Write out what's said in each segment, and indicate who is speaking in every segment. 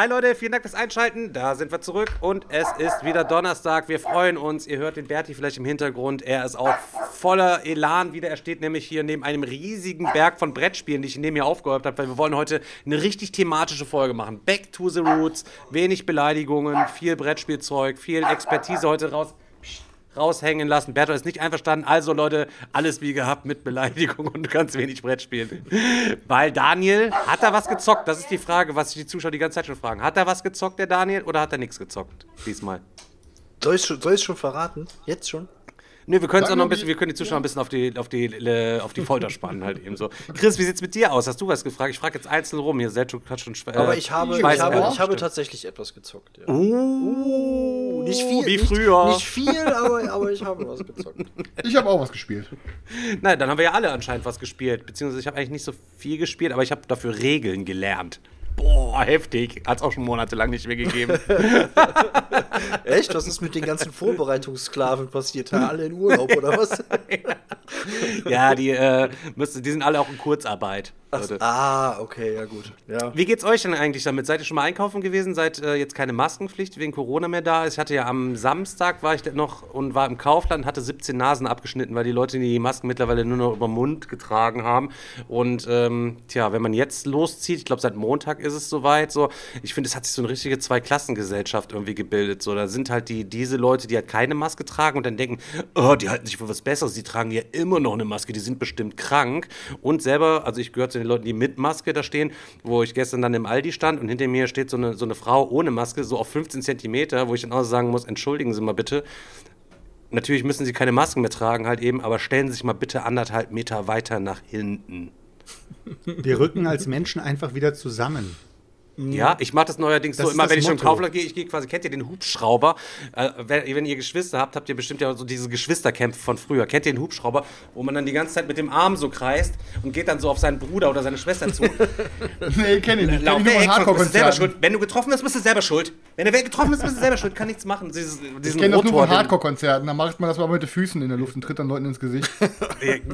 Speaker 1: Hi Leute, vielen Dank fürs Einschalten. Da sind wir zurück und es ist wieder Donnerstag. Wir freuen uns. Ihr hört den Berti vielleicht im Hintergrund. Er ist auch voller Elan wieder. Er steht nämlich hier neben einem riesigen Berg von Brettspielen, die ich neben mir aufgehäuft habe, weil wir wollen heute eine richtig thematische Folge machen. Back to the Roots, wenig Beleidigungen, viel Brettspielzeug, viel Expertise heute raus raushängen lassen. Bertolt ist nicht einverstanden. Also Leute, alles wie gehabt mit Beleidigung und ganz wenig Brettspielen. Weil Daniel, hat er was gezockt? Das ist die Frage, was sich die Zuschauer die ganze Zeit schon fragen. Hat er was gezockt, der Daniel, oder hat er nichts gezockt diesmal?
Speaker 2: Soll ich ich's schon verraten? Jetzt schon?
Speaker 1: Nö, wir können es auch noch ein bisschen, wir können die Zuschauer ein bisschen auf die, auf die, äh, auf die Folter spannen halt eben so. Chris, wie sieht's mit dir aus? Hast du was gefragt? Ich frage jetzt einzeln rum. Hier, Selchuk hat schon äh,
Speaker 2: Aber ich habe, ich habe, ich habe tatsächlich etwas gezockt. Ja.
Speaker 1: Uh,
Speaker 2: Nicht viel.
Speaker 1: wie
Speaker 2: nicht,
Speaker 1: früher.
Speaker 2: Nicht viel, aber, aber ich habe was gezockt.
Speaker 3: Ich habe auch was gespielt.
Speaker 1: Nein, dann haben wir ja alle anscheinend was gespielt. Beziehungsweise ich habe eigentlich nicht so viel gespielt, aber ich habe dafür Regeln gelernt. Boah, heftig. Hat es auch schon monatelang nicht mehr gegeben.
Speaker 2: Echt? Was ist mit den ganzen Vorbereitungssklaven passiert? Alle in Urlaub oder was?
Speaker 1: ja, die, äh, müssen, die sind alle auch in Kurzarbeit.
Speaker 2: Ach, ah, okay, ja gut. Ja.
Speaker 1: Wie geht's euch denn eigentlich damit? Seid ihr schon mal einkaufen gewesen, seit äh, jetzt keine Maskenpflicht wegen Corona mehr da? Ich hatte ja am Samstag war ich noch und war im Kaufland, hatte 17 Nasen abgeschnitten, weil die Leute die Masken mittlerweile nur noch über den Mund getragen haben. Und ähm, tja, wenn man jetzt loszieht, ich glaube seit Montag ist es soweit, so, ich finde, es hat sich so eine richtige Zweiklassengesellschaft irgendwie gebildet. So, da sind halt die, diese Leute, die halt keine Maske tragen und dann denken, oh, die halten sich für was Besseres, die tragen ja immer noch eine Maske, die sind bestimmt krank. Und selber, also ich gehöre zu den Leuten, die mit Maske da stehen, wo ich gestern dann im Aldi stand und hinter mir steht so eine, so eine Frau ohne Maske, so auf 15 Zentimeter, wo ich dann auch sagen muss, entschuldigen Sie mal bitte. Natürlich müssen Sie keine Masken mehr tragen, halt eben, aber stellen Sie sich mal bitte anderthalb Meter weiter nach hinten.
Speaker 4: Wir rücken als Menschen einfach wieder zusammen.
Speaker 1: Ja, ich mache das neuerdings
Speaker 4: Das
Speaker 1: so immer, wenn ich schon im
Speaker 4: Motto.
Speaker 1: Kaufland gehe, ich gehe quasi, kennt ihr den Hubschrauber? Äh, wenn, wenn ihr Geschwister habt, habt ihr bestimmt ja so diese Geschwisterkämpfe von früher. Kennt ihr den Hubschrauber, wo man dann die ganze Zeit mit dem Arm so kreist und geht dann so auf seinen Bruder oder seine Schwester zu?
Speaker 3: Nee, kenn ich nicht.
Speaker 1: Lauf
Speaker 3: Kenn ich nur
Speaker 1: weg,
Speaker 3: von
Speaker 1: sonst bist selber schuld. Wenn du getroffen bist, bist du selber schuld. Wenn du getroffen bist, bist du selber schuld. Kann nichts machen. Dieses,
Speaker 3: Ich kenne das nur von Hardcore-Konzerten. Da macht man das mal mit den Füßen in der Luft und tritt dann Leuten ins Gesicht.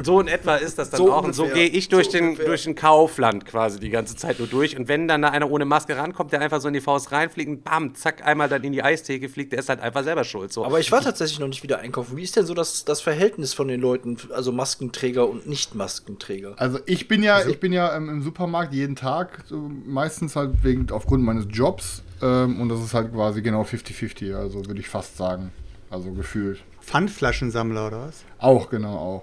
Speaker 1: So in etwa ist das dann
Speaker 2: So
Speaker 1: auch. Und so
Speaker 2: ungefähr.
Speaker 1: gehe ich durch,
Speaker 2: So
Speaker 1: den,
Speaker 2: ungefähr.
Speaker 1: durch den Kaufland quasi die ganze Zeit nur durch. Und wenn dann da einer ohne Maske rankommt, der einfach so in die Faust reinfliegt und bam, zack, einmal dann in die Eistheke fliegt, der ist halt einfach selber schuld. So.
Speaker 2: Aber ich war tatsächlich noch nicht wieder einkaufen. Wie ist denn so das, das Verhältnis von den Leuten, also Maskenträger und Nicht-Maskenträger?
Speaker 3: Also ich bin ja, ich bin ja ähm, im Supermarkt jeden Tag, so meistens halt wegen aufgrund meines Jobs. Ähm, und das ist halt quasi genau 50-50, also würde ich fast sagen. Also gefühlt.
Speaker 4: Pfandflaschensammler oder was?
Speaker 3: Auch, genau, auch.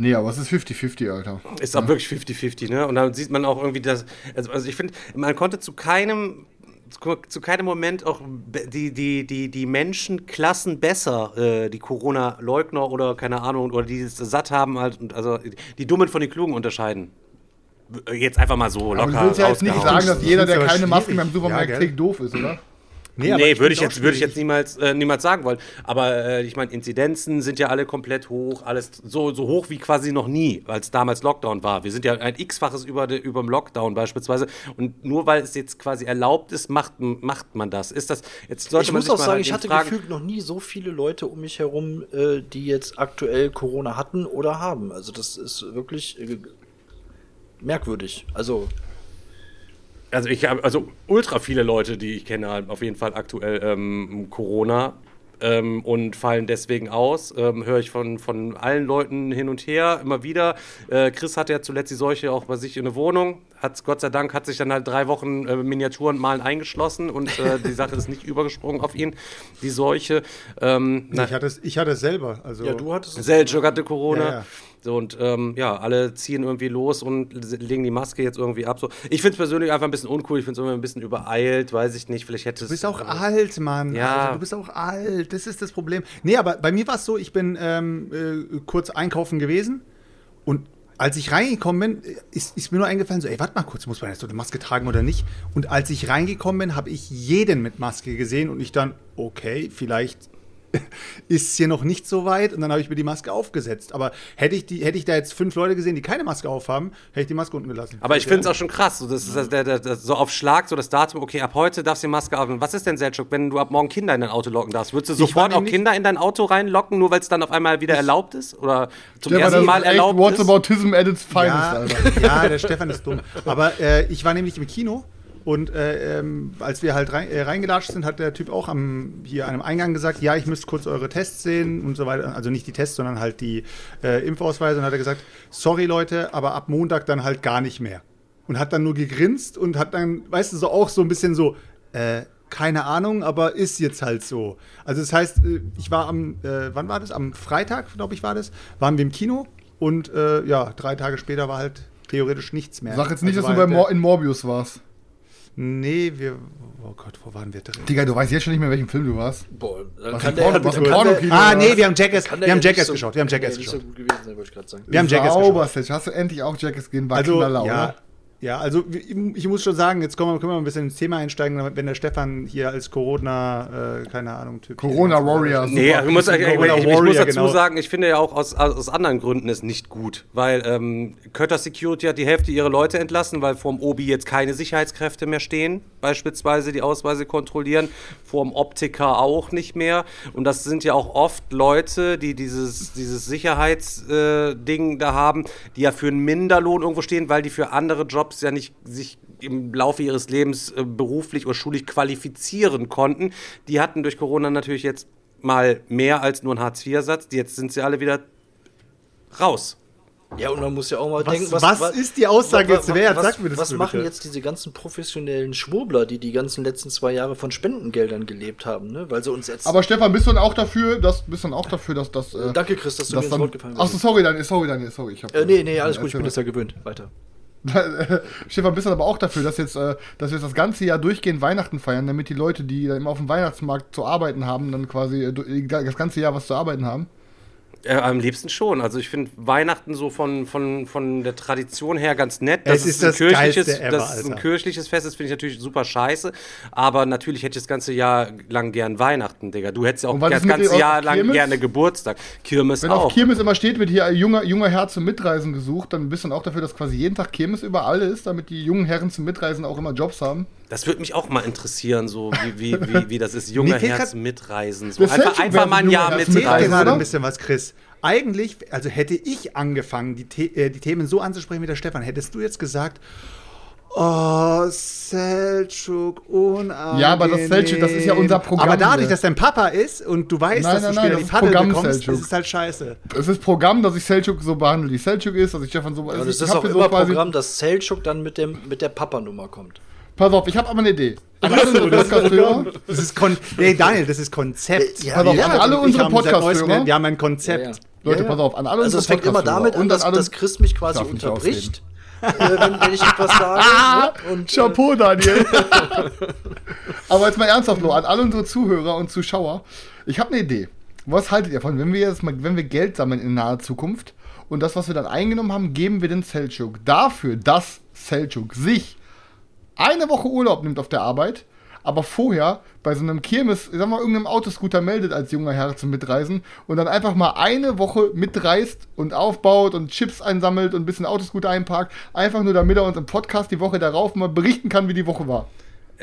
Speaker 3: Nee, aber es ist 50-50, Alter.
Speaker 1: Ist auch wirklich 50-50, ne? Und dann sieht man auch irgendwie das. Also, also ich finde, man konnte zu keinem. Zu, zu keinem Moment auch die, die, die, die Menschenklassen besser, äh, die Corona-Leugner oder keine Ahnung, oder die es satt haben, halt, und also die Dummen von den Klugen unterscheiden. Jetzt einfach mal so locker.
Speaker 3: Aber du willst ja jetzt nicht sagen, dass jeder, der keine Maske mehr im Supermarkt
Speaker 4: Ja,
Speaker 3: trägt, doof ist, oder?
Speaker 4: Nee,
Speaker 1: Nee, würde ich, jetzt, würde ich jetzt niemals, äh, niemals sagen wollen. Aber äh, ich meine, Inzidenzen sind ja alle komplett hoch, alles so, so hoch wie quasi noch nie, weil es damals Lockdown war. Wir sind ja ein x-faches über, de, über dem Lockdown beispielsweise. Und nur weil es jetzt quasi erlaubt ist, macht, macht man das. Ist das, jetzt sollte
Speaker 2: Ich muss auch sagen,
Speaker 1: halt
Speaker 2: ich hatte
Speaker 1: fragen,
Speaker 2: gefühlt noch nie so viele Leute um mich herum, äh, die jetzt aktuell Corona hatten oder haben. Also das ist wirklich äh, merkwürdig. Also
Speaker 1: Also ich habe also ultra viele Leute, die ich kenne, haben auf jeden Fall aktuell ähm, Corona ähm, und fallen deswegen aus. Ähm, Höre ich von, von allen Leuten hin und her immer wieder. Äh, Chris hatte ja zuletzt die Seuche auch bei sich in der Wohnung. Hat Gott sei Dank hat sich dann halt drei Wochen äh, Miniaturen malen eingeschlossen und äh, die Sache ist nicht übergesprungen auf ihn, die Seuche. Ähm, na,
Speaker 4: Ich hatte es, ich hatte es selber. Also
Speaker 2: ja, du hattest es.
Speaker 1: Seljuk hatte Corona.
Speaker 4: Ja, ja.
Speaker 1: So, und ähm, ja, alle ziehen irgendwie los und legen die Maske jetzt irgendwie ab. So. Ich finde es persönlich einfach ein bisschen uncool, ich finde es irgendwie ein bisschen übereilt, weiß ich nicht. Vielleicht hätte es.
Speaker 4: Du bist auch alt, Mann.
Speaker 1: Ja.
Speaker 4: Also, du bist auch alt. Das ist das Problem. Nee, aber bei mir war es so, ich bin ähm, äh, kurz einkaufen gewesen und als ich reingekommen bin, ist, ist mir nur eingefallen, so, ey, warte mal kurz, muss man jetzt so eine Maske tragen oder nicht? Und als ich reingekommen bin, habe ich jeden mit Maske gesehen und ich dann, okay, vielleicht ist hier noch nicht so weit und dann habe ich mir die Maske aufgesetzt. Aber hätte ich, die, hätte ich da jetzt fünf Leute gesehen, die keine Maske aufhaben, hätte ich die Maske unten gelassen.
Speaker 1: Aber ich finde es auch schon krass, so, das ist das, der, der, so auf Schlag, so das Datum, okay, ab heute darfst du die Maske aufnehmen. Was ist denn, Selchuk, wenn du ab morgen Kinder in dein Auto locken darfst? Würdest du sofort auch Kinder in dein Auto reinlocken, nur weil es dann auf einmal wieder erlaubt ist? Oder zum
Speaker 3: Stefan,
Speaker 1: ersten
Speaker 3: das
Speaker 1: Mal erlaubt ist?
Speaker 3: Whataboutism at its finest,
Speaker 4: ja,
Speaker 3: Alter.
Speaker 4: ja, der Stefan ist dumm. Aber äh, ich war nämlich im Kino und äh, ähm, als wir halt rein, äh, reingelatscht sind, hat der Typ auch am hier an einem Eingang gesagt, ja, ich müsste kurz eure Tests sehen und so weiter. Also nicht die Tests, sondern halt die äh, Impfausweise. Und hat er gesagt, sorry Leute, aber ab Montag dann halt gar nicht mehr. Und hat dann nur gegrinst und hat dann, weißt du, so auch so ein bisschen so, äh, keine Ahnung, aber ist jetzt halt so. Also das heißt, äh, ich war am, äh, wann war das? Am Freitag, glaube ich, war das, waren wir im Kino und äh, ja, drei Tage später war halt theoretisch nichts mehr.
Speaker 3: Sag jetzt nicht,
Speaker 4: Also
Speaker 3: dass du bei
Speaker 4: halt
Speaker 3: Mor in Morbius warst.
Speaker 4: Nee, wir. Oh Gott, wo waren wir drin?
Speaker 3: Digga, du weißt jetzt schon nicht mehr, in welchem Film du warst.
Speaker 2: Boah, dann
Speaker 3: Was
Speaker 2: kann
Speaker 3: im
Speaker 2: der,
Speaker 3: Porno- was im
Speaker 2: kann
Speaker 3: Pornokino-
Speaker 2: der,
Speaker 4: Ah, nee, wir haben Jackass, wir haben
Speaker 2: ja
Speaker 4: Jackass
Speaker 2: so-
Speaker 4: geschaut. Wir haben Jackass
Speaker 2: nicht so
Speaker 4: geschaut.
Speaker 2: gut gewesen sein, wollte ich gerade sagen.
Speaker 4: Wir haben Jackass geschaut.
Speaker 3: Hast du endlich auch Jackass gesehen? War
Speaker 4: Also,
Speaker 3: Knaller,
Speaker 4: ja,
Speaker 3: oder?
Speaker 4: Ja, also ich muss schon sagen, jetzt kommen wir, können wir ein bisschen ins Thema einsteigen, wenn der Stefan hier als Corona, äh, keine Ahnung, Typ.
Speaker 3: Corona Warrior.
Speaker 1: Nee,
Speaker 3: super.
Speaker 1: ich muss, ich, ich, ich, muss dazu
Speaker 4: genau.
Speaker 1: sagen, ich finde ja auch aus, aus anderen Gründen es nicht gut, weil ähm, Kötter Security hat die Hälfte ihrer Leute entlassen, weil vorm Obi jetzt keine Sicherheitskräfte mehr stehen, beispielsweise die Ausweise kontrollieren, vorm Optiker auch nicht mehr und das sind ja auch oft Leute, die dieses, dieses Sicherheitsding äh, da haben, die ja für einen Minderlohn irgendwo stehen, weil die für andere Jobs ja nicht sich im Laufe ihres Lebens äh, beruflich oder schulisch qualifizieren konnten. Die hatten durch Corona natürlich jetzt mal mehr als nur einen Hartz-IV-Satz. Jetzt sind sie alle wieder raus.
Speaker 2: Ja, und man muss ja auch mal
Speaker 4: Was-
Speaker 2: denken,
Speaker 4: was ist die Aussage jetzt wert?
Speaker 2: Was,
Speaker 4: Sag mir das
Speaker 2: was
Speaker 4: bitte.
Speaker 2: machen jetzt diese ganzen professionellen Schwurbler, die die ganzen letzten zwei Jahre von Spendengeldern gelebt haben, ne? Weil sie uns jetzt.
Speaker 3: Aber Stefan, bist du dann auch dafür, dass, bist du dann auch dafür, dass das. Äh,
Speaker 2: Danke, Chris, dass du mir ins
Speaker 3: dann,
Speaker 2: Wort gefallen
Speaker 3: Achso,
Speaker 2: bist.
Speaker 3: sorry, Daniel, sorry, Daniel, sorry. Ich hab,
Speaker 2: Äh, nee, nee, alles gut, ich bin das ja gewöhnt. Weiter.
Speaker 3: Stefan, bist du aber auch dafür, dass jetzt, äh, dass wir jetzt das ganze Jahr durchgehend Weihnachten feiern, damit die Leute, die immer auf dem Weihnachtsmarkt zu arbeiten haben, dann quasi äh, das ganze Jahr was zu arbeiten haben?
Speaker 1: Äh, am liebsten schon. Also ich finde Weihnachten so von, von, von der Tradition her ganz nett.
Speaker 4: Es ist das
Speaker 1: kirchliches,
Speaker 4: ever,
Speaker 1: dass es ein kirchliches Fest ist, finde ich natürlich super scheiße. Aber natürlich hätte ich das ganze Jahr lang gern Weihnachten, Digga. Du hättest ja auch das
Speaker 3: ist
Speaker 1: ganze Jahr lang
Speaker 3: Kirmes?
Speaker 1: gerne Geburtstag. Kirmes
Speaker 3: Wenn
Speaker 1: auch.
Speaker 3: auf Kirmes immer steht, wird hier junger, junger Herr zum Mitreisen gesucht, dann bist du dann auch dafür, dass quasi jeden Tag Kirmes überall ist, damit die jungen Herren zum Mitreisen auch immer Jobs haben.
Speaker 1: Das würde mich auch mal interessieren, so wie, wie, wie, wie das ist, junge Herz
Speaker 4: grad-
Speaker 1: mitreisen. So.
Speaker 3: Das
Speaker 1: Einfach, einfach mal ein Jahr
Speaker 3: mitreisen,
Speaker 1: mitreisen.
Speaker 4: gerade ein bisschen was, Chris. Eigentlich, also hätte ich angefangen, die, The äh, die Themen so anzusprechen wie der Stefan, hättest du jetzt gesagt, oh, Selchuk, unangenehm.
Speaker 3: Ja, aber das Selchuk, das ist ja unser Programm
Speaker 4: Aber dadurch, dass dein Papa ist und du weißt,
Speaker 3: Nein,
Speaker 4: dass
Speaker 3: nein,
Speaker 4: du
Speaker 3: nein,
Speaker 4: später
Speaker 3: das
Speaker 4: die Paddel
Speaker 3: Programm,
Speaker 4: bekommst,
Speaker 3: Selchuk.
Speaker 4: das ist halt scheiße.
Speaker 3: Es ist Programm, dass ich Selchuk so behandle, wie Selchuk ist, dass ich Stefan so.
Speaker 2: Und
Speaker 3: also
Speaker 2: es
Speaker 3: ich
Speaker 2: ist auch immer
Speaker 3: so quasi-
Speaker 2: Programm, dass Selchuk dann mit, dem, mit der Papa-Nummer kommt.
Speaker 3: Pass auf, ich habe aber eine Idee. An alle unsere Podcast-Hörer,
Speaker 4: Das ist Kon nee, Daniel, das ist Konzept.
Speaker 2: Ja,
Speaker 3: Pass auf,
Speaker 2: ja,
Speaker 3: an alle unsere Podcast-Hörer.
Speaker 4: gelernt, Wir haben ein Konzept.
Speaker 2: Ja, ja.
Speaker 3: Leute,
Speaker 2: Ja, ja.
Speaker 3: pass auf, an alle
Speaker 2: Also es
Speaker 3: unsere
Speaker 2: fängt immer damit
Speaker 3: Podcast-Hörer
Speaker 2: an, dass, dass Chris mich quasi unterbricht, äh, wenn, wenn ich etwas sage. ne? Und, äh,
Speaker 3: Chapeau, Daniel. Aber jetzt mal ernsthaft, Lo, an alle unsere Zuhörer und Zuschauer. Ich habe eine Idee. Was haltet ihr davon, wenn wir jetzt mal, wenn wir Geld sammeln in naher Zukunft und das, was wir dann eingenommen haben, geben wir den Selchuk dafür, dass Selchuk sich eine Woche Urlaub nimmt auf der Arbeit, aber vorher bei so einem Kirmes, ich sag mal, irgendeinem Autoscooter meldet als junger Herr zum Mitreisen und dann einfach mal eine Woche mitreist und aufbaut und Chips einsammelt und ein bisschen Autoscooter einparkt, einfach nur damit er uns im Podcast die Woche darauf mal berichten kann, wie die Woche war.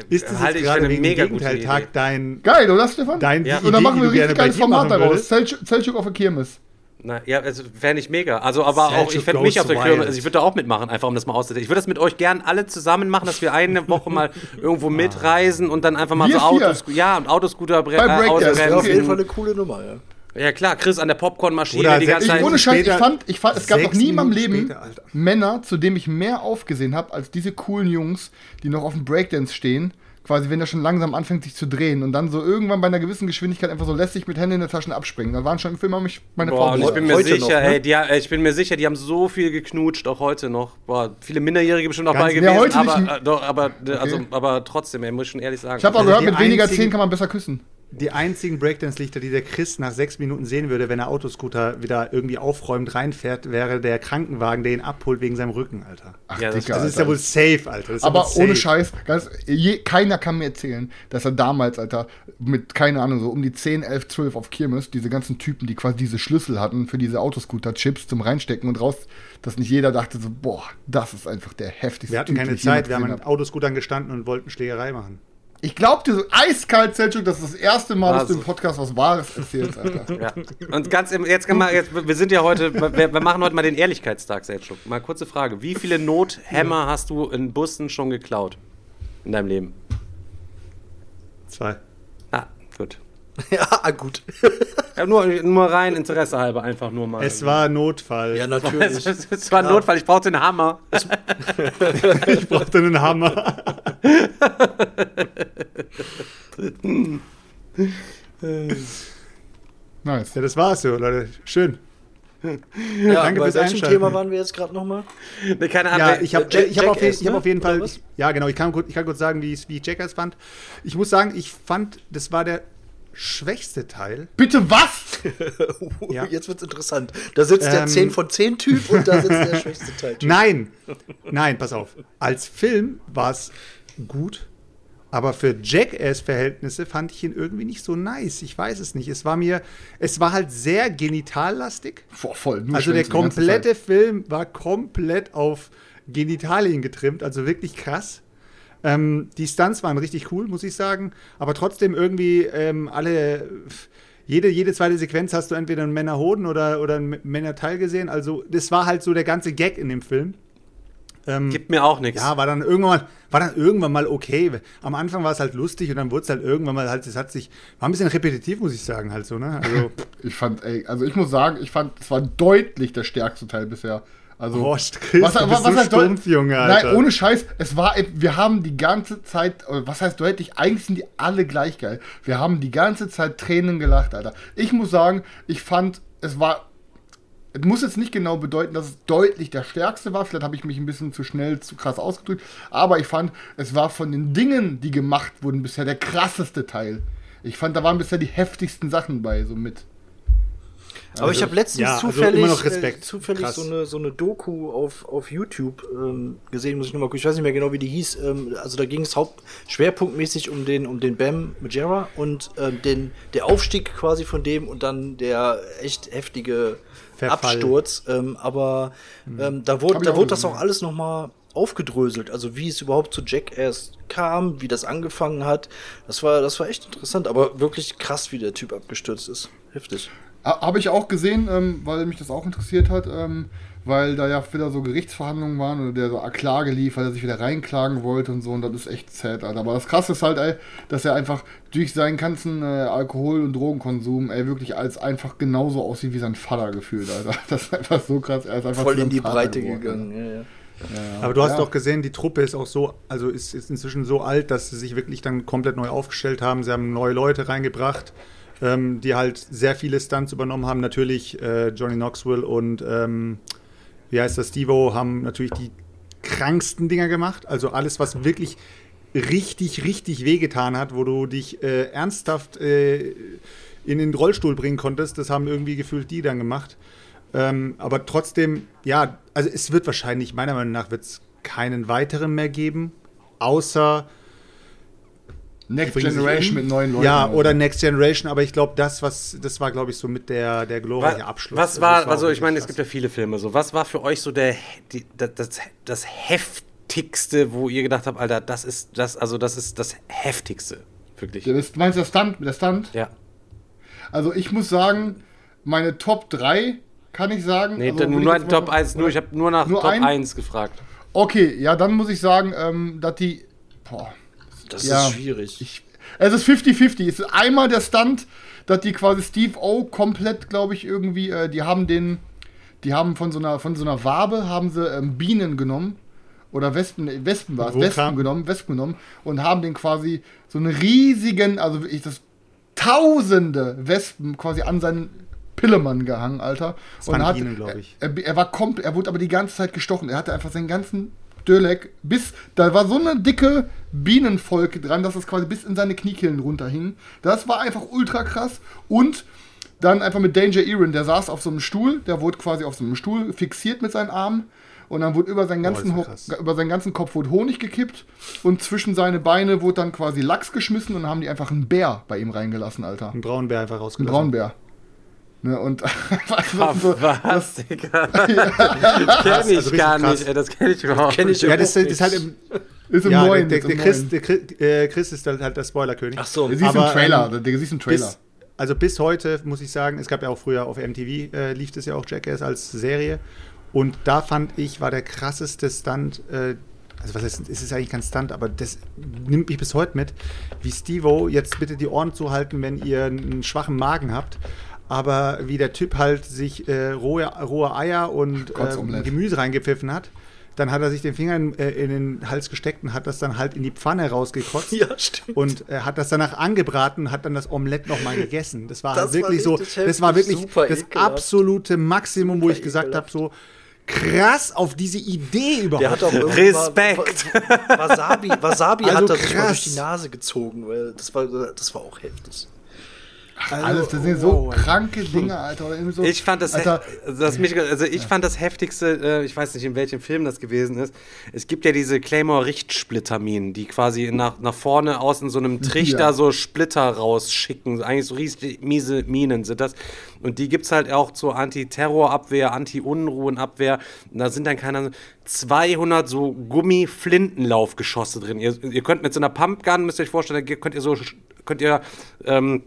Speaker 4: Ist das jetzt
Speaker 1: für
Speaker 4: gerade wegen
Speaker 1: mega gute
Speaker 4: Gegenteiltag
Speaker 1: Idee.
Speaker 4: dein,
Speaker 3: Geil, oder Stefan?
Speaker 4: dein
Speaker 1: Ja.
Speaker 4: die
Speaker 3: und dann
Speaker 4: Idee,
Speaker 3: machen wir ein richtig geiles Format daraus. Selchuk auf der Kirmes.
Speaker 1: Na, ja, also fände ich mega. Also, aber auch,
Speaker 4: Selchuk
Speaker 1: ich fände mich auf der. Kirmes, also ich würde da auch mitmachen, einfach um das mal auszutesten. Ich würde das mit euch gern alle zusammen machen, dass wir eine Woche mal irgendwo mitreisen und dann einfach mal
Speaker 3: Wir
Speaker 1: so
Speaker 3: vier.
Speaker 1: Autos, ja, und Autoscooter bre-
Speaker 3: Bei
Speaker 1: äh,
Speaker 3: Breakdance.
Speaker 2: das wäre auf jeden Fall eine coole Nummer, ja.
Speaker 1: Ja, klar, Chris an der Popcornmaschine die ganze
Speaker 3: Ich,
Speaker 1: Zeit.
Speaker 3: ohne Scheiß, ich fand, ich fand, es gab noch nie in meinem Leben
Speaker 4: später.
Speaker 3: Männer, zu denen ich mehr aufgesehen habe, als diese coolen Jungs, die noch auf dem Breakdance stehen, quasi, wenn der schon langsam anfängt, sich zu drehen und dann so irgendwann bei einer gewissen Geschwindigkeit einfach so lässig mit Händen in den Taschen abspringen. Da waren schon im Film auch mich meine
Speaker 1: Boah,
Speaker 3: Frau.
Speaker 1: und ich bin mir
Speaker 2: Heute
Speaker 1: sicher,
Speaker 2: noch, ne?
Speaker 1: ey, die, äh, ich bin mir sicher, die haben so viel geknutscht, auch heute noch. Boah, viele Minderjährige bestimmt auch
Speaker 3: Ganz-
Speaker 1: bei gewesen,
Speaker 3: heute
Speaker 1: aber,
Speaker 3: nicht.
Speaker 1: äh, doch, aber, äh, also, aber trotzdem, ey, muss ich schon ehrlich sagen.
Speaker 3: ich habe auch
Speaker 4: Also
Speaker 3: gehört, mit weniger Zehen kann man besser küssen.
Speaker 4: Die einzigen Breakdance-Lichter, die der Chris nach sechs Minuten sehen würde, wenn er Autoscooter wieder irgendwie aufräumt, reinfährt, wäre der Krankenwagen, der ihn abholt wegen seinem Rücken, Alter.
Speaker 3: Ach,
Speaker 1: Ja, das-
Speaker 3: Dicker,
Speaker 4: Das ist ja wohl safe, Alter. Das ist ja
Speaker 3: Aber
Speaker 4: wohl
Speaker 3: ohne
Speaker 4: safe.
Speaker 3: Scheiß, ganz, je, keiner kann mir erzählen, dass er damals, Alter, mit, keine Ahnung, so um die 10, 11, 12 auf Kirmes, diese ganzen Typen, die quasi diese Schlüssel hatten für diese Autoscooter-Chips zum Reinstecken und raus, dass nicht jeder dachte so, boah, das ist einfach der heftigste
Speaker 4: Wir hatten
Speaker 3: Typ,
Speaker 4: keine Zeit, wir haben an. Autoscootern gestanden und wollten Schlägerei machen.
Speaker 3: Ich glaub dir so eiskalt, Selchuk, das ist das erste Mal, dass du
Speaker 1: Also.
Speaker 3: im Podcast was Wahres erzählst, Alter.
Speaker 1: Ja. Und ganz im, jetzt, kann man, jetzt wir sind ja heute, wir, wir machen heute mal den Ehrlichkeitstag, Selchuk. Mal kurze Frage. Wie viele Nothämmer hast du in Bussen schon geklaut? In deinem Leben?
Speaker 4: Zwei.
Speaker 1: Ah, gut.
Speaker 2: Ja, gut.
Speaker 1: Ja, nur, nur rein Interesse halber, einfach nur mal.
Speaker 4: Es war Notfall.
Speaker 2: Ja,
Speaker 1: es,
Speaker 2: natürlich.
Speaker 1: es, es war ein Notfall, ich brauchte einen Hammer.
Speaker 4: Ich brauchte einen Hammer.
Speaker 3: Nice.
Speaker 4: Ja, das war's so, Leute. Schön.
Speaker 2: ja,
Speaker 4: danke
Speaker 2: bei
Speaker 4: fürs
Speaker 2: welchem
Speaker 4: Einschalten.
Speaker 2: Thema waren wir jetzt gerade nochmal?
Speaker 1: Nee, keine Ahnung.
Speaker 4: Ja, ich habe ich hab auf, ich hab
Speaker 2: ne?
Speaker 4: auf jeden Fall, ja genau, ich kann, kurz- ich kann kurz sagen, wie ich wie ich Jackass fand. Ich muss sagen, ich fand, das war der schwächste Teil.
Speaker 3: Bitte was?
Speaker 4: Ja.
Speaker 2: Jetzt wird's interessant. Da sitzt der
Speaker 4: Ähm.
Speaker 2: 10 von 10 Typ und da sitzt der schwächste Teil. Typ.
Speaker 4: Nein, nein, pass auf. Als Film war es gut, aber für Jackass-Verhältnisse fand ich ihn irgendwie nicht so nice. Ich weiß es nicht. Es war mir, es war halt sehr genitallastig.
Speaker 3: Boah, voll. Nur
Speaker 4: Also der komplette. Film war komplett auf Genitalien getrimmt, also wirklich krass. Ähm, die Stunts waren richtig cool, muss ich sagen. Aber trotzdem irgendwie ähm, alle. Jede, jede zweite Sequenz hast du entweder einen Männerhoden oder, oder einen Männerteil gesehen. Also, das war halt so der ganze Gag in dem Film. Ähm,
Speaker 1: Gibt mir auch nichts.
Speaker 4: ja, war dann irgendwann mal, war dann irgendwann mal okay. Am Anfang war es halt lustig und dann wurde es halt irgendwann mal halt, es hat sich, war ein bisschen repetitiv, muss ich sagen, halt so, ne? Also,
Speaker 3: Ich fand, ey, also ich muss sagen, ich fand, es war deutlich der stärkste Teil bisher. Also,
Speaker 4: Boah, Chris, du bist so
Speaker 3: heißt
Speaker 4: stumpf, Junge, Alter.
Speaker 3: Nein, ohne Scheiß, es war, wir haben die ganze Zeit, äh, was heißt deutlich, eigentlich sind die alle gleich geil. Wir haben die ganze Zeit Tränen gelacht, Alter. Ich muss sagen, ich fand, es war, es muss jetzt nicht genau bedeuten, dass es deutlich der stärkste war. Vielleicht habe ich mich ein bisschen zu schnell, zu krass ausgedrückt. Aber ich fand, es war von den Dingen, die gemacht wurden, bisher der krasseste Teil. Ich fand, da waren bisher die heftigsten Sachen bei, so mit.
Speaker 2: Aber ich habe letztens
Speaker 4: ja, also
Speaker 2: zufällig,
Speaker 4: immer noch Respekt.
Speaker 2: Äh, zufällig
Speaker 4: Krass.
Speaker 2: so, eine, so eine Doku auf, auf YouTube ähm, gesehen, muss ich nochmal gucken. Ich weiß nicht mehr genau, wie die hieß. Ähm, also da ging es haupt schwerpunktmäßig um den, um den Bam Majera und ähm, den, der Aufstieg quasi von dem und dann der echt heftige
Speaker 4: Verfall.
Speaker 2: Absturz. Ähm, aber ähm, da wurde, da
Speaker 3: auch
Speaker 2: wurde das auch alles nochmal aufgedröselt, also wie es überhaupt zu Jackass kam, wie das angefangen hat. Das war, das war echt interessant, aber wirklich krass, wie der Typ abgestürzt ist. Heftig.
Speaker 3: Ha- Habe ich auch gesehen, ähm, weil mich das auch interessiert hat, ähm, weil da ja wieder so Gerichtsverhandlungen waren oder der so Klage lief, weil er sich wieder reinklagen wollte und so und das ist echt sad, Alter. Aber das Krasse ist halt, ey, dass er einfach durch seinen ganzen äh, Alkohol- und Drogenkonsum, ey, wirklich als einfach genauso aussieht wie sein Vater gefühlt, Alter. Das ist einfach so krass. Er ist einfach
Speaker 2: Voll in die
Speaker 3: Vater
Speaker 2: Breite
Speaker 3: geworden,
Speaker 2: gegangen. Ja, ja.
Speaker 4: Aber du hast
Speaker 3: Ja.
Speaker 4: doch gesehen, die Truppe ist auch so, also ist, ist inzwischen so alt, dass sie sich wirklich dann komplett neu aufgestellt haben. Sie haben neue Leute reingebracht, ähm, die halt sehr viele Stunts übernommen haben. Natürlich äh, Johnny Knoxville und ähm, wie heißt das, Stevo haben natürlich die kranksten Dinger gemacht. Also alles, was wirklich richtig, richtig wehgetan hat, wo du dich äh, ernsthaft äh, in den Rollstuhl bringen konntest, das haben irgendwie gefühlt die dann gemacht. Ähm, aber trotzdem, ja, also es wird wahrscheinlich, meiner Meinung nach, wird es keinen weiteren mehr geben, außer
Speaker 3: Next Generation mit neuen Leuten.
Speaker 4: ja, oder Next Generation, aber ich glaube, das, was, das war, glaube ich, so mit der, der glorreiche
Speaker 1: Was,
Speaker 4: Abschluss.
Speaker 1: was
Speaker 4: das
Speaker 1: war,
Speaker 4: auch
Speaker 1: also ich meine, es gibt ja viele Filme so. Was war für euch so der die, das, das, das heftigste, wo ihr gedacht habt, Alter, das ist das, also das ist das heftigste, wirklich.
Speaker 3: Ist- meinst du der Stunt? Der Stunt?
Speaker 1: Ja.
Speaker 3: Also ich muss sagen, meine Top 3 kann ich sagen.
Speaker 1: Nee,
Speaker 3: also,
Speaker 1: nur ein
Speaker 3: mal-
Speaker 1: Top 1, nur ich habe nur nach
Speaker 3: Nur
Speaker 1: Top
Speaker 3: ein?
Speaker 1: 1 gefragt.
Speaker 3: Okay, ja, dann muss ich sagen, ähm, dass die. Boah,
Speaker 2: Das
Speaker 3: Ja.
Speaker 2: ist schwierig.
Speaker 3: ich, es ist 50-50. Es ist einmal der Stunt, dass die quasi Steve O komplett, glaube ich, irgendwie, äh, die haben den, die haben von so einer, von so einer Wabe, haben sie ähm, Bienen genommen oder Wespen, Wespen war es. Wespen genommen, Wespen genommen und haben den quasi so einen riesigen, also wirklich das tausende Wespen quasi an seinen Pillemann gehangen, Alter.
Speaker 4: Das waren
Speaker 3: hat,
Speaker 4: Bienen, glaub ich.
Speaker 3: Er, er war komplett, er wurde aber die ganze Zeit gestochen. Er hatte einfach seinen ganzen Dölek bis, da war so eine dicke Bienenvolk dran, dass es quasi bis in seine Kniekehlen runterhing. Das war einfach ultra krass und dann einfach mit Danger Erin, der saß auf so einem Stuhl, der wurde quasi auf so einem Stuhl fixiert mit seinen Armen und dann wurde über seinen ganzen,
Speaker 4: das krass.
Speaker 3: über seinen ganzen Kopf wurde Honig gekippt und zwischen seine Beine wurde dann quasi Lachs geschmissen und dann haben die einfach einen Bär bei ihm reingelassen, Alter.
Speaker 4: Ein Braunbär einfach
Speaker 3: Ein
Speaker 4: rausgelassen.
Speaker 3: Braunbär. Ne, und also,
Speaker 1: Was, Digga? Das kenn ich
Speaker 4: also
Speaker 1: gar
Speaker 4: krass.
Speaker 1: nicht, ey, das kenn ich überhaupt
Speaker 2: kenn ich
Speaker 1: nicht.
Speaker 4: Ja, das, das ist halt im,
Speaker 3: ist im
Speaker 4: ja,
Speaker 3: neuen.
Speaker 4: der,
Speaker 3: ist
Speaker 4: der,
Speaker 3: im
Speaker 4: Chris, der Chris, äh, Chris ist dann halt der Spoilerkönig.
Speaker 2: Ach so.
Speaker 3: Du siehst
Speaker 4: aber,
Speaker 3: im Trailer,
Speaker 4: ähm,
Speaker 3: du siehst im Trailer.
Speaker 4: Bis, also bis heute muss ich sagen, es gab ja auch früher auf MTV äh, lief das ja auch Jackass als Serie und da fand ich war der krasseste Stunt. Äh, also was heißt, es ist eigentlich kein Stunt, aber das nimmt mich bis heute mit, wie Stevo jetzt bitte die Ohren zuhalten, wenn ihr einen schwachen Magen habt. Aber wie der Typ halt sich äh, rohe, rohe Eier und äh. Gemüse reingepfiffen hat, dann hat er sich den Finger in, äh, in den Hals gesteckt und hat das dann halt in die Pfanne rausgekotzt.
Speaker 2: Ja, stimmt.
Speaker 4: Und er hat das danach angebraten, hat dann das Omelett nochmal gegessen. Das war
Speaker 2: Das
Speaker 4: halt wirklich
Speaker 2: war
Speaker 4: so, das war wirklich
Speaker 2: super
Speaker 4: das
Speaker 2: ekelhaft.
Speaker 4: absolute Maximum, wo
Speaker 2: Super
Speaker 4: ich gesagt habe, so krass auf diese Idee überhaupt.
Speaker 2: Der hat auch
Speaker 1: Respekt.
Speaker 2: Wa- Wa- Wasabi, Wasabi
Speaker 4: Also
Speaker 2: hat er sich mal durch die Nase gezogen, weil das war, das war auch heftig.
Speaker 3: Alles, das sind so kranke Dinge, Alter. Oder irgendwie so,
Speaker 1: Ich fand das,
Speaker 3: Alter,
Speaker 1: also das mich, also ich fand das heftigste, äh, ich weiß nicht, in welchem Film das gewesen ist. Es gibt ja diese Claymore-Richtsplitterminen, die quasi nach, nach vorne aus in so einem Trichter
Speaker 3: Ja.
Speaker 1: so Splitter rausschicken. Eigentlich so riesige miese Minen sind das. Und die gibt es halt auch zur Anti-Terror-Abwehr, Anti-Unruhen-Abwehr. Da sind dann keine Ahnung, 200 so Gummi-Flintenlaufgeschosse drin. Ihr, ihr könnt mit so einer Pumpgun, müsst ihr euch vorstellen, da könnt ihr so, könnt ihr, ähm,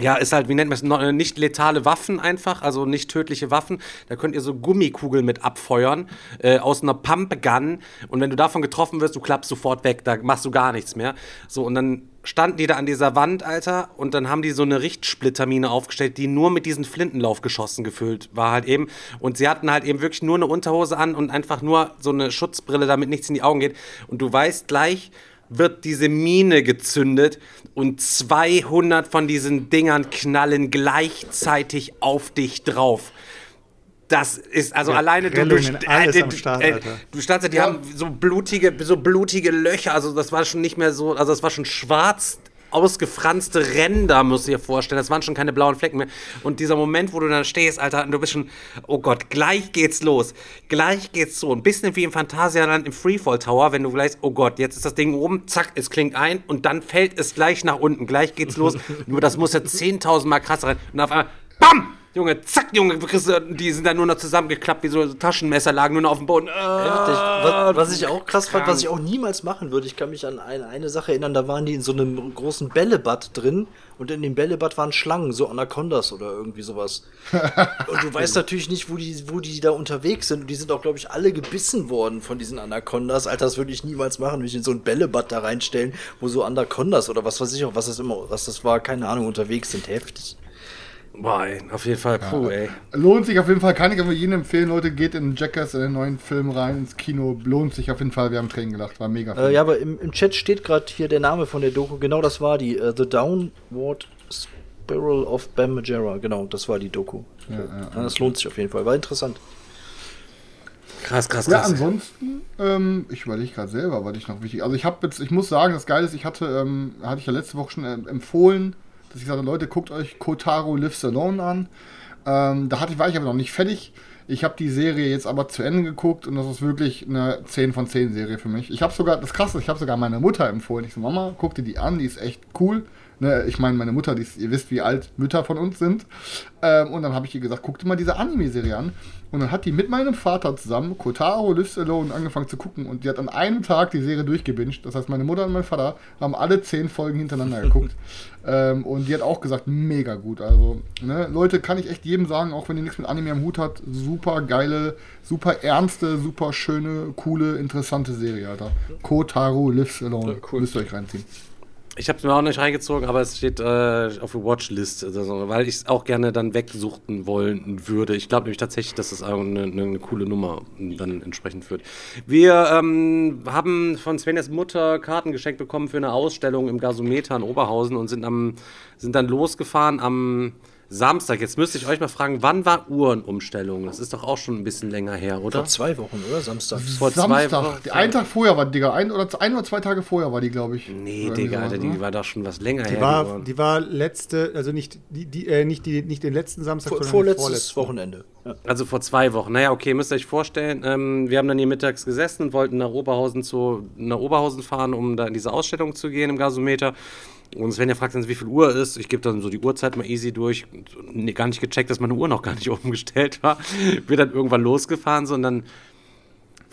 Speaker 1: ja, ist halt, wie nennt man es, äh, nicht letale Waffen einfach, also nicht tödliche Waffen. Da könnt ihr so Gummikugeln mit abfeuern äh, aus einer Pumpgun. Und wenn du davon getroffen wirst, du klappst sofort weg, da machst du gar nichts mehr. So, und dann standen die da an dieser Wand, Alter, und dann haben die so eine Richtsplittermine aufgestellt, die nur mit diesen Flintenlaufgeschossen gefüllt war halt eben. Und sie hatten halt eben wirklich nur eine Unterhose an und einfach nur so eine Schutzbrille, damit nichts in die Augen geht. Und du weißt gleich, wird diese Mine gezündet und 200 von diesen Dingern knallen gleichzeitig auf dich drauf. Das ist also
Speaker 4: Ja,
Speaker 1: alleine du, du,
Speaker 4: alles am Start,
Speaker 1: äh,
Speaker 4: Alter.
Speaker 1: du standst, die haben so blutige, so blutige Löcher, also das war schon nicht mehr so, also das war schon schwarz ausgefranste Ränder, musst du dir vorstellen. Das waren schon keine blauen Flecken mehr. Und dieser Moment, wo du dann stehst, Alter, und du bist schon, oh Gott, gleich geht's los. Gleich geht's so. Ein bisschen wie im Phantasialand im Freefall Tower, wenn du gleich, oh Gott, jetzt ist das Ding oben, zack, es klingt ein und dann fällt es gleich nach unten. Gleich geht's los. Nur das muss ja 10.000 Mal krasser rein. Und auf einmal, BAM! Junge, zack, Junge, du- die sind dann nur noch zusammengeklappt, wie so Taschenmesser lagen nur noch auf dem Boden. Äh,
Speaker 2: Heftig. Was, was ich auch krass fand, was ich auch niemals machen würde, ich kann mich an eine, eine Sache erinnern, da waren die in so einem großen Bällebad drin und in dem Bällebad waren Schlangen, so Anacondas oder irgendwie sowas. Und du weißt natürlich nicht, wo die, wo die da unterwegs sind. Und die sind auch, glaube ich, alle gebissen worden von diesen Anacondas. Alter, das würde ich niemals machen, mich in so ein Bällebad da reinstellen, wo so Anacondas oder was weiß ich auch, was das immer, was das war, keine Ahnung, unterwegs sind. Heftig.
Speaker 1: Boah, ey, auf jeden Fall, puh, ey.
Speaker 3: Lohnt sich auf jeden Fall, kann ich aber jedem empfehlen, Leute, geht in Jackass, in den neuen Film rein, ins Kino. Lohnt sich auf jeden Fall, wir haben Tränen gelacht, war mega.
Speaker 2: Äh, ja, aber im, im Chat steht gerade hier der Name von der Doku. Genau das war die. äh, The Downward Spiral of Bam Margera. Genau, das war die Doku. Ja, das lohnt sich auf jeden Fall. War interessant.
Speaker 1: Krass, krass,
Speaker 3: Ja,
Speaker 1: krass.
Speaker 3: ansonsten, ähm, ich überlege gerade selber, was ich noch wichtig. Also ich habe jetzt, ich muss sagen, das Geile ist, ich hatte, ähm, hatte ich ja letzte Woche schon ähm, empfohlen, dass ich sagte, Leute, guckt euch Kotaro Lives Alone an. Ähm, da hatte war ich aber noch nicht fertig. Ich habe die Serie jetzt aber zu Ende geguckt und das ist wirklich eine 10 von 10 Serie für mich. Ich habe sogar, das krasse, ich habe sogar meiner Mutter empfohlen. Ich so, Mama, guck dir die an, die ist echt cool. Ne, ich meine, meine Mutter, die ist, ihr wisst, wie alt Mütter von uns sind. Ähm, und dann habe ich ihr gesagt, guck dir mal diese Anime-Serie an. Und dann hat die mit meinem Vater zusammen Kotaro Lives Alone angefangen zu gucken. Und die hat an einem Tag die Serie durchgebinged. Das heißt, meine Mutter und mein Vater haben alle 10 Folgen hintereinander geguckt. ähm, und die hat auch gesagt, mega gut. Also, ne, Leute, kann ich echt jedem sagen, auch wenn ihr nichts mit Anime am Hut habt, super geile, super ernste, super schöne, coole, interessante Serie, Alter. Kotaro Lives Alone.
Speaker 2: Ja, cool.
Speaker 3: Müsst ihr euch reinziehen.
Speaker 1: Ich habe es mir auch nicht reingezogen, aber es steht äh, auf der Watchlist, also, weil ich es auch gerne dann wegsuchten wollen würde. Ich glaube nämlich tatsächlich, dass das eine, eine, coole Nummer dann entsprechend wird. Wir ähm, haben von Svenjas Mutter Karten geschenkt bekommen für eine Ausstellung im Gasometer in Oberhausen und sind, am, sind dann losgefahren am Samstag. Jetzt müsste ich euch mal fragen, wann war Uhrenumstellung? Das ist doch auch schon ein bisschen länger her, oder?
Speaker 2: Vor zwei Wochen, oder? Samstag.
Speaker 1: Vor
Speaker 3: Samstag.
Speaker 1: zwei Wochen.
Speaker 3: Einen Tag vorher war die, Digga. Ein oder, ein oder zwei Tage vorher war die, glaube ich.
Speaker 1: Nee,
Speaker 3: Oder
Speaker 1: Digga, Alter, die war doch schon was länger
Speaker 4: Die
Speaker 1: her.
Speaker 4: war,
Speaker 1: geworden.
Speaker 4: die war letzte, also nicht, die, die, äh, nicht, die, nicht den letzten Samstag,
Speaker 2: Vor,
Speaker 4: sondern
Speaker 2: vorletztes
Speaker 4: den vorletzten.
Speaker 2: Wochenende. Ja.
Speaker 1: Also vor zwei Wochen. Naja, okay, müsst ihr euch vorstellen. Ähm, wir haben dann hier mittags gesessen und wollten nach Oberhausen zu nach Oberhausen fahren, um da in diese Ausstellung zu gehen im Gasometer. Und Svenja fragt dann, wie viel Uhr ist. Ich gebe dann so die Uhrzeit mal easy durch. Nee, gar nicht gecheckt, dass meine Uhr noch gar nicht umgestellt war. Wir dann irgendwann losgefahren so und dann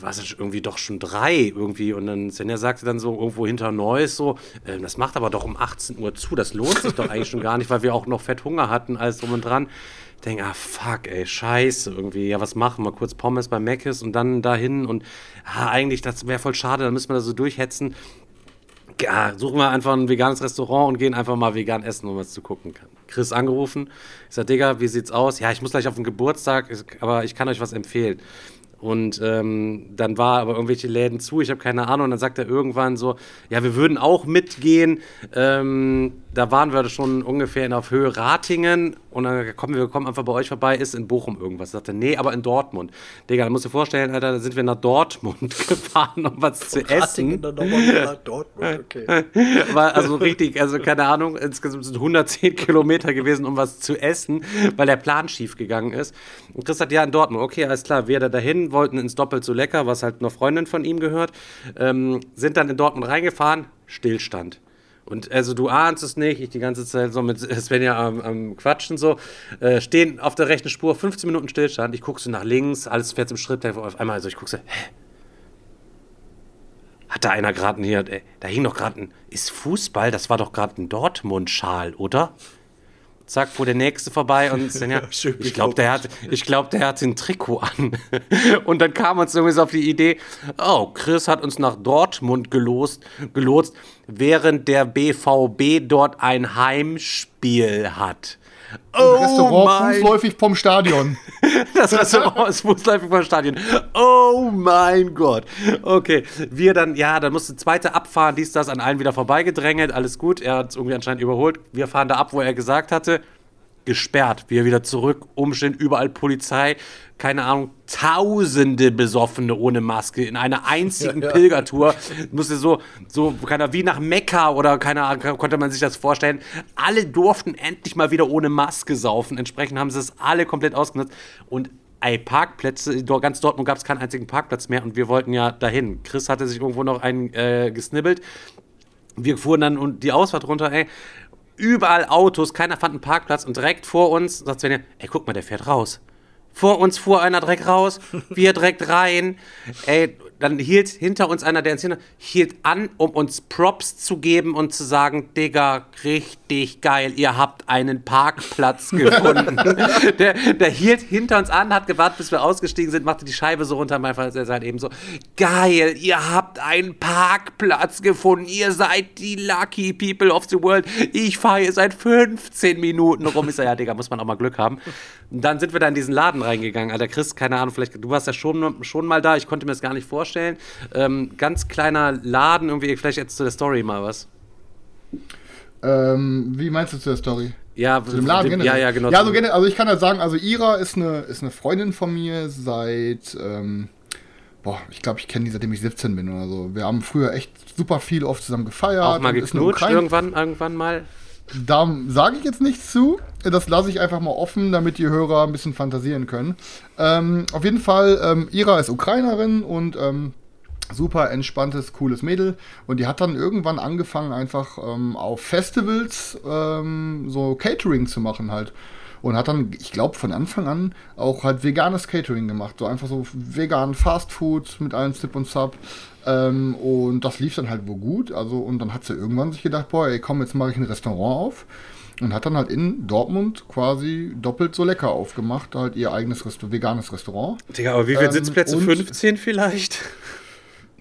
Speaker 1: war es irgendwie doch schon drei irgendwie. Und dann Svenja sagte dann so irgendwo hinter Neuss so, äh, das macht aber doch um 18 Uhr zu. Das lohnt sich doch eigentlich schon gar nicht, weil wir auch noch fett Hunger hatten, alles drum und dran. Ich denke, ah fuck, ey, scheiße irgendwie. Ja, was machen wir? Kurz Pommes bei Mc's und dann dahin. Und ah, eigentlich, das wäre voll schade, dann müssen wir da so durchhetzen. Ja, suchen wir einfach ein veganes Restaurant und gehen einfach mal vegan essen, um was zu gucken kann. Chris angerufen. Ich sag, Digga, wie sieht's aus? Ja, ich muss gleich auf den Geburtstag, aber ich kann euch was empfehlen. Und ähm, dann war aber irgendwelche Läden zu, ich habe keine Ahnung. Und dann sagt er irgendwann so, ja, wir würden auch mitgehen. Ähm, da waren wir schon ungefähr in auf Höhe Ratingen. Und dann kommen wir kommen einfach bei euch vorbei, ist in Bochum irgendwas. Sagt er, nee, aber in Dortmund. Digga, da musst du dir vorstellen, Alter, da sind wir nach Dortmund gefahren, um was zu essen.
Speaker 2: Ratingen, dann nochmal nach Dortmund, okay.
Speaker 1: War also richtig, also keine Ahnung, insgesamt sind 110 Kilometer gewesen, um was zu essen, weil der Plan schief gegangen ist. Und Chris sagt, ja, in Dortmund, okay, alles klar, wir da dahin, wollten ins Doppelt so lecker, was halt einer Freundin von ihm gehört, ähm, sind dann in Dortmund reingefahren, Stillstand. Und also du ahnst es nicht, ich die ganze Zeit so mit Svenja am, am Quatschen so, äh, stehen auf der rechten Spur, 15 Minuten Stillstand, ich guck so nach links, alles fährt im Schritt, auf einmal, also ich guck so, hä? Hat da einer gerade hier, äh, da hing doch gerade ein, ist Fußball, das war doch gerade ein Dortmund-Schal, oder? Zack, fuhr der nächste vorbei und Svenja,
Speaker 2: Schön
Speaker 1: ich glaube, der hat, ich glaube, der hat ein Trikot an. Und dann kam uns irgendwie so auf die Idee, oh, Chris hat uns nach Dortmund gelost, gelotst, während der BVB dort ein Heimspiel hat. Oh
Speaker 3: Restaurant
Speaker 1: mein
Speaker 3: fußläufig vom Stadion.
Speaker 1: das Restaurant ist fußläufig vom Stadion. Oh mein Gott. Okay, wir dann, ja, dann musste zweite abfahren, dies, das, an allen wieder vorbeigedrängelt, alles gut. Er hat es irgendwie anscheinend überholt. Wir fahren da ab, wo er gesagt hatte. Gesperrt, wir wieder zurück, umstehen, überall Polizei, keine Ahnung, tausende Besoffene ohne Maske in einer einzigen
Speaker 2: Ja, ja.
Speaker 1: Pilgertour. Musste so, so, keiner, wie nach Mekka oder keine Ahnung, konnte man sich das vorstellen. Alle durften endlich mal wieder ohne Maske saufen. Entsprechend haben sie es alle komplett ausgenutzt. Und ey, Parkplätze, ganz Dortmund gab es keinen einzigen Parkplatz mehr und wir wollten ja dahin. Chris hatte sich irgendwo noch einen äh, gesnibbelt. Wir fuhren dann und die Ausfahrt runter, ey. Überall Autos, keiner fand einen Parkplatz und direkt vor uns sagt Svenja, ey, guck mal, der fährt raus. Vor uns fuhr einer direkt raus, wir direkt rein. Ey, dann hielt hinter uns einer, der uns hinter, hielt an, um uns Props zu geben und zu sagen, Digga, richtig geil, ihr habt einen Parkplatz gefunden. der, der hielt hinter uns an, hat gewartet, bis wir ausgestiegen sind, machte die Scheibe so runter, mein Vater halt eben so, geil, ihr habt einen Parkplatz gefunden, ihr seid die lucky people of the world. Ich fahre hier seit 15 Minuten rum. Ich sag, ja, Digga, muss man auch mal Glück haben. Und dann sind wir da in diesen Laden reingegangen. Alter, Chris, keine Ahnung, vielleicht, du warst ja schon, schon mal da, ich konnte mir das gar nicht vorstellen. Ähm, ganz kleiner Laden, irgendwie, vielleicht jetzt zu der Story mal was.
Speaker 3: ähm, wie meinst du zu der Story?
Speaker 1: Ja,
Speaker 3: Zu dem Laden
Speaker 1: dem-
Speaker 3: generell?
Speaker 1: Ja, ja, genau.
Speaker 3: Ja, also, generell, also ich kann ja sagen, also Ira ist eine, ist eine Freundin von mir seit, ähm, boah, ich glaube, ich kenne die seitdem ich 17 bin oder so. Wir haben früher echt super viel oft zusammen gefeiert.
Speaker 1: auch mal geknutscht irgendwann, irgendwann mal.
Speaker 3: Da sage ich jetzt nichts zu. Das lasse ich einfach mal offen, damit die Hörer ein bisschen fantasieren können. Ähm, auf jeden Fall, ähm, Ira ist Ukrainerin und ähm, super entspanntes, cooles Mädel. Und die hat dann irgendwann angefangen, einfach ähm, auf Festivals ähm, so Catering zu machen halt. Und hat dann, ich glaube, von Anfang an auch halt veganes Catering gemacht. So einfach so vegan Fast Food mit allem Zip und Zap. Ähm, und das lief dann halt wohl gut. Also, und dann hat sie irgendwann sich gedacht, boah, ey, komm, jetzt mache ich ein Restaurant auf. Und hat dann halt in Dortmund quasi doppelt so lecker aufgemacht, halt ihr eigenes Restaurant, veganes Restaurant.
Speaker 1: Digga, aber wie viele
Speaker 3: Ähm,
Speaker 1: Sitzplätze?
Speaker 3: und-
Speaker 1: 15 vielleicht?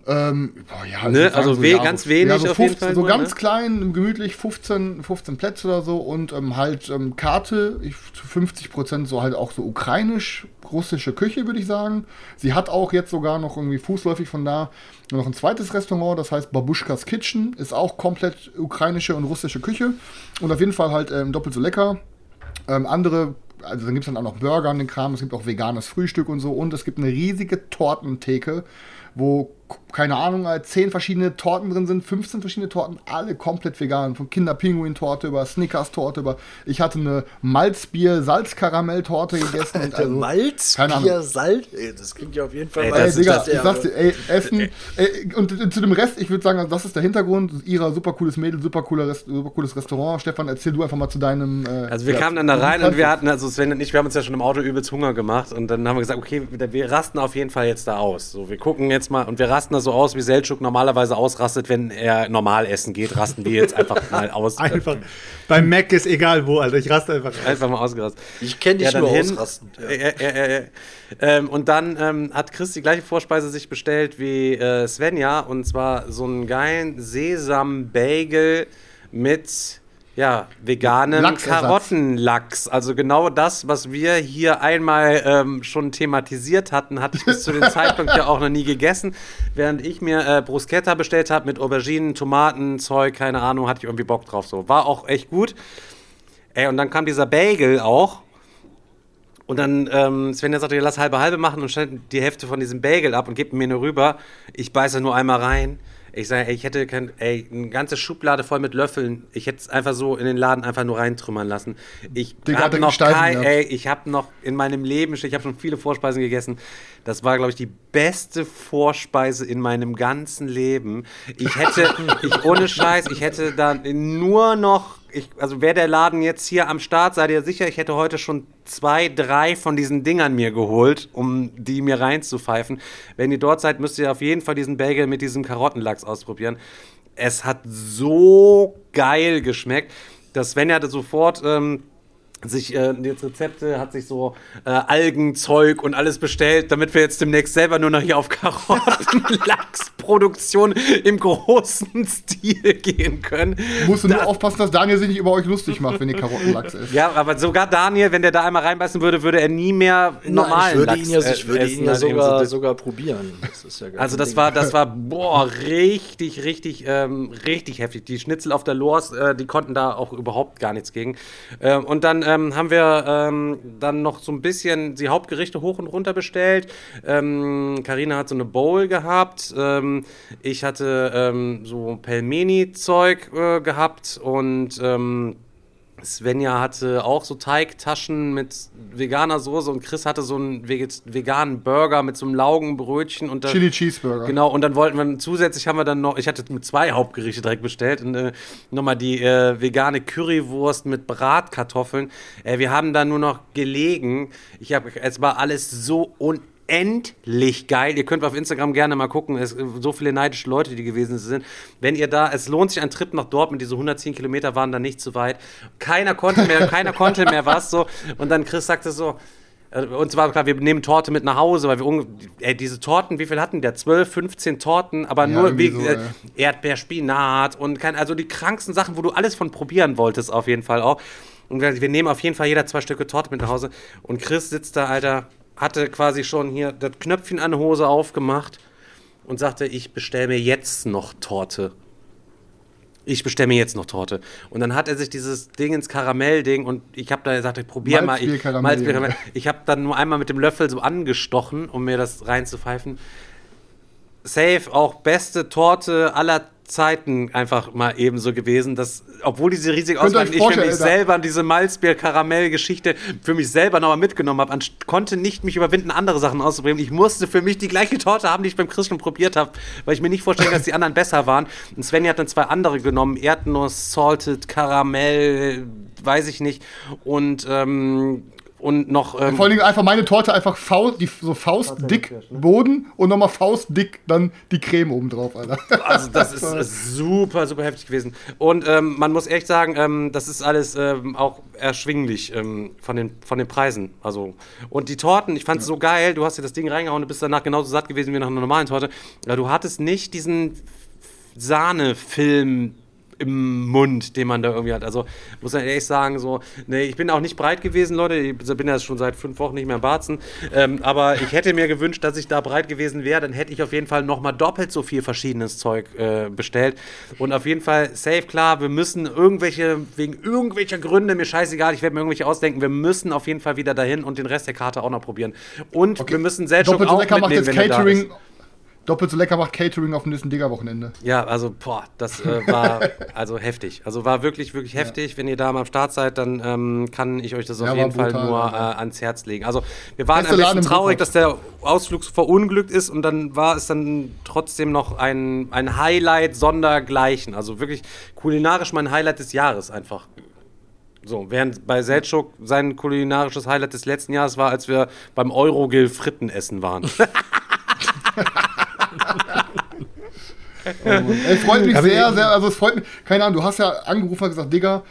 Speaker 3: Ähm, boah, ja,
Speaker 1: Ne?
Speaker 3: würd sagen,
Speaker 1: Also we- ganz wenig
Speaker 3: ja, so
Speaker 1: auf jeden
Speaker 3: 15,
Speaker 1: Fall
Speaker 3: So
Speaker 1: nur,
Speaker 3: ganz
Speaker 1: ne?
Speaker 3: klein, gemütlich, 15, 15 Plätze oder so und ähm, halt ähm, Karte, ich, zu 50 Prozent so halt auch so ukrainisch, russische Küche, würde ich sagen. Sie hat auch jetzt sogar noch irgendwie fußläufig von da noch ein zweites Restaurant, das heißt Babuschkas Kitchen, ist auch komplett ukrainische und russische Küche und auf jeden Fall halt ähm, doppelt so lecker. Ähm, andere, also dann gibt es dann auch noch Burger und den Kram, es gibt auch veganes Frühstück und so und es gibt eine riesige Tortentheke, wo, keine Ahnung, halt 10 verschiedene Torten drin sind, 15 verschiedene Torten, alle komplett vegan. Von Kinderpinguin-Torte über Snickers-Torte über. Ich hatte eine Malzbier-Salzkaramell-Torte gegessen. und
Speaker 2: Der
Speaker 3: also,
Speaker 2: Malz,
Speaker 3: keine Ahnung.
Speaker 2: Bier, Salz. Ey, das klingt ja auf jeden Fall
Speaker 1: Ey,
Speaker 2: mal
Speaker 3: Ey,
Speaker 1: das
Speaker 3: Digga,
Speaker 1: ist
Speaker 3: ich sag's dir, ey, Essen. Ey, und zu dem Rest, ich würde sagen, das ist der Hintergrund. Ihrer super cooles Mädel, super, cooler Rest, super cooles Restaurant. Stefan, erzähl du einfach mal zu deinem. Äh,
Speaker 1: Also wir
Speaker 3: ja,
Speaker 1: kamen dann da rein und wir
Speaker 3: hatten.
Speaker 1: also Sven und ich, wir haben uns ja schon im Auto übelst Hunger gemacht und dann haben wir gesagt, okay, wir wir rasten auf jeden Fall jetzt da aus. So, wir gucken jetzt mal und wir rasten da so aus, wie Seltschuk normalerweise ausrastet, wenn er normal essen geht, rasten wir jetzt einfach mal aus.
Speaker 4: Einfach. Beim Mac ist egal wo, Alter. Ich raste einfach. aus.
Speaker 1: Einfach mal ausgerastet.
Speaker 2: Ich kenn dich
Speaker 1: Ja, dann
Speaker 2: nur
Speaker 1: hin.
Speaker 2: ausrasten. Ja.
Speaker 1: Äh, äh, äh, ähm, und dann ähm, hat Chris die gleiche Vorspeise sich bestellt wie äh, Svenja und zwar so einen geilen Sesam-Bagel mit ja,
Speaker 3: Lachsersatz.
Speaker 1: Karottenlachs. Also genau das, was wir hier einmal ähm, schon thematisiert hatten, hatte ich bis zu dem Zeitpunkt ja auch noch nie gegessen. Während ich mir äh, Bruschetta bestellt habe mit Auberginen, Tomaten, Zeug, keine Ahnung, hatte ich irgendwie Bock drauf. So war auch echt gut. Ey, und dann kam dieser Bagel auch. Und dann, ähm, Svenja sagte, lass halbe halbe machen und stellt die Hälfte von diesem Bagel ab und gibt mir nur rüber. Ich beiße nur einmal rein. Ich sage, ey, ich hätte kein, ey, eine ganze Schublade voll mit Löffeln. Ich hätte es einfach so in den Laden einfach nur reintrümmern lassen. Ich habe noch kein, ey, ich habe noch in meinem Leben, ich habe schon viele Vorspeisen gegessen. Das war, glaube ich, die beste Vorspeise in meinem ganzen Leben. Ich hätte, ich ohne Scheiß, ich hätte dann nur noch, ich, also wäre der Laden jetzt hier am Start, seid ihr sicher, ich hätte heute schon zwei, drei von diesen Dingern mir geholt, um die mir reinzupfeifen. Wenn ihr dort seid, müsst ihr auf jeden Fall diesen Bagel mit diesem Karottenlachs ausprobieren. Es hat so geil geschmeckt, dass Svenja sofort ähm, sich äh, jetzt Rezepte, hat sich so äh, Algenzeug und alles bestellt, damit wir jetzt demnächst selber nur noch hier auf Karottenlachsproduktion im großen Stil gehen können.
Speaker 3: Musst du nur
Speaker 1: Da-
Speaker 3: aufpassen, dass Daniel sich nicht über euch lustig macht, wenn ihr Karottenlachs isst.
Speaker 1: Ja, aber sogar Daniel, wenn der da einmal reinbeißen würde, würde er nie mehr
Speaker 2: Nein,
Speaker 1: normalen
Speaker 2: ich würde
Speaker 1: Lachs
Speaker 2: ihn ja,
Speaker 1: äh,
Speaker 2: ich würde
Speaker 1: essen,
Speaker 2: ihn ja
Speaker 1: eben
Speaker 2: sogar,
Speaker 1: so-
Speaker 2: sogar probieren. Das ist ja gar
Speaker 1: Also das
Speaker 2: Ding.
Speaker 1: war, das war, boah, richtig, richtig, ähm, richtig heftig. Die Schnitzel auf der Loors, äh, die konnten da auch überhaupt gar nichts gegen. Ähm, und dann ähm, haben wir ähm, dann noch so ein bisschen die Hauptgerichte hoch und runter bestellt. Ähm, Carina hat so eine Bowl gehabt. Ähm, ich hatte ähm, so Pelmeni-Zeug äh, gehabt und ähm, Svenja hatte auch so Teigtaschen mit veganer Soße und Chris hatte so einen veganen Burger mit so einem Laugenbrötchen und dann,
Speaker 3: Chili Cheeseburger.
Speaker 1: Genau, und dann wollten wir zusätzlich haben wir dann noch, ich hatte mit zwei Hauptgerichte direkt bestellt und äh, nochmal die äh, vegane Currywurst mit Bratkartoffeln. Äh, wir haben da nur noch gelegen. Ich habe, es war alles so unendlich geil. Ihr könnt auf Instagram gerne mal gucken. Es so viele neidische Leute, die gewesen sind. Wenn ihr da, es lohnt sich ein Trip nach Dortmund. Diese 110 Kilometer waren da nicht zu weit. Keiner konnte mehr, keiner konnte mehr was so. Und dann Chris sagte so, äh, und zwar klar, wir nehmen Torte mit nach Hause, weil wir ey, diese Torten, wie viel hatten der? 12, 15 Torten, aber
Speaker 3: Ja,
Speaker 1: nur wie,
Speaker 3: so,
Speaker 1: äh. Erdbeer, Spinat und kein, also die kranksten Sachen, wo du alles von probieren wolltest, auf jeden Fall auch. Und wir, wir nehmen auf jeden Fall jeder zwei Stücke Torte mit nach Hause. Und Chris sitzt da, Alter, hatte quasi schon hier das Knöpfchen an der Hose aufgemacht und sagte, ich bestelle mir jetzt noch Torte. Ich bestelle mir jetzt noch Torte. Und dann hat er sich dieses Ding ins Karamell-Ding und ich habe da gesagt, ich probier mal. Ich, ich habe dann nur einmal mit dem Löffel so angestochen, um mir das reinzupfeifen. Safe, auch beste Torte aller Zeiten einfach mal ebenso gewesen, dass, obwohl diese riesig
Speaker 3: Könnt ihr
Speaker 1: ausmachen, ich für mich selber diese Malzbier-Karamell-Geschichte für mich selber nochmal mitgenommen habe, konnte nicht mich überwinden, andere Sachen auszuprobieren. Ich musste für mich die gleiche Torte haben, die ich beim Chris schon probiert habe, weil ich mir nicht vorstellen dass die anderen besser waren. Und Svenja hat dann zwei andere genommen, Erdnuss, Salted, Karamell, weiß ich nicht. Und ähm, und noch. Ähm,
Speaker 3: Vor allen Dingen einfach meine Torte einfach Faust, die, so faustdick Boden und nochmal faustdick dann die Creme oben drauf, Alter.
Speaker 1: Also das ist äh, super, super heftig gewesen. Und ähm, man muss echt sagen, ähm, das ist alles ähm, auch erschwinglich ähm, von, den, von den Preisen. Also, und die Torten, ich fand es so geil, du hast dir das Ding reingehauen und bist danach genauso satt gewesen wie nach einer normalen Torte. Ja, du hattest nicht diesen Sahnefilm im Mund, den man da irgendwie hat. Also muss man ehrlich sagen, so, nee, ich bin auch nicht breit gewesen, Leute. Ich bin ja schon seit fünf Wochen nicht mehr im Barzen. Ähm, aber ich hätte mir gewünscht, dass ich da breit gewesen wäre. Dann hätte ich auf jeden Fall nochmal doppelt so viel verschiedenes Zeug äh, bestellt. Und auf jeden Fall safe, klar, wir müssen irgendwelche, wegen irgendwelcher Gründe, mir scheißegal, ich werde mir irgendwelche ausdenken, wir müssen auf jeden Fall wieder dahin und den Rest der Karte auch noch probieren. Und wir müssen selbst auch mitnehmen, wenn er da
Speaker 3: Catering.
Speaker 1: ist.
Speaker 3: Doppelt so lecker macht Catering auf dem nächsten Digger-Wochenende.
Speaker 1: Ja, also, boah, das äh, war also heftig. Also war wirklich, wirklich heftig. Wenn ihr da mal am Start seid, dann ähm, kann ich euch das auf
Speaker 3: Ja,
Speaker 1: jeden Fall
Speaker 3: brutal,
Speaker 1: nur äh,
Speaker 3: ja.
Speaker 1: ans Herz legen. Also wir waren
Speaker 3: Beste
Speaker 1: ein bisschen traurig, dass der Ausflug so verunglückt ist und dann war es dann trotzdem noch ein, ein Highlight sondergleichen. Also wirklich kulinarisch mein Highlight des Jahres einfach. So, während bei Seltschuk sein kulinarisches Highlight des letzten Jahres war, als wir beim Eurogrill Fritten essen waren.
Speaker 3: Ey, freut mich sehr, sehr. Also es freut mich. Keine Ahnung, du hast ja angerufen und gesagt, Digga,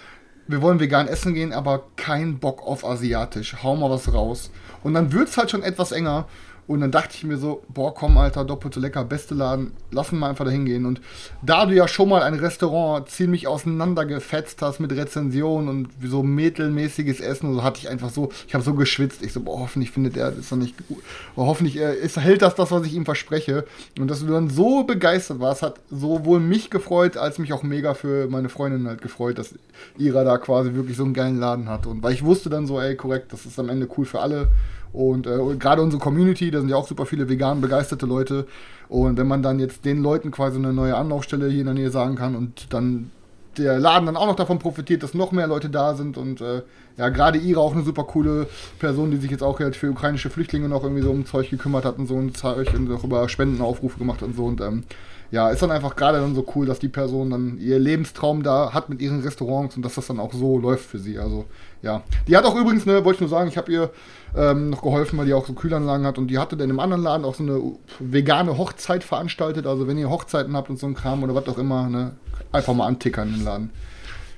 Speaker 3: wir wollen vegan essen gehen, aber kein Bock auf asiatisch. Hau mal was raus. Und dann wird's halt schon etwas enger. Und dann dachte ich mir so, boah, komm, Alter, doppelt so lecker, beste Laden, lass uns mal einfach da hingehen. Und da du ja schon mal ein Restaurant ziemlich auseinandergefetzt hast mit Rezensionen und so mittelmäßiges Essen, so hatte ich einfach so, ich habe so geschwitzt. Ich so, boah, hoffentlich findet er das dann nicht gut. Boah, hoffentlich äh, ist, hält das das, was ich ihm verspreche. Und dass du dann so begeistert warst, hat sowohl mich gefreut, als mich auch mega für meine Freundin halt gefreut, dass Ira da quasi wirklich so einen geilen Laden hat. Und weil ich wusste dann so, ey, korrekt, das ist am Ende cool für alle. Und, äh, und gerade unsere Community, da sind ja auch super viele vegan begeisterte Leute. Und wenn man dann jetzt den Leuten quasi eine neue Anlaufstelle hier in der Nähe sagen kann und dann der Laden dann auch noch davon profitiert, dass noch mehr Leute da sind und äh, ja, gerade Ira auch eine super coole Person, die sich jetzt auch jetzt für ukrainische Flüchtlinge noch irgendwie so um Zeug gekümmert hat und so und Zeug und auch über Spendenaufrufe gemacht und so und ähm, ja, ist dann einfach gerade dann so cool, dass die Person dann ihr Lebenstraum da hat mit ihren Restaurants und dass das dann auch so läuft für sie. Also ja, die hat auch übrigens, ne, wollte ich nur sagen, ich habe ihr ähm, noch geholfen, weil die auch so Kühlanlagen hat und die hatte dann im anderen Laden auch so eine vegane Hochzeit veranstaltet. Also wenn ihr Hochzeiten habt und so ein Kram oder was auch immer, ne, einfach mal antickern in den Laden.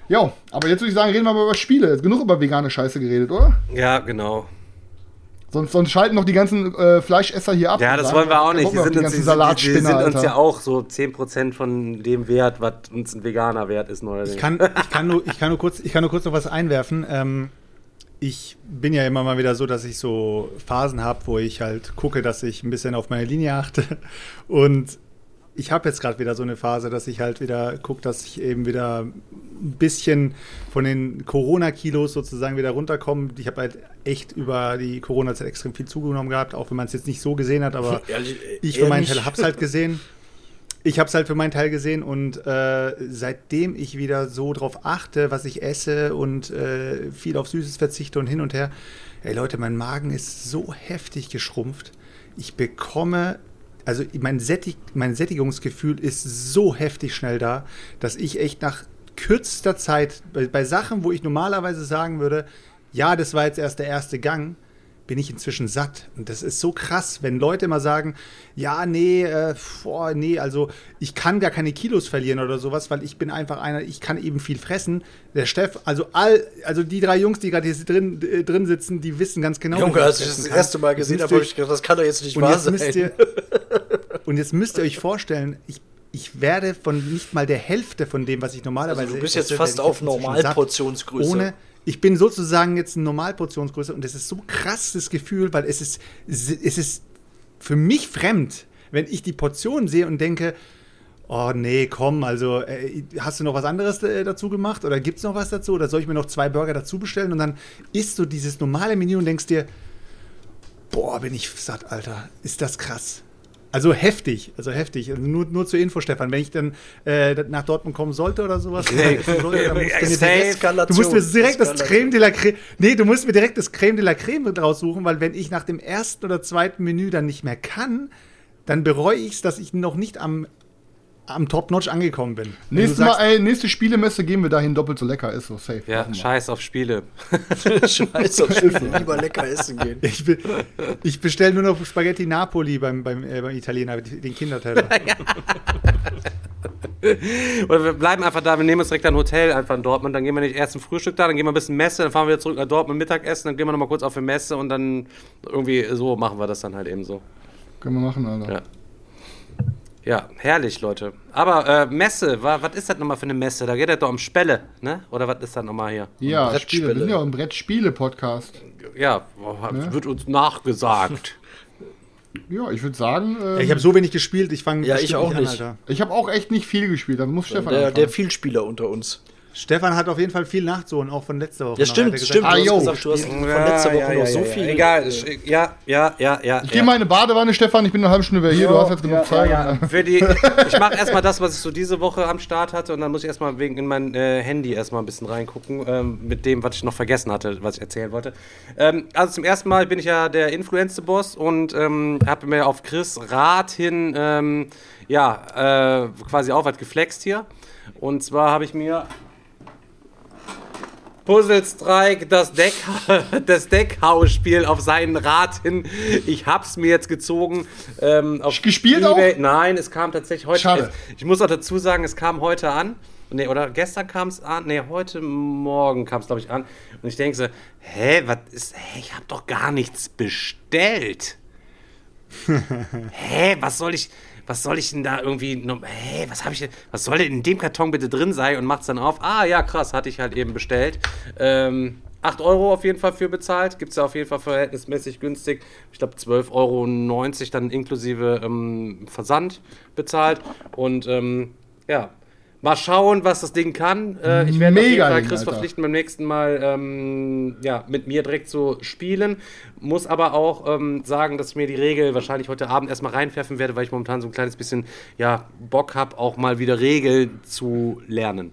Speaker 3: Ja, aber jetzt würde ich sagen, reden wir mal über Spiele. Jetzt genug über vegane Scheiße geredet, oder?
Speaker 1: ja, genau.
Speaker 3: Sonst, sonst schalten noch die ganzen äh, Fleischesser hier ab.
Speaker 1: Ja, das
Speaker 3: sagen,
Speaker 1: wollen wir auch nicht. Die sind,
Speaker 3: die
Speaker 1: uns, die, die, die sind uns ja auch so 10% von dem Wert, was uns ein Veganer wert ist. Neuerdings.
Speaker 4: Ich kann, ich, kann nur, ich, kann nur kurz, ich kann nur kurz noch was einwerfen. Ähm, ich bin ja immer mal wieder so, dass ich so Phasen habe, wo ich halt gucke, dass ich ein bisschen auf meine Linie achte. Und ich habe jetzt gerade wieder so eine Phase, dass ich halt wieder gucke, dass ich eben wieder ein bisschen von den Corona-Kilos sozusagen wieder runterkomme. Ich habe halt echt über die Corona-Zeit extrem viel zugenommen gehabt, auch wenn man es jetzt nicht so gesehen hat, aber
Speaker 2: Ehrlich,
Speaker 4: ich für meinen? Teil habe es halt gesehen. Ich habe es halt für meinen Teil gesehen und äh, seitdem ich wieder so drauf achte, was ich esse und äh, viel auf Süßes verzichte und hin und her, ey Leute, mein Magen ist so heftig geschrumpft. Ich bekomme, also mein, Sättig, mein Sättigungsgefühl ist so heftig schnell da, dass ich echt nach kürzester Zeit, bei, bei Sachen, wo ich normalerweise sagen würde, ja, das war jetzt erst der erste Gang, bin ich inzwischen satt. Und das ist so krass, wenn Leute immer sagen, ja, nee, äh, boah, nee, also ich kann gar keine Kilos verlieren oder sowas, weil ich bin einfach einer, ich kann eben viel fressen. Der Steff, also all, also die drei Jungs, die gerade hier drin, äh, drin sitzen, die wissen ganz genau.
Speaker 2: Junge,
Speaker 4: ich
Speaker 2: als ich das das erste Mal gesehen habe, habe ich gedacht, das kann doch jetzt nicht wahr sein.
Speaker 4: ihr, und jetzt müsst ihr euch vorstellen, ich, ich werde von nicht mal der Hälfte von dem, was ich normalerweise
Speaker 2: Also du bist jetzt fast auf. Normalportionsgröße.
Speaker 4: Ohne, ich bin sozusagen jetzt eine Normalportionsgröße und das ist so krass das Gefühl, weil es ist, es ist für mich fremd, wenn ich die Portion sehe und denke, oh nee, komm, also äh, hast du noch was anderes äh, dazu gemacht oder gibt es noch was dazu oder soll ich mir noch zwei Burger dazu bestellen und dann isst du dieses normale Menü und denkst dir, boah, bin ich satt, Alter, ist das krass. Also heftig, also heftig. Also nur, nur zur Info, Stefan, wenn ich dann äh, nach Dortmund kommen sollte oder sowas,
Speaker 1: Nee.
Speaker 4: sollte, dann musst du mir direkt Du musst mir direkt das Creme de la Creme. Nee, du musst mir direkt das Creme de la Creme raussuchen, weil wenn ich nach dem ersten oder zweiten Menü dann nicht mehr kann, dann bereue ich es, dass ich noch nicht am am Top-Notch angekommen bin. Sagst,
Speaker 3: Mal, ey, nächste Spielemesse gehen wir dahin, doppelt so lecker ist so safe.
Speaker 1: Ja, scheiß auf Spiele.
Speaker 2: Scheiße, auf Spiele. lieber lecker essen gehen.
Speaker 4: Ich, be ich bestelle nur noch Spaghetti Napoli beim, beim, äh, beim Italiener, den Kinderteller.
Speaker 1: Oder wir bleiben einfach da, wir nehmen uns direkt ein Hotel einfach in Dortmund, dann gehen wir nicht erst ein Frühstück da, dann gehen wir ein bisschen Messe, dann fahren wir wieder zurück nach Dortmund Mittagessen, dann gehen wir nochmal kurz auf die Messe und dann irgendwie so machen wir das dann halt eben so.
Speaker 3: Können wir machen, Alter.
Speaker 1: Ja. Ja, herrlich, Leute. Aber äh, Messe, wa, was ist das nochmal für eine Messe? Da geht es doch um Spelle, ne? Oder was ist das nochmal hier?
Speaker 3: Ja,
Speaker 2: Brettspiele.
Speaker 3: Spiele. Wir sind ja ein Brettspiele-Podcast.
Speaker 1: Ja,
Speaker 3: Ne?
Speaker 1: wird uns nachgesagt.
Speaker 3: Ja, ich würde sagen, äh,
Speaker 4: Ja, ich habe so wenig gespielt, ich fange
Speaker 2: Ja, ich auch nicht.
Speaker 3: ich habe auch echt nicht viel gespielt. Dann muss Stefan
Speaker 2: Der, der. Vielspieler unter uns.
Speaker 4: Stefan hat auf jeden Fall viel nachzuholen, auch von letzter Woche.
Speaker 2: Ja, stimmt,
Speaker 4: gesagt,
Speaker 2: stimmt.
Speaker 3: Ah,
Speaker 2: du hast gesagt, du hast von letzter Woche noch so viel.
Speaker 1: Egal, ja, ja, ja, ja.
Speaker 3: Ich
Speaker 1: ja.
Speaker 3: gehe mal in eine Badewanne, Stefan. Ich bin eine halbe Stunde wieder hier. du hast jetzt genug Zeit.
Speaker 1: Für die, ich mache erstmal das, was ich so diese Woche am Start hatte und dann muss ich erstmal wegen in mein äh, Handy erstmal ein bisschen reingucken ähm, mit dem, was ich noch vergessen hatte, was ich erzählen wollte. Ähm, also zum ersten Mal bin ich ja der Influencer-Boss und ähm, habe mir auf Chris Rat hin ähm, ja, äh, quasi auch was geflext hier. Und zwar habe ich mir Puzzle-Strike, das, Deck, das Deckhausspiel auf seinen Rat hin. Ich hab's mir jetzt gezogen. Ähm, auf
Speaker 3: Gespielt auch?
Speaker 1: Nein, es kam tatsächlich heute.
Speaker 3: Schade.
Speaker 1: Es, ich muss auch dazu sagen, es kam heute an. Nee, oder gestern kam es an. Nee, heute Morgen kam es, glaube ich, an. Und ich denke so, hä, was ist. Hä, ich habe doch gar nichts bestellt. hä, was soll ich. Was soll ich denn da irgendwie. Hä, was habe ich. Was soll denn in dem Karton bitte drin sein? Und macht's dann auf. Ah, ja, krass, hatte ich halt eben bestellt. Ähm. 8 Euro auf jeden Fall für bezahlt. Gibt es ja auf jeden Fall verhältnismäßig günstig. Ich glaube 12,90 Euro dann inklusive ähm, Versand bezahlt. Und ähm, ja, mal schauen, was das Ding kann. Äh, ich werde auf jeden
Speaker 3: Mega
Speaker 1: Fall
Speaker 3: Ding,
Speaker 1: Chris
Speaker 3: Alter.
Speaker 1: verpflichten, beim nächsten Mal ähm, ja, mit mir direkt zu spielen. Muss aber auch ähm, sagen, dass ich mir die Regel wahrscheinlich heute Abend erstmal reinwerfen werde, weil ich momentan so ein kleines bisschen ja, Bock habe, auch mal wieder Regeln zu lernen.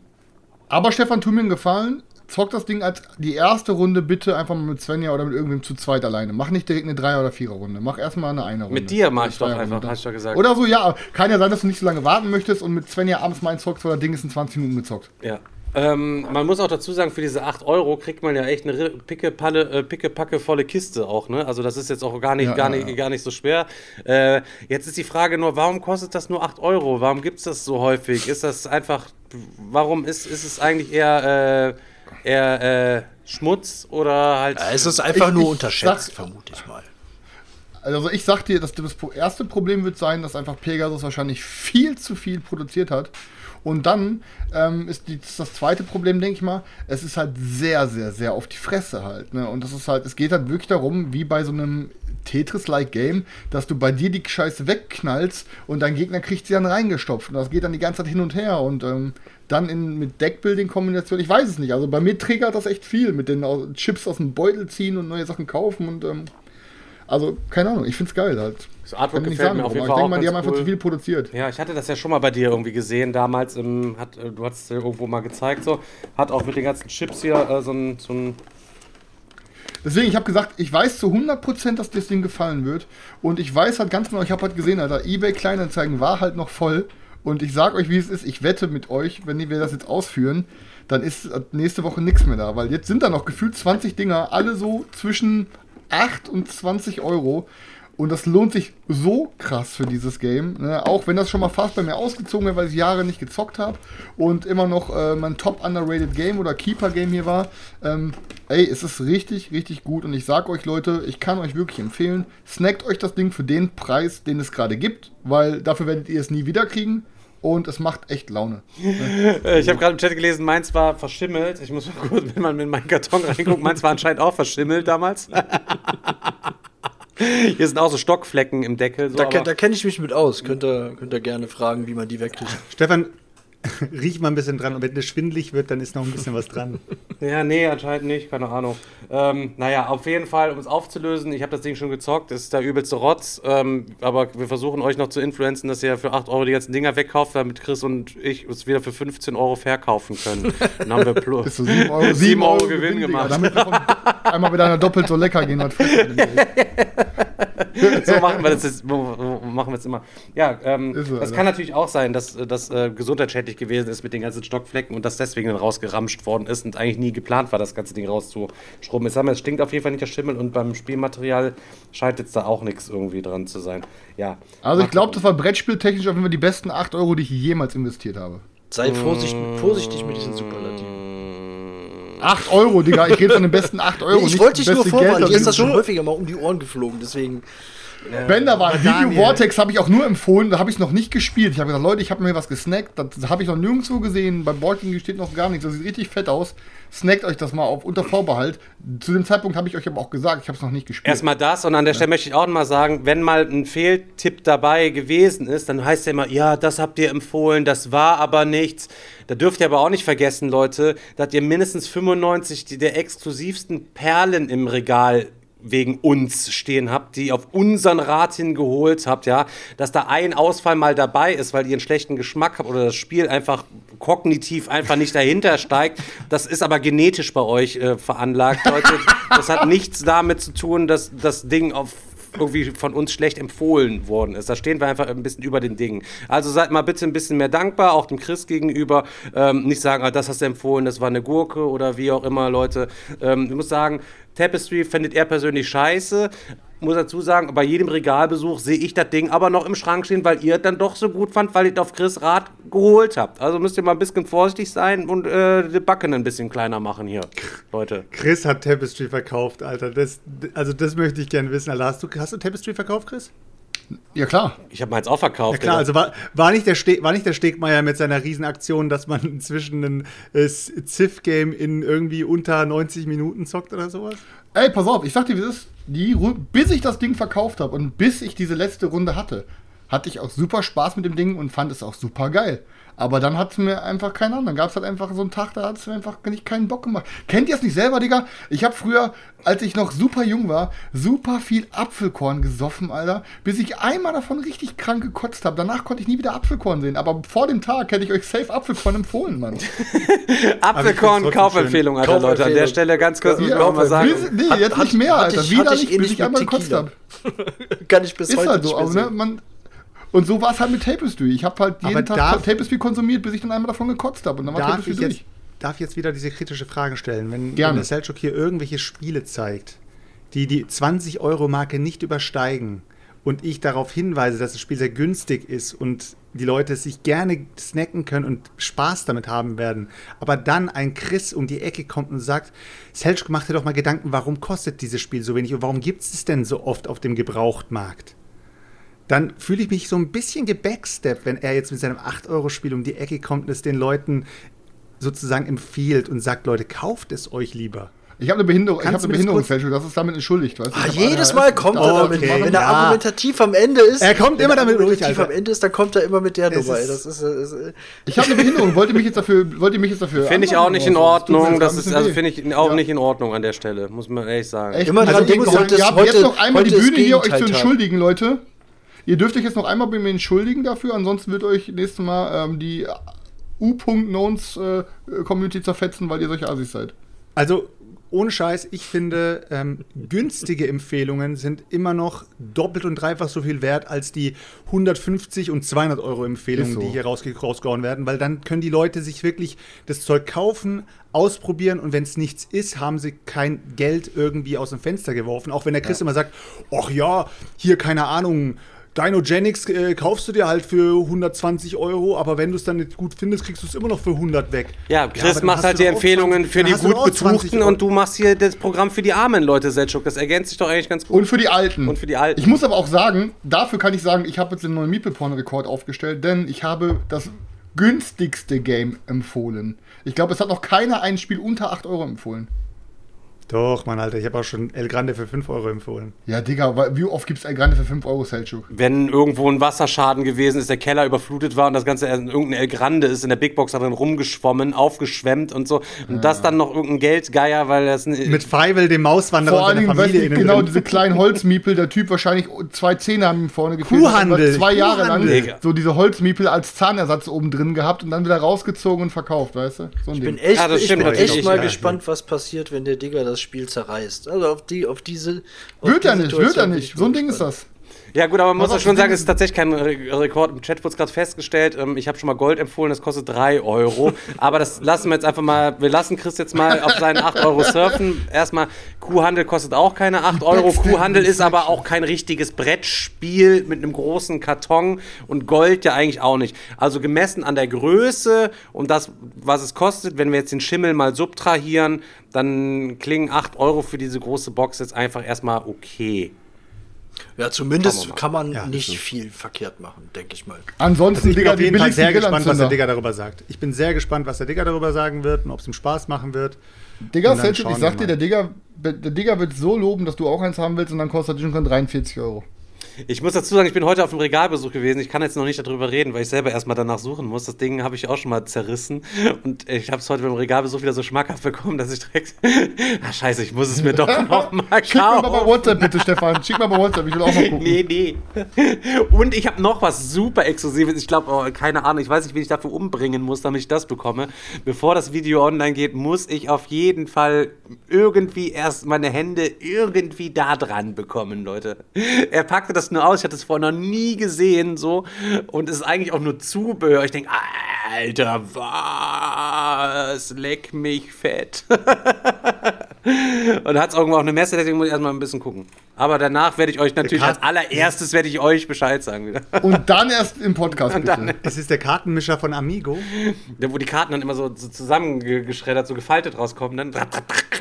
Speaker 3: Aber Stefan, tu mir einen Gefallen. Zock das Ding als die erste Runde bitte einfach mal mit Svenja oder mit irgendwem zu zweit alleine. Mach nicht direkt eine Dreier- oder Vierer-Runde. Mach erstmal eine Einer-Runde.
Speaker 1: Mit dir mach ich doch einfach, hast du gesagt.
Speaker 3: Oder so, ja. Kann ja sein, dass du nicht so lange warten möchtest und mit Svenja abends mal zockst, weil das Ding ist in 20 Minuten gezockt.
Speaker 1: Ja. Ähm, man muss auch dazu sagen, für diese 8 Euro kriegt man ja echt eine picke-palle, äh, picke-packe volle Kiste auch, ne? Also das ist jetzt auch gar nicht,
Speaker 3: Ja,
Speaker 1: gar
Speaker 3: ja,
Speaker 1: nicht,
Speaker 3: ja.
Speaker 1: gar nicht so schwer. Äh, jetzt ist die Frage nur, warum kostet das nur 8 Euro? Warum gibt es das so häufig? Ist das einfach, warum ist, ist es eigentlich eher, äh, eher äh, Schmutz oder halt...
Speaker 2: Ja, es ist einfach
Speaker 3: Ich-
Speaker 2: nur
Speaker 3: ich
Speaker 2: unterschätzt,
Speaker 3: sag-
Speaker 2: vermute ich mal.
Speaker 3: Also ich sag dir, dass das pro- erste Problem wird sein, dass einfach Pegasus wahrscheinlich viel zu viel produziert hat. Und dann ähm, ist, die, ist das zweite Problem, denke ich mal, es ist halt sehr, sehr, sehr auf die Fresse halt. Ne? Und das ist halt, es geht halt wirklich darum, wie bei so einem Tetris-like Game, dass du bei dir die Scheiße wegknallst und dein Gegner kriegt sie dann reingestopft. Und das geht dann die ganze Zeit hin und her. Und ähm, dann in, mit Deckbuilding-Kombination, ich weiß es nicht. Also bei mir triggert das echt viel, mit den Chips aus dem Beutel ziehen und neue Sachen kaufen und ähm, also, keine Ahnung, ich find's geil halt.
Speaker 1: Das Artwork gefällt
Speaker 3: sagen,
Speaker 1: mir auf jeden Fall
Speaker 3: ich denke mal, die haben
Speaker 1: ganz
Speaker 3: einfach
Speaker 1: cool.
Speaker 3: zu viel produziert.
Speaker 1: Ja, ich hatte das ja schon mal bei dir irgendwie gesehen damals. Im, hat, äh, du hast es ja irgendwo mal gezeigt so. Hat auch mit den ganzen Chips hier äh, so ein, so ein
Speaker 3: Deswegen, ich habe gesagt, ich weiß zu 100%, dass dir das Ding gefallen wird. Und ich weiß halt ganz genau, ich habe halt gesehen, Alter, eBay Kleinanzeigen war halt noch voll. Und ich sag euch, wie es ist, ich wette mit euch, wenn wir das jetzt ausführen, dann ist nächste Woche nichts mehr da. Weil jetzt sind da noch gefühlt 20 Dinger, alle so zwischen 8 und 20 Euro. Und das lohnt sich so krass für dieses Game. Ne? Auch wenn das schon mal fast bei mir ausgezogen wäre, weil ich Jahre nicht gezockt habe und immer noch äh, mein top underrated Game oder Keeper Game hier war. Ähm, ey, es ist richtig, richtig gut. Und ich sag euch, Leute, ich kann euch wirklich empfehlen, snackt euch das Ding für den Preis, den es gerade gibt, weil dafür werdet ihr es nie wieder kriegen. Und es macht echt Laune.
Speaker 1: Ich habe gerade im Chat gelesen, meins war verschimmelt. Ich muss mal kurz, wenn man in meinen Karton reinguckt, meins war anscheinend auch verschimmelt damals. Hier sind auch so Stockflecken im Deckel. So,
Speaker 2: Da, da kenne ich mich mit aus. Könnt ihr, könnt ihr gerne fragen, wie man die wegkriegt.
Speaker 4: Stefan, riech mal ein bisschen dran und wenn es schwindelig wird, dann ist noch ein bisschen was dran.
Speaker 1: Ja, nee, anscheinend nicht, keine Ahnung. Ähm, naja, auf jeden Fall, um es aufzulösen, ich habe das Ding schon gezockt, das ist der übelste Rotz, ähm, aber wir versuchen euch noch zu influenzen, dass ihr für 8 Euro die ganzen Dinger wegkauft, damit Chris und ich es wieder für 15 Euro verkaufen können. Dann haben wir
Speaker 3: Bis
Speaker 1: plus.
Speaker 3: zu 7 Euro,
Speaker 1: Sieben Euro
Speaker 3: Gewinn,
Speaker 1: Gewinn gemacht.
Speaker 3: Damit wir von, einmal wieder einer doppelt so lecker gehen. ey?
Speaker 1: so machen wir das jetzt, machen wir es immer. Ja, ähm,
Speaker 3: so,
Speaker 1: das kann natürlich auch sein, dass das äh, gesundheitsschädlich gewesen ist mit den ganzen Stockflecken und dass deswegen dann rausgeramscht worden ist und eigentlich nie geplant war, das ganze Ding rauszuschrubben. Jetzt haben wir, es stinkt auf jeden Fall nicht der Schimmel und beim Spielmaterial scheint jetzt da auch nichts irgendwie dran zu sein. Ja.
Speaker 3: Also ich
Speaker 1: Mal
Speaker 3: glaube, das war brettspieltechnisch auf jeden Fall die besten 8 Euro, die ich jemals investiert habe.
Speaker 2: Sei vorsichtig, vorsichtig mit diesen Superlativen.
Speaker 3: 8 Euro, Digga, ich rede von den besten 8 Euro.
Speaker 2: Nee, ich
Speaker 3: nicht
Speaker 2: wollte dich
Speaker 3: das
Speaker 2: nur vorwarnen, dir ist
Speaker 3: da
Speaker 2: das schon häufiger mal um die Ohren geflogen, deswegen.
Speaker 3: Wenn da war, Video. Vortex habe ich auch nur empfohlen, da habe ich es noch nicht gespielt. Ich habe gesagt, Leute, ich habe mir was gesnackt, das habe ich noch nirgendwo gesehen. Bei Boarding steht noch gar nichts, das sieht richtig fett aus. Snackt euch das mal auf unter Vorbehalt. Zu dem Zeitpunkt habe ich euch aber auch gesagt, ich habe es noch nicht gespielt.
Speaker 1: Erstmal das und an der Stelle möchte ich auch noch mal sagen, wenn mal ein Fehltipp dabei gewesen ist, dann heißt ja immer, ja, das habt ihr empfohlen, das war aber nichts. Da dürft ihr aber auch nicht vergessen, Leute, dass ihr mindestens 95 die- der exklusivsten Perlen im Regal wegen uns stehen habt, die auf unseren Rat hin geholt habt, ja, dass da ein Ausfall mal dabei ist, weil ihr einen schlechten Geschmack habt oder das Spiel einfach kognitiv einfach nicht dahinter steigt. Das ist aber genetisch bei euch äh, veranlagt, Leute. Das hat nichts damit zu tun, dass das Ding auf irgendwie von uns schlecht empfohlen worden ist. Da stehen wir einfach ein bisschen über den Dingen. Also seid mal bitte ein bisschen mehr dankbar, auch dem Chris gegenüber. Ähm, nicht sagen, ah, das hast du empfohlen, das war eine Gurke oder wie auch immer, Leute. Ähm, ich muss sagen, Tapestry findet er persönlich scheiße. Muss dazu sagen, bei jedem Regalbesuch sehe ich das Ding aber noch im Schrank stehen, weil ihr es dann doch so gut fand, weil ihr es auf Chris Rat geholt habt. Also müsst ihr mal ein bisschen vorsichtig sein und äh, die Backen ein bisschen kleiner machen hier, Leute.
Speaker 4: Chris hat Tapestry verkauft, Alter. Das, also das möchte ich gerne wissen. Alter, hast, du, hast du Tapestry verkauft, Chris?
Speaker 3: Ja klar.
Speaker 1: Ich habe meins auch verkauft.
Speaker 4: Ja klar, also war, war, nicht der Ste war nicht der Stegmeier mit seiner Riesenaktion, dass man inzwischen ein äh, Civ-Game in irgendwie unter 90 Minuten zockt oder sowas?
Speaker 3: Ey, pass auf, ich sag dir, wie es ist. Die, bis ich das Ding verkauft habe und bis ich diese letzte Runde hatte, hatte ich auch super Spaß mit dem Ding und fand es auch super geil. Aber dann hat es mir einfach keinen Ahnung. Dann gab es halt einfach so einen Tag, da hat es mir einfach nicht keinen Bock gemacht. Kennt ihr es nicht selber, Digga? Ich habe früher, als ich noch super jung war, super viel Apfelkorn gesoffen, Alter, bis ich einmal davon richtig krank gekotzt habe. Danach konnte ich nie wieder Apfelkorn sehen. Aber vor dem Tag hätte ich euch safe Apfelkorn empfohlen, Mann.
Speaker 1: Apfelkorn, Kaufempfehlung, Alter, Leute. An der
Speaker 2: Kaufempfehlung.
Speaker 1: Stelle ganz kurz, muss ich
Speaker 3: Ja,
Speaker 1: auch mal sagen.
Speaker 3: bis, nee,
Speaker 2: Hat-
Speaker 3: jetzt
Speaker 2: hat-
Speaker 3: nicht mehr,
Speaker 2: hatte
Speaker 3: Alter.
Speaker 2: ich- hatte ich
Speaker 3: bis ich einmal gekotzt habe.
Speaker 2: Kann ich bis
Speaker 3: Ist
Speaker 2: heute
Speaker 3: halt
Speaker 2: nicht
Speaker 3: so,
Speaker 2: mehr
Speaker 3: aber, ne, man, und so war es halt mit Tapestry. Ich habe halt jeden
Speaker 4: Aber
Speaker 3: Tag
Speaker 4: darf-
Speaker 3: Tapestry konsumiert, bis ich dann einmal davon gekotzt habe. Und dann war
Speaker 4: Darf
Speaker 3: Tapestry
Speaker 4: ich,
Speaker 3: durch.
Speaker 4: jetzt, darf ich jetzt wieder diese kritische Frage stellen? Wenn,
Speaker 3: Gerne.
Speaker 4: wenn der Selchuk hier irgendwelche Spiele zeigt, die die 20-Euro-Marke nicht übersteigen und ich darauf hinweise, dass das Spiel sehr günstig ist und die Leute es sich gerne snacken können und Spaß damit haben werden, aber dann ein Chris um die Ecke kommt und sagt, Selchuk, mach dir doch mal Gedanken, warum kostet dieses Spiel so wenig und warum gibt es es denn so oft auf dem Gebrauchtmarkt? Dann fühle ich mich so ein bisschen gebacksteppt, wenn er jetzt mit seinem 8-Euro-Spiel um die Ecke kommt und es den Leuten sozusagen empfiehlt und sagt, Leute, kauft es euch lieber.
Speaker 3: Ich habe eine Behinderung, ich
Speaker 4: Kannst
Speaker 3: habe
Speaker 4: du
Speaker 3: eine
Speaker 4: mir das kurz-
Speaker 3: Behinderungsfälschung, das ist damit entschuldigt, weißt du?
Speaker 2: Ah,
Speaker 3: Ich hab
Speaker 2: jedes Mal
Speaker 3: ich
Speaker 2: kommt er
Speaker 3: das
Speaker 2: damit.
Speaker 3: machen.
Speaker 2: Wenn er
Speaker 4: Ja.
Speaker 2: argumentativ am Ende ist.
Speaker 4: Er kommt
Speaker 2: wenn
Speaker 4: immer damit durch,
Speaker 2: argumentativ
Speaker 4: Alter.
Speaker 2: am Ende ist, dann kommt er immer mit der Nummer. ey.
Speaker 4: ist-
Speaker 2: Das ist, äh, ist, äh,
Speaker 3: Ich habe eine Behinderung, wollt ihr mich jetzt dafür, wollt ihr mich jetzt dafür
Speaker 1: Finde ich auch nicht in Ordnung. Das
Speaker 3: ein
Speaker 1: ist, also finde ich auch
Speaker 3: Ja.
Speaker 1: nicht in Ordnung an der Stelle, muss man ehrlich sagen.
Speaker 3: Echt?
Speaker 2: Immer
Speaker 3: also
Speaker 2: dran
Speaker 3: ich
Speaker 2: denken,
Speaker 3: ihr habt jetzt noch einmal die Bühne hier, euch zu entschuldigen, Leute. Ihr dürft euch jetzt noch einmal bei mir entschuldigen dafür, ansonsten wird euch nächstes Mal ähm, die U.Knowns äh, Community zerfetzen, weil ihr solche Assis seid.
Speaker 4: Also, ohne Scheiß, ich finde, ähm, günstige Empfehlungen sind immer noch doppelt und dreifach so viel wert als die 150 und 200 Euro Empfehlungen,
Speaker 3: so.
Speaker 4: die hier rausge rausgehauen werden, weil dann können die Leute sich wirklich das Zeug kaufen, ausprobieren und wenn es nichts ist, haben sie kein Geld irgendwie aus dem Fenster geworfen. Auch wenn der Chris immer sagt, ach ja, hier keine Ahnung, Dynogenics äh, kaufst du dir halt für 120 Euro, aber wenn du es dann nicht gut findest, kriegst du es immer noch für 100 weg.
Speaker 1: Ja, Chris
Speaker 4: dann
Speaker 1: macht halt die Empfehlungen
Speaker 4: 20
Speaker 1: für die gut
Speaker 4: doch auch 20
Speaker 1: Betuchten und du machst hier das Programm für die armen Leute, Selchuk. Das ergänzt sich doch eigentlich ganz gut.
Speaker 3: Und für die Alten.
Speaker 1: Und für die Alten.
Speaker 3: Ich muss aber auch sagen, dafür kann ich sagen, ich habe jetzt den neuen Meeple-Porn-Rekord aufgestellt, denn ich habe das günstigste Game empfohlen. Ich glaube, es hat noch keiner ein Spiel unter 8 Euro empfohlen.
Speaker 4: Doch, Mann, Alter, ich habe auch schon El Grande für 5 Euro empfohlen.
Speaker 3: Ja, Digga, wie oft gibt es ein Grande für 5 Euro, Selchuk?
Speaker 1: Wenn irgendwo ein Wasserschaden gewesen ist, der Keller überflutet war und das Ganze in irgendein El Grande ist in der Big Box darin rumgeschwommen, aufgeschwemmt und so. Und das dann noch irgendein Geldgeier, weil das ein,
Speaker 4: Mit Feivel, dem Mauswanderer
Speaker 3: Vor
Speaker 4: und
Speaker 3: allen Dingen, weißt
Speaker 4: Familie
Speaker 3: du, genau,
Speaker 4: drin.
Speaker 3: diese kleinen Holzmiepel, der Typ wahrscheinlich zwei Zähne haben ihm vorne gefehlt. hat,
Speaker 4: Kuhhandel,
Speaker 3: Zwei Jahre lang
Speaker 4: Kuhhandel.
Speaker 3: so diese Holzmiepel als Zahnersatz oben drin gehabt und dann wieder rausgezogen und verkauft, weißt du? So ein
Speaker 2: Ich bin echt,
Speaker 1: Ja,
Speaker 2: ich bin
Speaker 1: natürlich,
Speaker 2: echt mal
Speaker 1: ja.
Speaker 2: gespannt, was passiert, wenn der Digger das das Spiel zerreißt. Also auf die, auf diese. Auf
Speaker 3: Wird er nicht, wird er nicht.
Speaker 2: ich
Speaker 3: So ein Ding ist das.
Speaker 1: Ja gut, aber man muss ja schon sagen, es ist tatsächlich kein Re Rekord. Im Chat wurde es gerade festgestellt. Ähm, ich habe schon mal Gold empfohlen, das kostet 3 Euro. aber das lassen wir jetzt einfach mal, wir lassen Chris jetzt mal auf seinen 8 Euro surfen. Erstmal, Kuhhandel kostet auch keine 8 Euro. Kuhhandel ist aber auch kein richtiges Brettspiel mit einem großen Karton und Gold ja eigentlich auch nicht. Also gemessen an der Größe und das, was es kostet, wenn wir jetzt den Schimmel mal subtrahieren, dann klingen 8 Euro für diese große Box jetzt einfach erstmal okay.
Speaker 2: Ja, zumindest kann man
Speaker 4: Ja,
Speaker 2: nicht
Speaker 4: stimmt.
Speaker 2: viel verkehrt machen, denke ich mal.
Speaker 3: Ansonsten,
Speaker 4: Ich bin
Speaker 3: Digga,
Speaker 4: auf jeden Fall sehr gespannt, was der. Digger darüber sagt. Ich bin sehr gespannt, was der Digger darüber sagen wird und ob es ihm Spaß machen wird.
Speaker 3: Digga, Selchuk, ich sag dir, der Digga, der Digga wird so loben, dass du auch eins haben willst und dann kostet er schon 43 Euro.
Speaker 1: Ich muss dazu sagen, ich bin heute auf dem Regalbesuch gewesen. Ich kann jetzt noch nicht darüber reden, weil ich selber erstmal danach suchen muss. Das Ding habe ich auch schon mal zerrissen. Und ich habe es heute beim Regalbesuch wieder so schmackhaft bekommen, dass ich direkt. Ah, scheiße, ich muss es mir doch noch mal
Speaker 3: Schick mir mal bei
Speaker 1: kaufen.
Speaker 3: WhatsApp bitte, Stefan. Schick mal bei WhatsApp, ich will auch mal gucken.
Speaker 1: Nee, nee. Und ich habe noch was super Exklusives. Ich glaube, oh, keine Ahnung, ich weiß nicht, wen ich dafür umbringen muss, damit ich das bekomme. Bevor das Video online geht, muss ich auf jeden Fall irgendwie erst meine Hände irgendwie da dran bekommen, Leute. Er packte das nur aus, ich hatte es vorher noch nie gesehen, so. Und es ist eigentlich auch nur Zubehör. Ich denke, Alter, was? Leck mich fett. Und hat es irgendwo auch eine Messe, deswegen muss ich erstmal ein bisschen gucken. Aber danach werde ich euch natürlich als allererstes werde ich euch Bescheid sagen wieder.
Speaker 3: Und dann erst im Podcast, bitte.
Speaker 4: Es ist der Kartenmischer von Amigo.
Speaker 1: Ja, Wo die Karten dann immer so, so zusammengeschreddert, so gefaltet rauskommen. Dann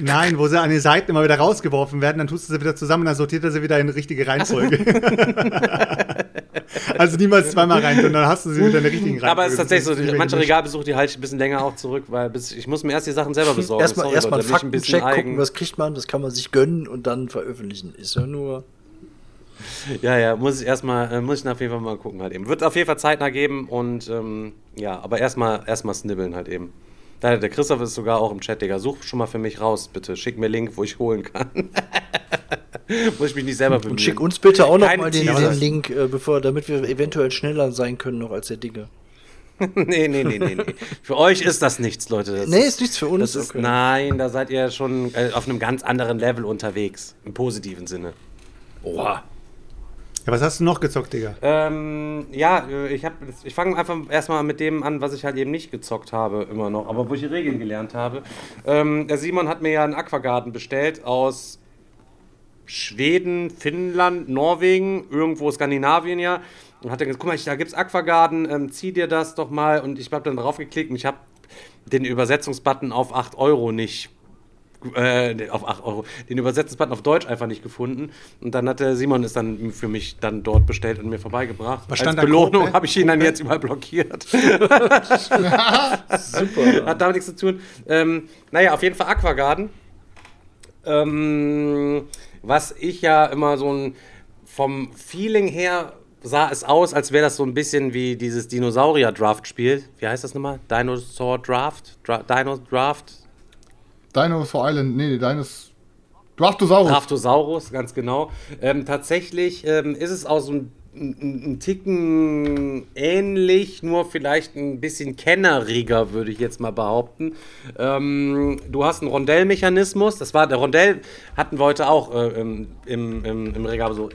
Speaker 4: Nein, wo sie an den Seiten immer wieder rausgeworfen werden, dann tust du sie wieder zusammen und dann sortiert er sie wieder in richtige Reihenfolge. also niemals zweimal rein, sondern hast du sie wieder in der richtigen Reihenfolge.
Speaker 1: Aber es ist tatsächlich so, manche. Regalbesuche, die halte ich ein bisschen länger auch zurück, weil bis, ich muss mir erst die Sachen selber besorgen.
Speaker 2: Erstmal
Speaker 1: Sorry,
Speaker 2: erstmal
Speaker 1: Leute,
Speaker 2: einen
Speaker 1: da bin ich ein bisschen
Speaker 2: Faktencheck gucken,
Speaker 1: eigen.
Speaker 2: was kriegt man, das kann man sich gönnen und dann veröffentlichen. Ist ja nur.
Speaker 1: Ja, ja, muss ich erstmal, äh, muss ich auf jeden Fall mal gucken halt eben. Wird auf jeden Fall zeitnah geben und ähm, ja, aber erstmal erstmal snibbeln halt eben. Da, der Christoph ist sogar auch im Chat, Digga. Such schon mal für mich raus, bitte. Schick mir Link, wo ich holen kann. muss ich mich nicht selber bemühen.
Speaker 2: Und schick uns bitte auch noch
Speaker 1: Keine
Speaker 2: mal den, den Link, äh, bevor, damit wir eventuell schneller sein können noch als der Digger.
Speaker 1: nee, nee, nee, nee, nee. Für euch ist das nichts, Leute. Das
Speaker 2: Nee, ist nichts für uns.
Speaker 1: Das ist,
Speaker 2: Okay.
Speaker 1: Nein, da seid ihr schon äh, auf einem ganz anderen Level unterwegs. Im positiven Sinne. Oha.
Speaker 4: Ja, was hast du noch gezockt, Digga?
Speaker 1: Ähm, ja, äh, ich, hab- ich fange einfach erstmal mit dem an, was ich halt eben nicht gezockt habe, immer noch, aber wo ich die Regeln gelernt habe. Ähm, der Simon hat mir ja einen Aquagarten bestellt aus Schweden, Finnland, Norwegen, irgendwo Skandinavien ja. Und hat dann gesagt, guck mal, da gibt's Aquagarden, ähm, zieh dir das doch mal. Und ich habe dann drauf geklickt und ich habe den Übersetzungsbutton auf 8 Euro nicht äh, auf 8 Euro, den Übersetzungsbutton auf Deutsch einfach nicht gefunden. Und dann hat der Simon es dann für mich dann dort bestellt und mir vorbeigebracht.
Speaker 4: Was
Speaker 1: Als? Belohnung habe ich ihn dann jetzt überall blockiert.
Speaker 2: Super.
Speaker 1: Hat damit nichts zu tun. Ähm, naja, auf jeden Fall Aquagarden. Ähm, was ich ja immer so ein vom Feeling her sah es aus, als wäre das so ein bisschen wie dieses Dinosaurier-Draft-Spiel. Wie heißt das nochmal? Dinosaur Draft? Dra Dino Draft?
Speaker 3: Dinosaur Island, nee, nee, Dinos. Draftosaurus.
Speaker 1: Draftosaurus, ganz genau. Ähm, tatsächlich ähm, ist es auch so ein, ein, ein Ticken ähnlich, nur vielleicht ein bisschen kenneriger, würde ich jetzt mal behaupten. Ähm, du hast einen Rondellmechanismus. Das war der Rondell hatten wir heute auch äh, im, im, im, im Regal so.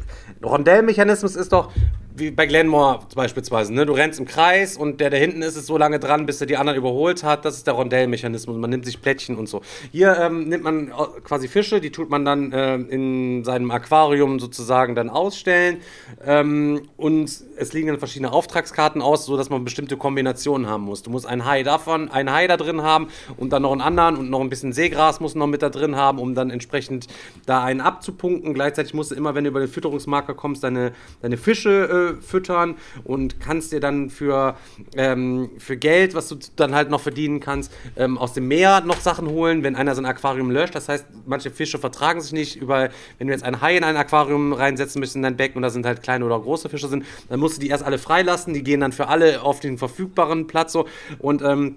Speaker 1: Rondellmechanismus ist doch wie bei Glenmore beispielsweise, ne? Du rennst im Kreis und der, der hinten ist, ist so lange dran, bis er die anderen überholt hat. Das ist der Rondellmechanismus. Man nimmt sich Plättchen und so. Hier ähm, nimmt man äh, quasi Fische, die tut man dann äh, in seinem Aquarium sozusagen dann ausstellen. Ähm, und es liegen dann verschiedene Auftragskarten aus, sodass man bestimmte Kombinationen haben muss. Du musst einen Hai davon, einen Hai da drin haben und dann noch einen anderen und noch ein bisschen Seegras muss noch mit da drin haben, um dann entsprechend da einen abzupunkten. Gleichzeitig musst du immer, wenn du über den Fütterungsmarker kommst, deine, deine Fische äh, füttern und kannst dir dann für, ähm, für Geld, was du dann halt noch verdienen kannst, ähm, aus dem Meer noch Sachen holen, wenn einer sein Aquarium löscht. Das heißt, manche Fische vertragen sich nicht. Über, wenn du jetzt einen Hai in ein Aquarium reinsetzen möchtest in dein Becken und da sind halt kleine oder große Fische sind, dann musst du die erst alle freilassen. Die gehen dann für alle auf den verfügbaren Platz so und ähm,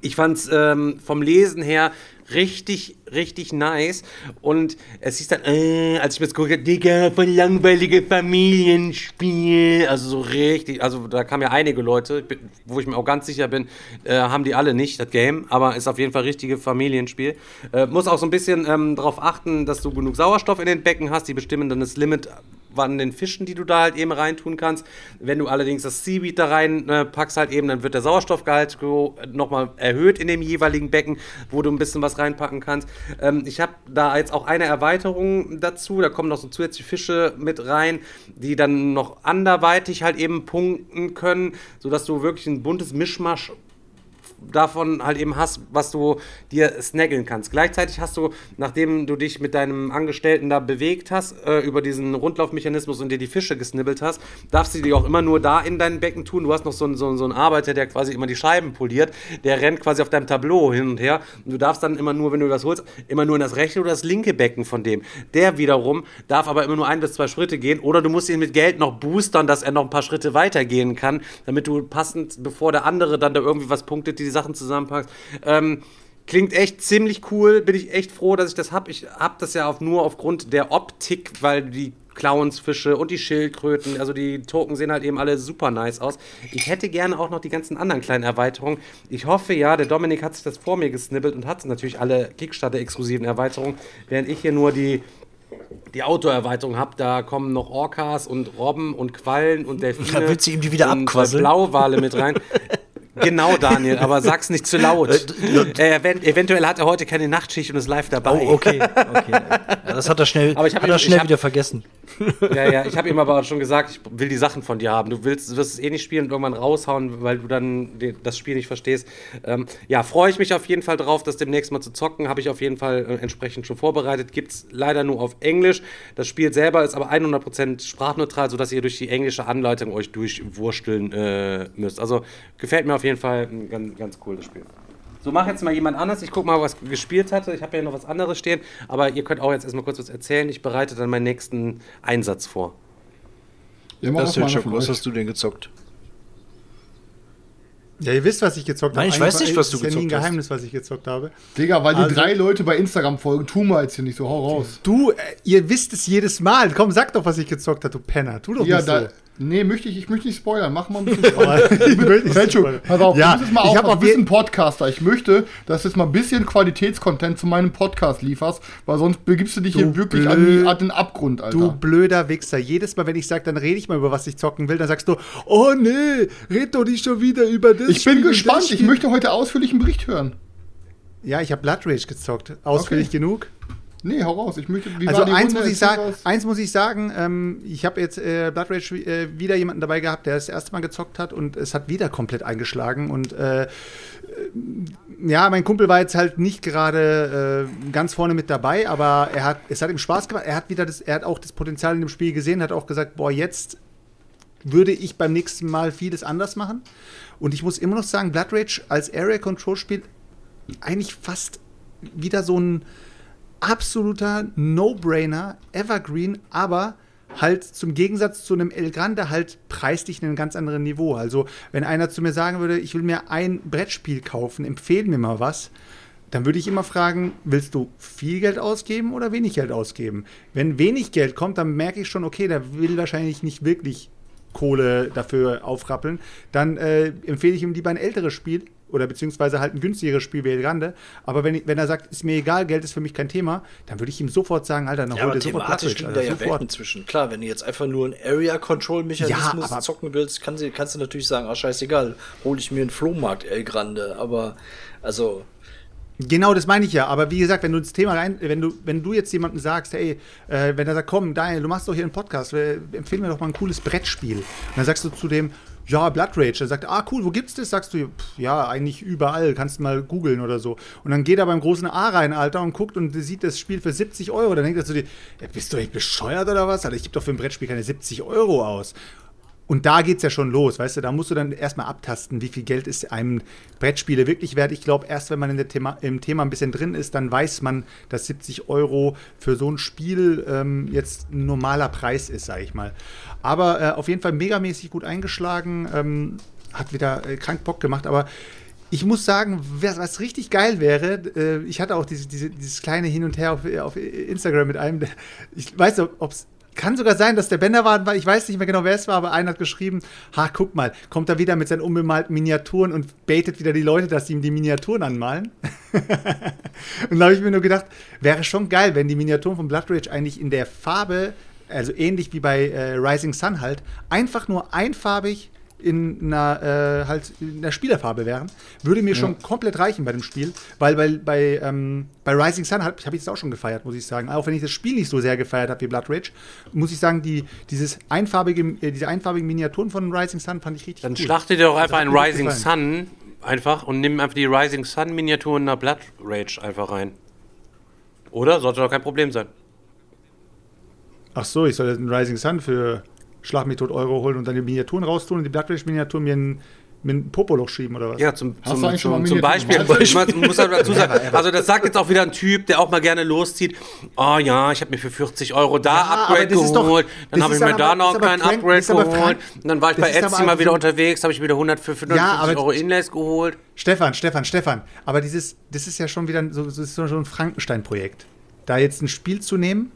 Speaker 1: Ich fand's ähm, vom Lesen her richtig, richtig nice. Und es hieß dann, äh, als ich mir das geguckt habe, Digga, voll langweilige Familienspiel. Also so richtig, also da kamen ja einige Leute, wo ich mir auch ganz sicher bin, äh, haben die alle nicht, das Game, aber ist auf jeden Fall richtige Familienspiel. Äh, muss auch so ein bisschen ähm, darauf achten, dass du genug Sauerstoff in den Becken hast. Die bestimmen dann das Limit an den Fischen, die du da halt eben reintun kannst. Wenn du allerdings das Seaweed da rein äh, halt eben, dann wird der Sauerstoffgehalt nochmal erhöht in dem jeweiligen Becken, wo du ein bisschen was reinpacken kannst. Ähm, ich habe da jetzt auch eine Erweiterung dazu, da kommen noch so zusätzliche Fische mit rein, die dann noch anderweitig halt eben punkten können, sodass du wirklich ein buntes Mischmasch davon halt eben hast, was du dir snaggeln kannst. Gleichzeitig hast du, nachdem du dich mit deinem Angestellten da bewegt hast, äh, über diesen Rundlaufmechanismus und dir die Fische gesnibbelt hast, darfst du die auch immer nur da in dein Becken tun. Du hast noch so einen, so, so einen Arbeiter, der quasi immer die Scheiben poliert, der rennt quasi auf deinem Tableau hin und her und du darfst dann immer nur, wenn du das holst, immer nur in das rechte oder das linke Becken von dem. Der wiederum darf aber immer nur ein bis zwei Schritte gehen oder du musst ihn mit Geld noch boostern, dass er noch ein paar Schritte weitergehen kann, damit du passend, bevor der andere dann da irgendwie was punktet, die Sachen zusammenpackst. Ähm, klingt echt ziemlich cool. Bin ich echt froh, dass ich das habe. Ich habe das ja auch nur aufgrund der Optik, weil die Clownsfische und die Schildkröten, also die Token sehen halt eben alle super nice aus. Ich hätte gerne auch noch die ganzen anderen kleinen Erweiterungen. Ich hoffe ja, der Dominik hat sich das vor mir gesnibbelt und hat natürlich alle Kickstarter-exklusiven Erweiterungen, während ich hier nur die die Outdoor-Erweiterung habe, da kommen noch Orcas und Robben und Quallen und Delfine.
Speaker 2: Da willst du ihm die wieder
Speaker 1: und
Speaker 2: abquasseln.
Speaker 1: Blauwale mit rein. Genau, Daniel, aber sag's nicht zu laut. äh, eventuell hat er heute keine Nachtschicht und ist live dabei.
Speaker 2: Oh, okay. okay. Ja, das hat er schnell,
Speaker 1: aber ich
Speaker 2: hat
Speaker 1: ihm,
Speaker 2: er schnell
Speaker 1: hab,
Speaker 2: wieder vergessen.
Speaker 1: Ja, ja, ich habe ihm aber schon gesagt, ich will die Sachen von dir haben. Du willst, du wirst es eh nicht spielen und irgendwann raushauen, weil du dann das Spiel nicht verstehst. Ähm, ja, freue ich mich auf jeden Fall drauf, das demnächst mal zu zocken. Habe ich auf jeden Fall äh, entsprechend schon vorbereitet. Gibt's leider nur auf Englisch. Das Spiel selber ist aber 100% sprachneutral, sodass ihr durch die englische Anleitung euch durchwursteln äh, müsst. Also gefällt mir auf jeden Fall ganz, ganz cool, das Spiel. So, mach jetzt mal jemand anders. Ich guck mal, was gespielt hatte. Ich habe ja noch was anderes stehen, aber ihr könnt auch jetzt erstmal kurz was erzählen. Ich bereite dann meinen nächsten Einsatz vor.
Speaker 2: Ja, das das schon. Was hast du denn gezockt?
Speaker 4: Ja, ihr wisst, was ich gezockt habe.
Speaker 2: Nein, ich weiß nicht, was du
Speaker 4: gezockt hast.
Speaker 2: ist
Speaker 4: ja nie ein Geheimnis, was ich gezockt habe.
Speaker 3: Digga, weil
Speaker 4: Also-
Speaker 3: die drei Leute bei Instagram folgen, tu mal jetzt hier nicht so, hau raus.
Speaker 4: Du, äh, ihr wisst es jedes Mal. Komm, sag doch, was ich gezockt habe, du Penner. Tu doch
Speaker 3: Ja,
Speaker 4: nicht
Speaker 3: da.
Speaker 4: so.
Speaker 3: Nee, möchte ich, ich möchte nicht spoilern. Mach mal ein bisschen Spoiler.
Speaker 4: Ich möchte nicht
Speaker 3: Mensch,
Speaker 4: spoilern.
Speaker 3: pass auf,
Speaker 4: Ja,
Speaker 3: du bist mal
Speaker 4: ich
Speaker 3: ein
Speaker 4: auf
Speaker 3: bisschen
Speaker 4: jeden-
Speaker 3: Podcaster. Ich möchte, dass du jetzt mal ein bisschen Qualitätscontent zu meinem Podcast lieferst, weil sonst begibst du dich hier
Speaker 4: Du
Speaker 3: wirklich an, die, an den Abgrund, Alter.
Speaker 4: Du blöder Wichser. Jedes Mal, wenn ich sage, dann rede ich mal über was ich zocken will, dann sagst du, oh nee, red doch nicht schon wieder über das
Speaker 3: ich bin
Speaker 4: Spiel
Speaker 3: gespannt. Ich möchte heute ausführlichen Bericht hören.
Speaker 4: Ja, ich habe Blood Rage gezockt. Ausführlich
Speaker 3: Okay.
Speaker 4: genug.
Speaker 3: Nee, hau raus. Ich möchte,
Speaker 4: Also eins muss, ich sagen, eins muss ich sagen, ähm, ich habe jetzt äh, Blood Rage äh, wieder jemanden dabei gehabt, der das erste Mal gezockt hat und es hat wieder komplett eingeschlagen und äh, äh, ja, mein Kumpel war jetzt halt nicht gerade äh, ganz vorne mit dabei, aber er hat, es hat ihm Spaß gemacht. Er hat wieder das, er hat auch das Potenzial in dem Spiel gesehen, hat auch gesagt, boah, jetzt würde ich beim nächsten Mal vieles anders machen. Und ich muss immer noch sagen, Blood Rage als Area Control Spiel eigentlich fast wieder so ein absoluter No-Brainer, Evergreen, aber halt zum Gegensatz zu einem El Grande halt preislich einem ganz anderen Niveau. Also, wenn einer zu mir sagen würde, ich will mir ein Brettspiel kaufen, empfehle mir mal was, dann würde ich immer fragen, willst du viel Geld ausgeben oder wenig Geld ausgeben? Wenn wenig Geld kommt, dann merke ich schon, okay, der will wahrscheinlich nicht wirklich Kohle dafür aufrappeln. Dann äh, empfehle ich ihm lieber ein älteres Spiel oder beziehungsweise halt ein günstigeres Spiel wie El Grande. Aber wenn, wenn er sagt, ist mir egal, Geld ist für mich kein Thema, dann würde ich ihm sofort sagen, Alter, dann
Speaker 2: Ja,
Speaker 4: hol dir sofort Blood
Speaker 2: liegen
Speaker 4: Rage,
Speaker 2: da ja
Speaker 4: Alter,
Speaker 2: Welten zwischen. Klar, wenn du jetzt einfach nur einen Area-Control-Mechanismus
Speaker 4: Ja,
Speaker 2: zocken willst, kann, kannst du natürlich sagen, ach scheißegal, hole ich mir einen Flohmarkt El Grande. Aber, also,
Speaker 4: Genau, das meine ich ja. Aber wie gesagt, wenn du ins Thema rein, wenn du, wenn du jetzt jemandem sagst, hey, äh, wenn er sagt, komm, Daniel, du machst doch hier einen Podcast, äh, empfehl mir doch mal ein cooles Brettspiel. Und dann sagst du zu dem, ja, Blood Rage. Er sagt, ah, cool, wo gibt's das? Sagst du, pff, ja, eigentlich überall, kannst mal googeln oder so. Und dann geht er beim großen A rein, Alter, und guckt und sieht das Spiel für 70 Euro. Dann denkt er zu dir, bist du echt bescheuert oder was? Alter, ich gebe doch für ein Brettspiel keine 70 Euro aus. Und da geht's ja schon los, weißt du, da musst du dann erstmal abtasten, wie viel Geld ist einem Brettspiele wirklich wert. Ich glaube, erst wenn man Thema, im Thema ein bisschen drin ist, dann weiß man, dass 70 Euro für so ein Spiel ähm, jetzt ein normaler Preis ist, sage ich mal. Aber äh, auf jeden Fall megamäßig gut eingeschlagen, ähm, hat wieder äh, krank Bock gemacht, aber ich muss sagen, was, richtig geil wäre, äh, ich hatte auch diese, diese, dieses kleine Hin und Her auf, auf Instagram mit einem, ich weiß nicht, ob es kann sogar sein, dass der Bänderwaden war. Ich weiß nicht mehr genau, wer es war, aber einer hat geschrieben: Ha, guck mal, kommt er wieder mit seinen unbemalten Miniaturen und baitet wieder die Leute, dass sie ihm die Miniaturen anmalen. und da habe ich mir nur gedacht, wäre schon geil, wenn die Miniaturen von Blood Rage eigentlich in der Farbe, also ähnlich wie bei äh, Rising Sun halt, einfach nur einfarbig in einer, äh, halt in der Spielerfarbe wären, würde mir schon komplett reichen bei dem Spiel, weil, weil bei, ähm, bei Rising Sun habe hab ich es auch schon gefeiert, muss ich sagen. Auch wenn ich das Spiel nicht so sehr gefeiert habe wie Blood Rage, muss ich sagen, die, dieses einfarbige, äh, diese einfarbigen Miniaturen von Rising Sun fand ich richtig
Speaker 1: Dann
Speaker 4: cool.
Speaker 1: schlachtet ihr doch einfach ein Rising Sun einfach und nimm einfach die Rising Sun Miniaturen in der Blood Rage einfach rein. Oder? Sollte doch kein Problem sein.
Speaker 4: Ach so, ich soll jetzt einen Rising Sun für Schlag mich tot Euro holen und dann die Miniaturen raustun und die Blood Rage Miniaturen mir in, mir ein Popoloch schieben oder was?
Speaker 1: Ja, zum, zum, zum, zum
Speaker 3: Miniaturen
Speaker 1: Beispiel. Ich muss halt dazu sagen, also das sagt jetzt auch wieder ein Typ, der auch mal gerne loszieht. Oh ja, ich habe mir für 40 Euro da
Speaker 4: Ja,
Speaker 1: Upgrade
Speaker 4: ist doch-
Speaker 1: geholt. dann habe ich mir da noch
Speaker 4: aber
Speaker 1: kein
Speaker 4: Frank-
Speaker 1: Upgrade geholt.
Speaker 4: Frank-
Speaker 1: Und dann war ich bei Etsy mal wieder unterwegs, habe ich wieder 100 für 150
Speaker 4: aber-
Speaker 1: Euro Inlays geholt.
Speaker 4: Stefan, Stefan, Stefan, aber dieses, das ist ja schon wieder so, so, so ein Frankenstein-Projekt. Da jetzt ein Spiel zu nehmen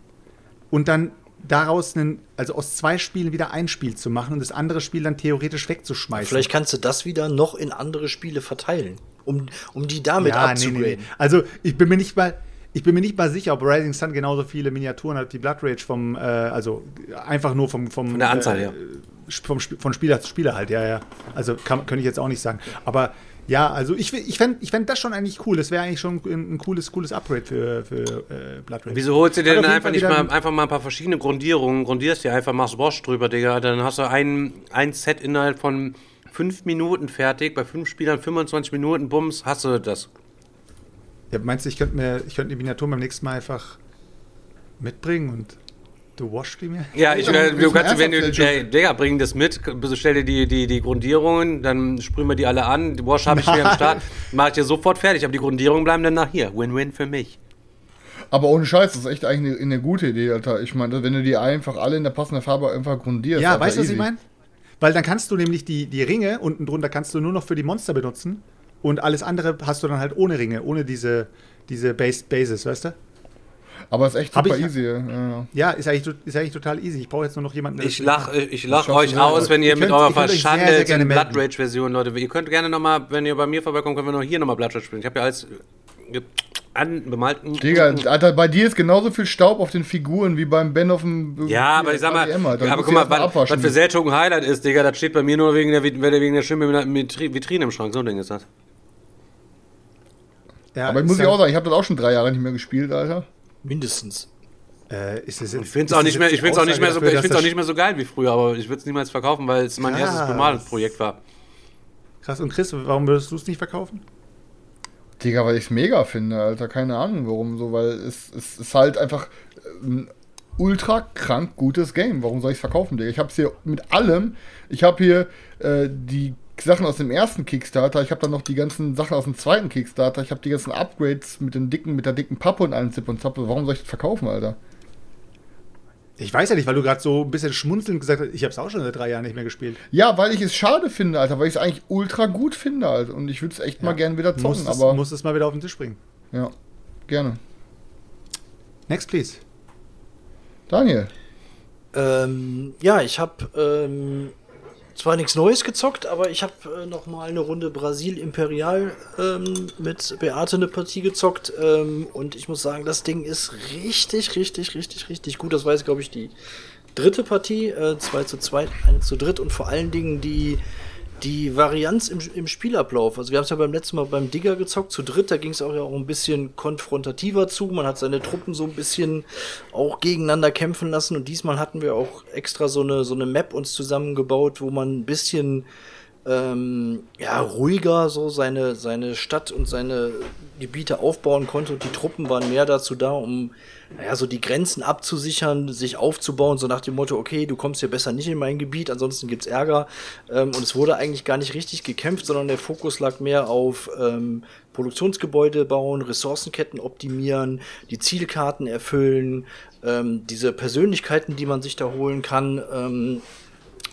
Speaker 4: und dann daraus einen, also aus zwei Spielen wieder ein Spiel zu machen und das andere Spiel dann theoretisch wegzuschmeißen.
Speaker 2: Vielleicht kannst du das wieder noch in andere Spiele verteilen, um, um die damit
Speaker 4: ja,
Speaker 2: abzugraden.
Speaker 4: nee, nee. Also ich bin mir nicht mal, ich bin mir nicht mal sicher, ob Rising Sun genauso viele Miniaturen hat wie Blood Rage vom, äh, also einfach nur vom, vom
Speaker 1: Von der Anzahl
Speaker 4: äh,
Speaker 1: her.
Speaker 4: Vom, von Spieler zu Spieler halt, ja, ja. Also kann, könnte ich jetzt auch nicht sagen. Aber ja, also ich, ich fände ich fänd das schon eigentlich cool. Das wäre eigentlich schon ein, ein cooles, cooles Upgrade für, für äh, Blood Rage.
Speaker 1: Wieso holst du dir denn einfach nicht mal
Speaker 4: ein-
Speaker 1: einfach mal ein paar verschiedene Grundierungen, grundierst dir einfach, machst Wash drüber, Digga, dann hast du ein, ein Set innerhalb von fünf Minuten fertig, bei fünf Spielern 25 Minuten, bums, hast du das.
Speaker 4: Ja, meinst du, ich könnte mir, ich könnte die Miniaturen beim nächsten Mal einfach mitbringen und du wasch die mir?
Speaker 1: Ja, ich, äh, du kannst, wenn du, Digga, bring das mit, stell dir die, die, die Grundierungen, dann sprühen wir die alle an, die Wash habe ich wieder am Start, mach ich dir sofort fertig, aber die Grundierungen bleiben dann nach hier. Win-win für mich.
Speaker 3: Aber ohne Scheiß, das ist echt eigentlich eine, eine gute Idee, Alter. Ich meine, wenn du die einfach alle in der passenden Farbe einfach grundierst.
Speaker 4: Ja,
Speaker 3: Alter,
Speaker 4: weißt du, was ich meine? Weil dann kannst du nämlich die, die Ringe unten drunter kannst du nur noch für die Monster benutzen und alles andere hast du dann halt ohne Ringe, ohne diese, diese Base, Bases, weißt du?
Speaker 3: Aber ist echt super
Speaker 4: ich-
Speaker 3: easy. Ja, ja.
Speaker 4: Ist eigentlich, ist eigentlich total easy. Ich brauche jetzt nur noch jemanden, der
Speaker 1: Ich
Speaker 4: das-
Speaker 1: lach, ich lach euch aus, wenn ihr
Speaker 4: Ihr
Speaker 1: mit
Speaker 4: könnt-
Speaker 1: eurer
Speaker 4: sehr, sehr
Speaker 1: verschandelten Blood
Speaker 4: melden.
Speaker 1: Rage Version, Leute. Ihr könnt gerne nochmal, wenn ihr bei mir vorbeikommt, können wir noch hier nochmal Blood Rage spielen. Ich habe ja alles anbemalten.
Speaker 3: Digga, Alter, bei dir ist genauso viel Staub auf den Figuren wie beim Ben auf dem.
Speaker 1: Ja, aber ich sag mal,
Speaker 3: ADM,
Speaker 1: ja, aber guck mal, was, was für Seltung Highlight ist, Digga, das steht bei mir nur wegen der, wegen der schönen Vitrine im Schrank. So ein Ding ist das.
Speaker 4: ja,
Speaker 3: Aber ich muss
Speaker 4: ja-
Speaker 3: auch sagen, ich habe das auch schon drei Jahre nicht mehr gespielt, Alter.
Speaker 2: Mindestens.
Speaker 4: Äh, ist es
Speaker 1: Ich finde es auch nicht mehr, ich find's auch nicht mehr so, ich find's auch nicht mehr so geil wie früher, aber ich würde es niemals verkaufen, weil es mein
Speaker 4: Krass.
Speaker 1: erstes Bemalungsprojekt war.
Speaker 4: Krass. Und Chris, warum würdest du es nicht verkaufen?
Speaker 3: Digga, weil ich es mega finde, Alter. Keine Ahnung warum so, weil es, es ist halt einfach ein ultra krank gutes Game. Warum soll ich es verkaufen, Digga? Ich habe es hier mit allem. Ich habe hier äh, die Sachen aus dem ersten Kickstarter. Ich habe dann noch die ganzen Sachen aus dem zweiten Kickstarter. Ich habe die ganzen Upgrades mit den dicken, mit der dicken Pappe und allem Zip und Zap. Warum soll ich das verkaufen, Alter?
Speaker 4: Ich weiß ja nicht, weil du gerade so ein bisschen schmunzelnd gesagt hast, ich habe es auch schon seit drei Jahren nicht mehr gespielt.
Speaker 3: Ja, weil ich es schade finde, Alter, weil ich es eigentlich ultra gut finde, Alter. Und ich würde es echt mal gern wieder zocken,
Speaker 4: Musst es,
Speaker 3: aber
Speaker 4: musst es mal wieder auf den Tisch bringen.
Speaker 3: ja, gerne.
Speaker 4: Next, please.
Speaker 3: Daniel.
Speaker 2: Ähm, ja, ich habe ähm, zwar nichts Neues gezockt, aber ich habe äh, noch mal eine Runde Brasil Imperial ähm, mit Beate eine Partie gezockt ähm, und ich muss sagen, das Ding ist richtig, richtig, richtig, richtig gut. Das war jetzt, glaube ich, die dritte Partie, äh, 2 zu 2, 1 zu dritt und vor allen Dingen die die Varianz im, im Spielablauf. Also wir haben es ja beim letzten Mal beim Digger gezockt, zu dritt, da ging es auch ja auch ein bisschen konfrontativer zu. Man hat seine Truppen so ein bisschen auch gegeneinander kämpfen lassen und diesmal hatten wir auch extra so eine, so eine Map uns zusammengebaut, wo man ein bisschen ähm, ja, ruhiger so seine, seine Stadt und seine Gebiete aufbauen konnte und die Truppen waren mehr dazu da, um naja, so die Grenzen abzusichern, sich aufzubauen, so nach dem Motto, okay, du kommst hier besser nicht in mein Gebiet, ansonsten gibt's Ärger. Ähm, und es wurde eigentlich gar nicht richtig gekämpft, sondern der Fokus lag mehr auf ähm, Produktionsgebäude bauen, Ressourcenketten optimieren, die Zielkarten erfüllen, ähm, diese Persönlichkeiten, die man sich da holen kann, ähm,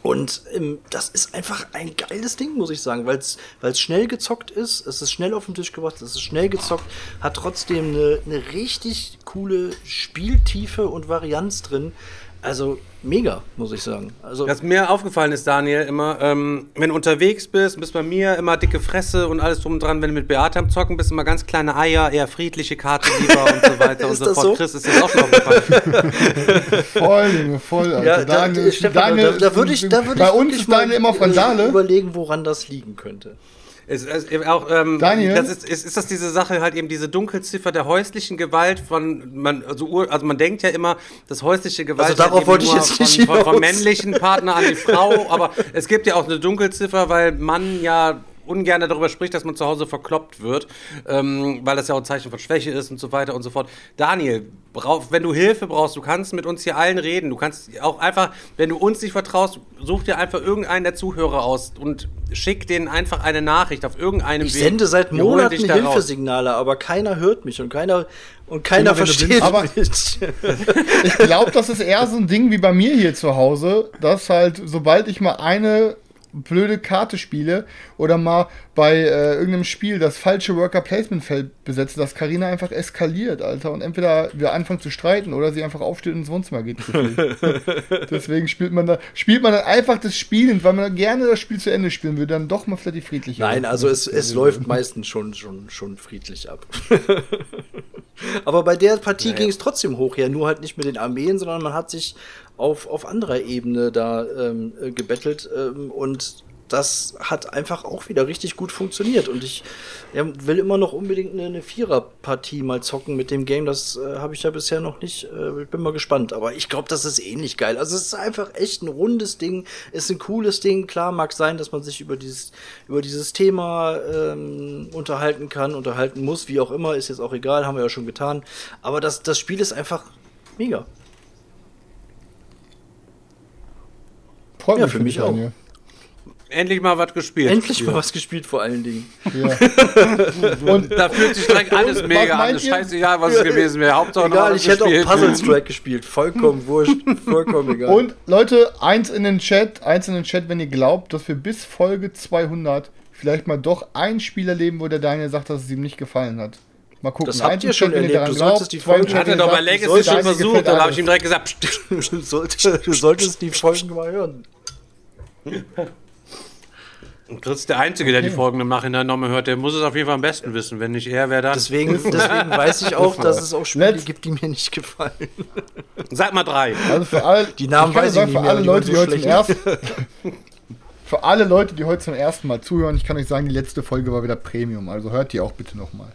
Speaker 2: Und ähm, das ist einfach ein geiles Ding, muss ich sagen, weil es schnell gezockt ist, es ist schnell auf den Tisch gebracht, es ist schnell gezockt, hat trotzdem eine, eine richtig coole Spieltiefe und Varianz drin. Also mega, muss ich sagen. Also
Speaker 1: Was mir aufgefallen ist, Daniel, immer, ähm, wenn du unterwegs bist, bist bei mir immer dicke Fresse und alles drum und dran. Wenn du mit Beate am Zocken bist, immer ganz kleine Eier, eher friedliche Karte lieber und so weiter und
Speaker 2: Ist
Speaker 1: so fort.
Speaker 2: so?
Speaker 1: Chris, ist das auch schon aufgefallen?
Speaker 3: Voll, Junge, voll. Alter.
Speaker 2: ja, da,
Speaker 3: Daniel-
Speaker 2: Stefan,
Speaker 3: Daniel-
Speaker 2: da, da würde ich, da würd
Speaker 3: bei
Speaker 2: ich
Speaker 3: uns ist Daniel immer von
Speaker 2: äh,
Speaker 3: Dale.
Speaker 2: überlegen, woran das liegen könnte.
Speaker 1: Es, es, auch, ähm,
Speaker 3: Daniel?
Speaker 1: Das ist, ist, ist das diese Sache halt eben diese Dunkelziffer der häuslichen Gewalt von man also, ur- also man denkt ja immer dass häusliche Gewalt
Speaker 2: Also darauf
Speaker 1: halt
Speaker 2: wollte ich jetzt nicht
Speaker 1: von, von, vom
Speaker 2: hinaus.
Speaker 1: männlichen Partner an die Frau aber es gibt ja auch eine Dunkelziffer weil man ja ungern darüber spricht, dass man zu Hause verkloppt wird, ähm, weil das ja auch ein Zeichen von Schwäche ist und so weiter und so fort. Daniel, brauch, wenn du Hilfe brauchst, du kannst mit uns hier allen reden. Du kannst auch einfach, wenn du uns nicht vertraust, such dir einfach irgendeinen der Zuhörer aus und schick denen einfach eine Nachricht auf irgendeinem
Speaker 2: Ich
Speaker 1: Weg.
Speaker 2: sende seit Monaten. Hilfesignale, aber keiner hört mich und keiner und keiner
Speaker 4: Immer
Speaker 2: versteht
Speaker 3: aber-
Speaker 2: mich.
Speaker 3: Ich glaube, das ist eher so ein Ding wie bei mir hier zu Hause, dass halt, sobald ich mal eine blöde Karte spiele oder mal bei äh, irgendeinem Spiel das falsche Worker Placement Feld besetze, dass Karina einfach eskaliert, Alter, und entweder wir anfangen zu streiten oder sie einfach aufsteht und ins Wohnzimmer geht. Deswegen spielt man da spielt man dann einfach das Spiel, weil man gerne das Spiel zu Ende spielen würde, dann doch mal vielleicht die friedliche.
Speaker 2: Nein, also es, es läuft meistens schon, schon, schon friedlich ab. Aber bei der Partie ging es trotzdem hoch, ja, nur halt nicht mit den Armeen, sondern man hat sich auf, auf anderer Ebene da ähm, äh, gebettelt ähm, und das hat einfach auch wieder richtig gut funktioniert. Und ich ja, will immer noch unbedingt eine, eine Vierer-Partie mal zocken mit dem Game. Das äh, habe ich ja bisher noch nicht. Äh, ich bin mal gespannt. Aber ich glaube, das ist ähnlich geil. Also es ist einfach echt ein rundes Ding. Ist ein cooles Ding. Klar mag sein, dass man sich über dieses, über dieses Thema ähm, unterhalten kann, unterhalten muss, wie auch immer. Ist jetzt auch egal, haben wir ja schon getan. Aber das, das Spiel ist einfach mega.
Speaker 3: Freut
Speaker 2: Ja,
Speaker 3: mich
Speaker 2: für mich auch.
Speaker 3: Daniel.
Speaker 1: Endlich mal was gespielt.
Speaker 2: Endlich mal was gespielt vor allen Dingen.
Speaker 3: Ja. Und
Speaker 1: Da fühlt sich direkt alles mega an. Ist scheißegeil, was es gewesen wäre. Hauptsache
Speaker 2: Egal, ich hätte auch
Speaker 1: gespielt.
Speaker 2: Puzzle Strike gespielt. Vollkommen wurscht. Vollkommen egal.
Speaker 3: Und Leute, eins in den Chat, eins in den Chat, wenn ihr glaubt, dass wir bis Folge 200 vielleicht mal doch ein Spiel erleben, wo der Daniel sagt, dass es ihm nicht gefallen hat. Mal gucken.
Speaker 2: Das habt ihr schon erlebt.
Speaker 3: daran
Speaker 2: Du solltest die
Speaker 3: zwei im
Speaker 2: Folge-
Speaker 3: Chat,
Speaker 1: Hat er doch bei Legacy schon versucht, da habe ich ihm direkt gesagt,
Speaker 2: du, solltest, du solltest die Folgen mal hören.
Speaker 1: Und Chris ist der Einzige, der die Folgen im Nachhinein nochmal hört. Der muss es auf jeden Fall am besten wissen. Wenn nicht er, wer dann?
Speaker 2: Deswegen, deswegen weiß ich auch, dass es auch Spiele
Speaker 3: Let's-
Speaker 2: gibt, die mir nicht gefallen.
Speaker 1: Sag mal drei.
Speaker 3: Also für alle,
Speaker 2: Die Namen
Speaker 3: ich
Speaker 2: weiß
Speaker 3: sagen,
Speaker 2: ich
Speaker 3: für
Speaker 2: nicht mehr,
Speaker 3: alle
Speaker 2: die
Speaker 3: Leute, die
Speaker 2: so
Speaker 3: heute zum ersten Für alle Leute, die heute zum ersten Mal zuhören, ich kann euch sagen, die letzte Folge war wieder Premium, also hört die auch bitte nochmal.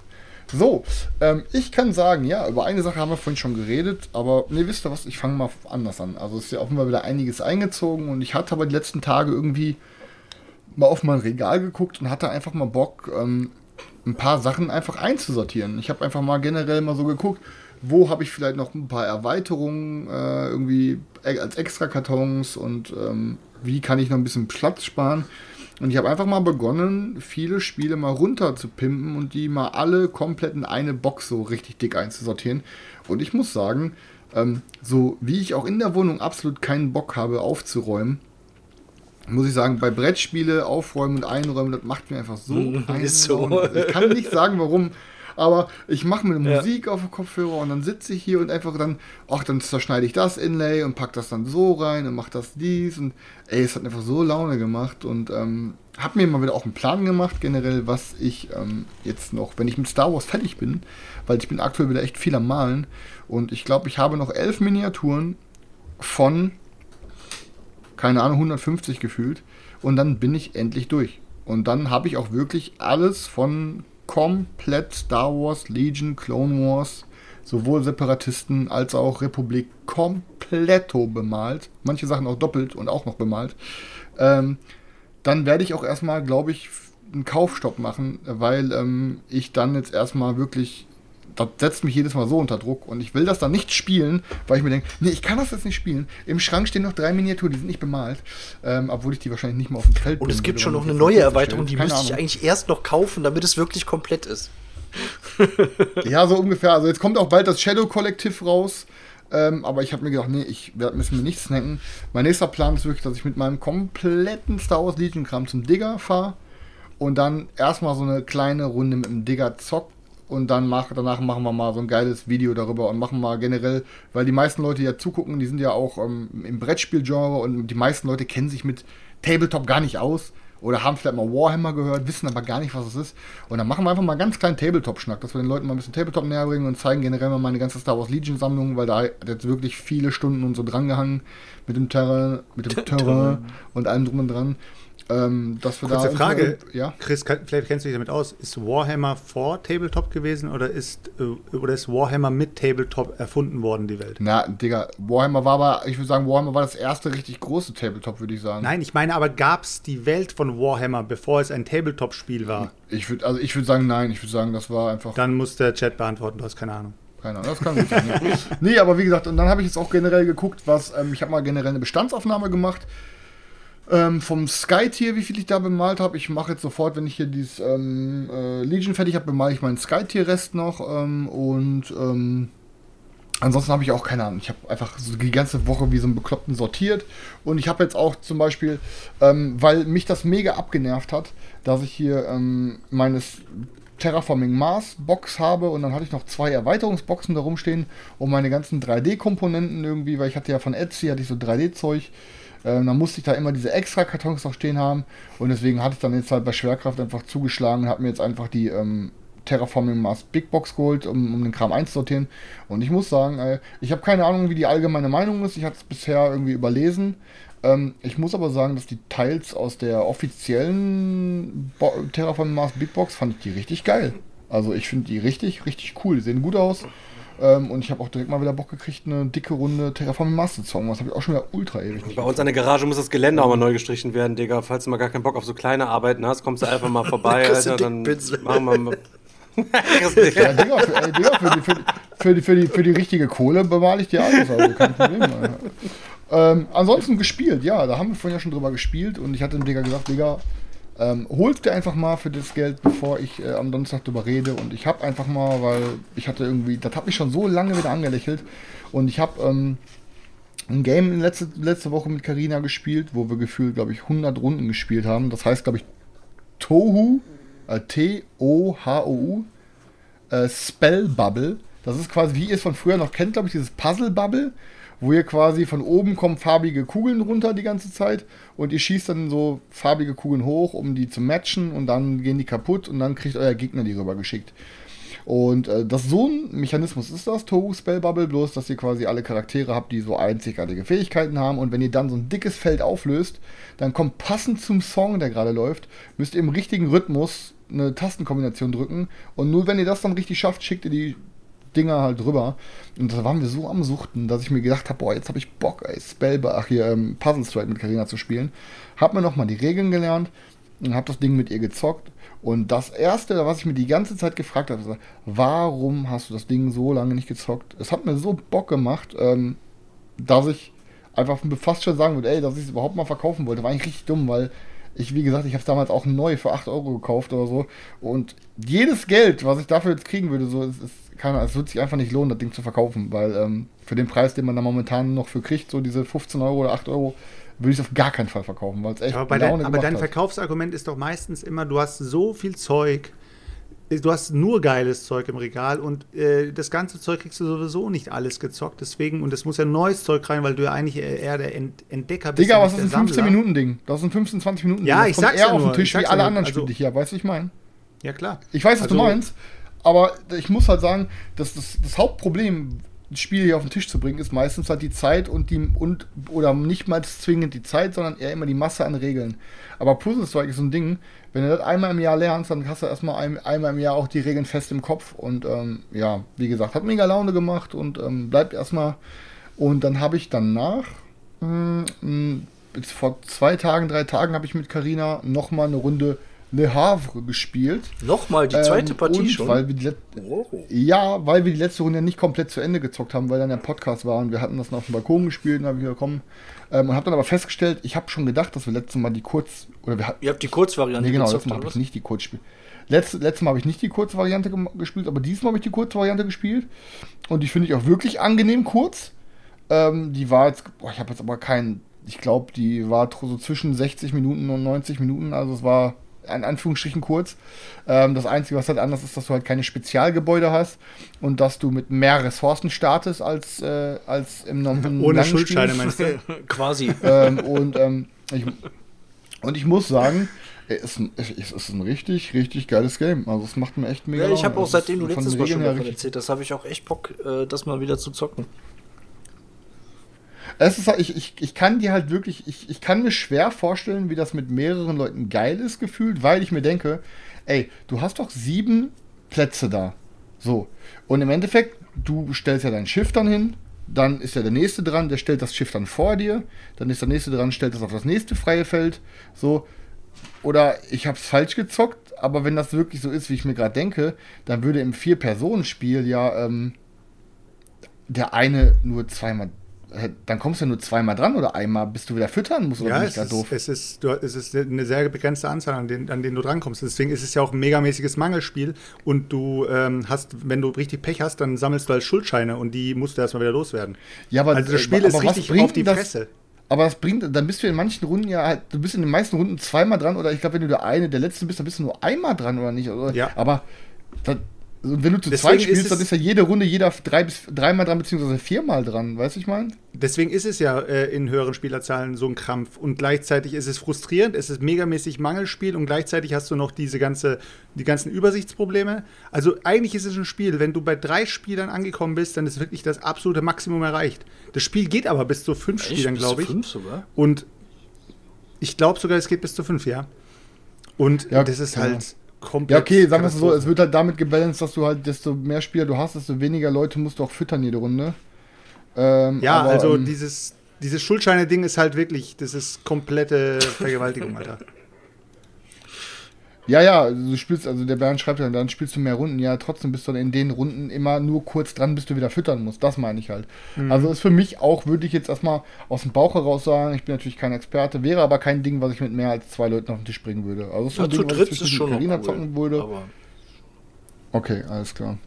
Speaker 3: So, ähm, ich kann sagen, ja, über eine Sache haben wir vorhin schon geredet, aber ne, wisst ihr was, ich fange mal anders an. Also ist ja offenbar wieder einiges eingezogen und ich hatte aber die letzten Tage irgendwie mal auf mein Regal geguckt und hatte einfach mal Bock, ähm, ein paar Sachen einfach einzusortieren. Ich habe einfach mal generell mal so geguckt, wo habe ich vielleicht noch ein paar Erweiterungen äh, irgendwie e- als Extrakartons und ähm, wie kann ich noch ein bisschen Platz sparen. Und ich habe einfach mal begonnen, viele Spiele mal runter zu pimpen und die mal alle komplett in eine Box so richtig dick einzusortieren. Und ich muss sagen, ähm, so wie ich auch in der Wohnung absolut keinen Bock habe aufzuräumen, muss ich sagen, bei Brettspiele aufräumen und einräumen, das macht mir einfach so
Speaker 2: ist so.
Speaker 3: Ich kann nicht sagen, warum, aber ich mache mir
Speaker 2: Ja.
Speaker 3: Musik auf dem Kopfhörer und dann sitze ich hier und einfach dann, ach, dann zerschneide ich das Inlay und pack das dann so rein und mach das dies und ey, es hat einfach so Laune gemacht und ähm, habe mir mal wieder auch einen Plan gemacht, generell, was ich ähm, jetzt noch, wenn ich mit Star Wars fertig bin, weil ich bin aktuell wieder echt viel am Malen und ich glaube, ich habe noch elf Miniaturen von keine Ahnung, 150 gefühlt. Und dann bin ich endlich durch. Und dann habe ich auch wirklich alles von komplett Star Wars, Legion, Clone Wars, sowohl Separatisten als auch Republik kompletto bemalt. Manche Sachen auch doppelt und auch noch bemalt. Ähm, dann werde ich auch erstmal, glaube ich, einen Kaufstopp machen, weil ähm, ich dann jetzt erstmal wirklich das setzt mich jedes Mal so unter Druck und ich will das dann nicht spielen, weil ich mir denke, nee, ich kann das jetzt nicht spielen. Im Schrank stehen noch drei Miniaturen, die sind nicht bemalt, ähm, obwohl ich die wahrscheinlich nicht mal auf dem Feld
Speaker 2: Und es gibt schon noch eine neue Erweiterung, die müsste ich eigentlich erst noch kaufen, damit es wirklich komplett ist.
Speaker 3: Ja, so ungefähr. Also jetzt kommt auch bald das Shadow Kollektiv raus. Ähm, aber ich habe mir gedacht, nee, ich werde müssen mir nicht snacken. Mein nächster Plan ist wirklich, dass ich mit meinem kompletten Star Wars Legion Kram zum Digger fahre und dann erstmal so eine kleine Runde mit dem Digger zock und dann mach, danach machen wir mal so ein geiles Video darüber und machen mal generell, weil die meisten Leute, ja zugucken, die sind ja auch ähm, im Brettspielgenre und die meisten Leute kennen sich mit Tabletop gar nicht aus oder haben vielleicht mal Warhammer gehört, wissen aber gar nicht, was es ist. Und dann machen wir einfach mal ganz kleinen Tabletop-Schnack, dass wir den Leuten mal ein bisschen Tabletop näher bringen und zeigen generell mal meine ganze Star Wars Legion-Sammlung, weil da hat jetzt wirklich viele Stunden und so drangehangen mit dem Terrain, mit dem Terrain und allem drum und dran. Ähm, dass wir
Speaker 4: Kurze
Speaker 3: da
Speaker 4: Frage,
Speaker 3: ja.
Speaker 4: Chris, kann, vielleicht kennst du dich damit aus. Ist Warhammer vor Tabletop gewesen oder ist, äh, oder ist Warhammer mit Tabletop erfunden worden, die Welt?
Speaker 3: Na, Digga, Warhammer war aber, ich würde sagen, Warhammer war das erste richtig große Tabletop, würde ich sagen.
Speaker 4: Nein, ich meine aber, gab es die Welt von Warhammer, bevor es ein Tabletop-Spiel war?
Speaker 3: Ich würde, also ich würde sagen, nein, ich würde sagen, das war einfach.
Speaker 4: Dann muss der Chat beantworten, du hast keine Ahnung.
Speaker 3: Keine Ahnung, das kann gut sein. ja. nee, aber wie gesagt, und dann habe ich jetzt auch generell geguckt, was, ähm, ich habe mal generell eine Bestandsaufnahme gemacht. Ähm, vom Sky-Tier, wie viel ich da bemalt habe. Ich mache jetzt sofort, wenn ich hier dieses ähm, äh, Legion fertig habe, bemale ich meinen Sky-Tier-Rest noch. Ähm, und ähm, ansonsten habe ich auch keine Ahnung. Ich habe einfach so die ganze Woche wie so einen Bekloppten sortiert. Und ich habe jetzt auch zum Beispiel, ähm, weil mich das mega abgenervt hat, dass ich hier ähm, meines Terraforming Mars Box habe und dann hatte ich noch zwei Erweiterungsboxen da rumstehen und meine ganzen 3D-Komponenten irgendwie, weil ich hatte ja von Etsy, hatte ich so 3D-Zeug. Ähm, dann musste ich da immer diese extra Kartons noch stehen haben und deswegen hatte ich dann jetzt halt bei Schwerkraft einfach zugeschlagen und habe mir jetzt einfach die ähm, Terraforming Mars Big Box geholt, um, um den Kram einzusortieren. Und ich muss sagen, äh, ich habe keine Ahnung, wie die allgemeine Meinung ist. Ich hatte es bisher irgendwie überlesen. Ähm, ich muss aber sagen, dass die Teils aus der offiziellen Bo Terraforming Mars Big Box fand ich die richtig geil. Also ich finde die richtig, richtig cool. Die sehen gut aus. Ähm, und ich habe auch direkt mal wieder Bock gekriegt, eine dicke Runde Terraforming Mars zu zocken. Das habe ich auch schon wieder ultra ewig
Speaker 1: Bei uns an der Garage muss das Geländer auch mal neu gestrichen werden, Digga. Falls du mal gar keinen Bock auf so kleine Arbeiten hast, kommst du einfach mal vorbei, Alter. Dann machen wir mal.
Speaker 3: Ja, Digga, für, ey, Digga, für, die, für, für, die, für, die, für die richtige Kohle bewahle ich dir alles, also kein Problem. Alter. Ähm, ansonsten gespielt, ja, da haben wir vorhin ja schon drüber gespielt und ich hatte dem Digga gesagt, Digga, ähm, holst dir einfach mal für das Geld, bevor ich äh, am Donnerstag drüber rede und ich habe einfach mal, weil ich hatte irgendwie, das hat mich schon so lange wieder angelächelt und ich habe ähm, ein Game letzte, letzte Woche mit Karina gespielt, wo wir gefühlt, glaube ich, 100 Runden gespielt haben. Das heißt, glaube ich, Tohu, äh, T-O-H-O-U, äh, Spell Bubble. Das ist quasi, wie ihr es von früher noch kennt, glaube ich, dieses Puzzle Bubble, wo ihr quasi von oben kommen farbige Kugeln runter die ganze Zeit und ihr schießt dann so farbige Kugeln hoch, um die zu matchen und dann gehen die kaputt und dann kriegt euer Gegner die rüber geschickt. Und äh, das so ein Mechanismus ist das, Tohu Spell Bubble, bloß dass ihr quasi alle Charaktere habt, die so einzigartige Fähigkeiten haben. Und wenn ihr dann so ein dickes Feld auflöst, dann kommt passend zum Song, der gerade läuft, müsst ihr im richtigen Rhythmus eine Tastenkombination drücken. Und nur wenn ihr das dann richtig schafft, schickt ihr die Dinger halt drüber. Und da waren wir so am Suchten, dass ich mir gedacht habe, boah, jetzt habe ich Bock, ey, Spellbar, ach hier, ähm, Puzzle Strike mit Karina zu spielen. Hab mir nochmal die Regeln gelernt und hab das Ding mit ihr gezockt. Und das erste, was ich mir die ganze Zeit gefragt habe, ist, warum hast du das Ding so lange nicht gezockt? Es hat mir so Bock gemacht, ähm, dass ich einfach fast schon sagen würde, ey, dass ich es überhaupt mal verkaufen wollte, war eigentlich richtig dumm, weil ich, wie gesagt, ich habe es damals auch neu für 8 Euro gekauft oder so. Und jedes Geld, was ich dafür jetzt kriegen würde, so, es, ist, keine, es wird sich einfach nicht lohnen, das Ding zu verkaufen, weil ähm, für den Preis, den man da momentan noch für kriegt, so diese 15 Euro oder 8 Euro, würde ich es auf gar keinen Fall verkaufen, weil es echt
Speaker 4: Aber, dein, aber dein
Speaker 3: hat.
Speaker 4: Verkaufsargument ist doch meistens immer, du hast so viel Zeug, du hast nur geiles Zeug im Regal und äh, das ganze Zeug kriegst du sowieso nicht alles gezockt, deswegen, und es muss ja neues Zeug rein, weil du ja eigentlich eher der Ent Entdecker bist.
Speaker 3: Digga, was
Speaker 4: nicht
Speaker 3: ist
Speaker 4: der
Speaker 3: ein
Speaker 4: Sammler.
Speaker 3: 15-Minuten-Ding? Das ist ein 15, 20 Minuten Ding.
Speaker 4: Ja,
Speaker 3: das
Speaker 4: ich
Speaker 3: kommt
Speaker 4: sag's
Speaker 3: eher
Speaker 4: ja
Speaker 3: auf den
Speaker 4: nur,
Speaker 3: Tisch wie alle
Speaker 4: ja nur.
Speaker 3: anderen
Speaker 4: Also-
Speaker 3: Spiele hier, weißt du, ich meine?
Speaker 4: Ja, klar.
Speaker 3: Ich weiß, was du
Speaker 4: Also-
Speaker 3: meinst, aber ich muss halt sagen, dass das, das Hauptproblem, das Spiel hier auf den Tisch zu bringen, ist meistens halt die Zeit und die und oder nicht mal zwingend die Zeit, sondern eher immer die Masse an Regeln. Aber Puzzle Strike ist so ein Ding, wenn du das einmal im Jahr lernst, dann hast du erstmal ein, einmal im Jahr auch die Regeln fest im Kopf und ähm, ja, wie gesagt, hat mega Laune gemacht und ähm, bleibt erstmal. Und dann habe ich danach, jetzt vor zwei Tagen, drei Tagen, habe ich mit Carina nochmal eine Runde Le Havre gespielt.
Speaker 2: Nochmal die zweite
Speaker 3: Ähm,
Speaker 2: Partie schon.
Speaker 3: Weil wir die
Speaker 2: Oh.
Speaker 3: ja, weil wir die letzte Runde nicht komplett zu Ende gezockt haben, weil dann der Podcast war und wir hatten das noch auf dem Balkon gespielt und habe ich gekommen ähm, und habe dann aber festgestellt, ich habe schon gedacht, dass wir letztes Mal die Kurz oder wir
Speaker 2: Ihr habt die Kurzvariante
Speaker 3: nee, genau,
Speaker 2: gezockt,
Speaker 3: letztes Mal habe ich nicht die Kurzspiel. Letzte, letztes Mal habe ich nicht die Kurzvariante gespielt, aber diesmal habe ich die Kurzvariante gespielt und die finde ich auch wirklich angenehm kurz. Ähm, die war jetzt, boah, ich habe jetzt aber keinen, ich glaube, die war so zwischen 60 Minuten und 90 Minuten, also es war in Anführungsstrichen kurz. Ähm, das Einzige, was halt anders ist, dass du halt keine Spezialgebäude hast und dass du mit mehr Ressourcen startest als, äh, als im normalen
Speaker 4: Ohne Schuldscheine meinst du?
Speaker 2: Quasi.
Speaker 3: ähm, und, ähm, ich, und ich muss sagen, es ist, ein, es ist ein richtig, richtig geiles Game. Also es macht mir echt mega
Speaker 2: Ja, ich habe auch
Speaker 3: Es
Speaker 2: seitdem du
Speaker 3: von
Speaker 2: letztes Mal schon davon erzählt hast, habe ich auch echt Bock, äh, das mal wieder zu zocken.
Speaker 3: Es ist, halt- ich, ich, ich kann dir halt wirklich, ich, ich kann mir schwer vorstellen, wie das mit mehreren Leuten geil ist gefühlt, weil ich mir denke, ey, du hast doch sieben Plätze da. So. Und im Endeffekt, du stellst ja dein Schiff dann hin, dann ist ja der nächste dran, der stellt das Schiff dann vor dir, dann ist der nächste dran, stellt das auf das nächste freie Feld. So. Oder ich habe es falsch gezockt, aber wenn das wirklich so ist, wie ich mir gerade denke, dann würde im Vier-Personen-Spiel ja ähm, der eine nur zweimal. Dann kommst du nur zweimal dran oder einmal, bis du wieder füttern musst oder
Speaker 4: Ja,
Speaker 3: ich da
Speaker 4: ist,
Speaker 3: doof?
Speaker 4: es, ist, du, es ist eine sehr begrenzte Anzahl, an denen, an denen du drankommst. Deswegen ist es ja auch ein megamäßiges Mangelspiel. Und du ähm, hast, wenn du richtig Pech hast, dann sammelst du halt Schuldscheine und die musst du erstmal wieder loswerden.
Speaker 3: Ja, aber,
Speaker 4: also das
Speaker 3: äh,
Speaker 4: Spiel
Speaker 3: aber
Speaker 4: ist
Speaker 3: was
Speaker 4: richtig auf die
Speaker 3: das-
Speaker 4: Fresse.
Speaker 3: Aber das bringt, dann bist du in manchen Runden ja halt, du bist in den meisten Runden zweimal dran oder ich glaube, wenn du der eine, der letzte bist, dann bist du nur einmal dran oder nicht. Oder?
Speaker 4: Ja.
Speaker 3: Aber das, und wenn du zu zweit spielst,
Speaker 4: ist
Speaker 3: dann ist ja jede Runde jeder drei bis dreimal dran, beziehungsweise viermal dran, weißt du, ich meine?
Speaker 4: Deswegen ist es ja äh, in höheren Spielerzahlen so ein Krampf. Und gleichzeitig ist es frustrierend, es ist megamäßig Mangelspiel und gleichzeitig hast du noch diese ganze, die ganzen Übersichtsprobleme. Also eigentlich ist es ein Spiel, wenn du bei drei Spielern angekommen bist, dann ist wirklich das absolute Maximum erreicht. Das Spiel geht aber bis zu fünf Spielern,
Speaker 2: Bis zu
Speaker 4: glaube ich.
Speaker 2: Fünf sogar?
Speaker 4: Und ich glaube sogar, es geht bis zu fünf, ja. Und
Speaker 3: Ja,
Speaker 4: das ist
Speaker 3: ja.
Speaker 4: halt komplett.
Speaker 3: Ja, okay, sagen wir es so, es wird halt damit gebalanced, dass du halt, desto mehr Spieler du hast, desto weniger Leute musst du auch füttern jede Runde. Ähm,
Speaker 4: Ja,
Speaker 3: aber,
Speaker 4: also
Speaker 3: ähm,
Speaker 4: dieses, dieses Schuldscheine-Ding ist halt wirklich, das ist komplette Vergewaltigung, Alter.
Speaker 3: Ja, ja, also du spielst, also der Bernd schreibt ja, dann spielst du mehr Runden. Ja, trotzdem bist du dann in den Runden immer nur kurz dran, bis du wieder füttern musst. Das meine ich halt.
Speaker 4: Mhm.
Speaker 3: Also ist für mich auch, würde ich jetzt erstmal aus dem Bauch heraus sagen, ich bin natürlich kein Experte, wäre aber kein Ding, was ich mit mehr als zwei Leuten auf den Tisch bringen würde. Also ist so
Speaker 2: Ja,
Speaker 3: ein
Speaker 2: zu
Speaker 3: Ding, was ich
Speaker 2: dritt
Speaker 3: zwischen
Speaker 2: ist schon noch
Speaker 3: Carina
Speaker 2: cool,
Speaker 3: zocken würde. Okay, alles klar.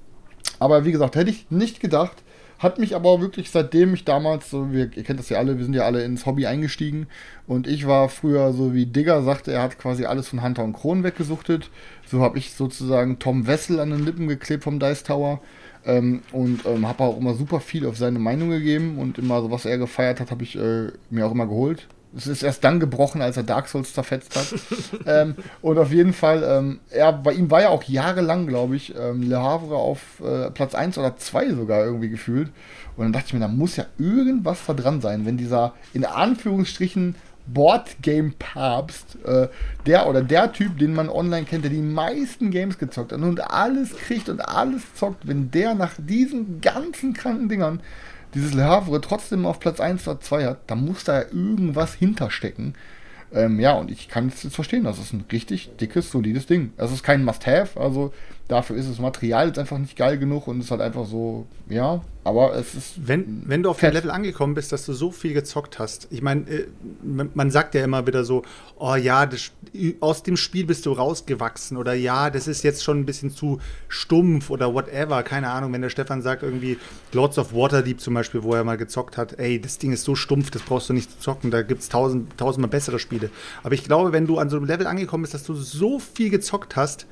Speaker 3: Aber wie gesagt, hätte ich nicht gedacht, hat mich aber wirklich seitdem ich damals, so, wir, ihr kennt das ja alle, wir sind ja alle ins Hobby eingestiegen und ich war früher so wie Digger sagte, er hat quasi alles von Hunter und Kron weggesuchtet. So habe ich sozusagen Tom Wessel an den Lippen geklebt vom Dice Tower ähm, und ähm, habe auch immer super viel auf seine Meinung gegeben und immer so, was er gefeiert hat, habe ich äh, mir auch immer geholt. Es ist erst dann gebrochen, als er Dark Souls zerfetzt hat. ähm, und auf jeden Fall, ähm, er, bei ihm war ja auch jahrelang, glaube ich, ähm, Le Havre auf äh, Platz 1 oder 2 sogar irgendwie gefühlt. Und dann dachte ich mir, da muss ja irgendwas da dran sein, wenn dieser in Anführungsstrichen Boardgame-Papst, äh, der oder der Typ, den man online kennt, der die meisten Games gezockt hat und alles kriegt und alles zockt, wenn der nach diesen ganzen kranken Dingern dieses Le Havre trotzdem auf Platz 1 oder 2 hat, dann muss da irgendwas hinterstecken. Ähm, ja, und ich kann es jetzt verstehen, das ist ein richtig dickes, solides Ding. Es ist kein Must-Have, also dafür ist das Material jetzt einfach nicht geil genug und es ist halt einfach so, ja, aber es ist.
Speaker 4: Wenn, wenn du auf dem Level angekommen bist, dass du so viel gezockt hast, ich meine, äh, man, man sagt ja immer wieder so, oh ja, das, aus dem Spiel bist du rausgewachsen oder ja, das ist jetzt schon ein bisschen zu stumpf oder whatever, keine Ahnung, wenn der Stefan sagt irgendwie Lords of Waterdeep zum Beispiel, wo er mal gezockt hat, ey, das Ding ist so stumpf, das brauchst du nicht zu zocken, da gibt es tausend, tausendmal bessere Spiele. Aber ich glaube, wenn du an so einem Level angekommen bist, dass du so viel gezockt hast,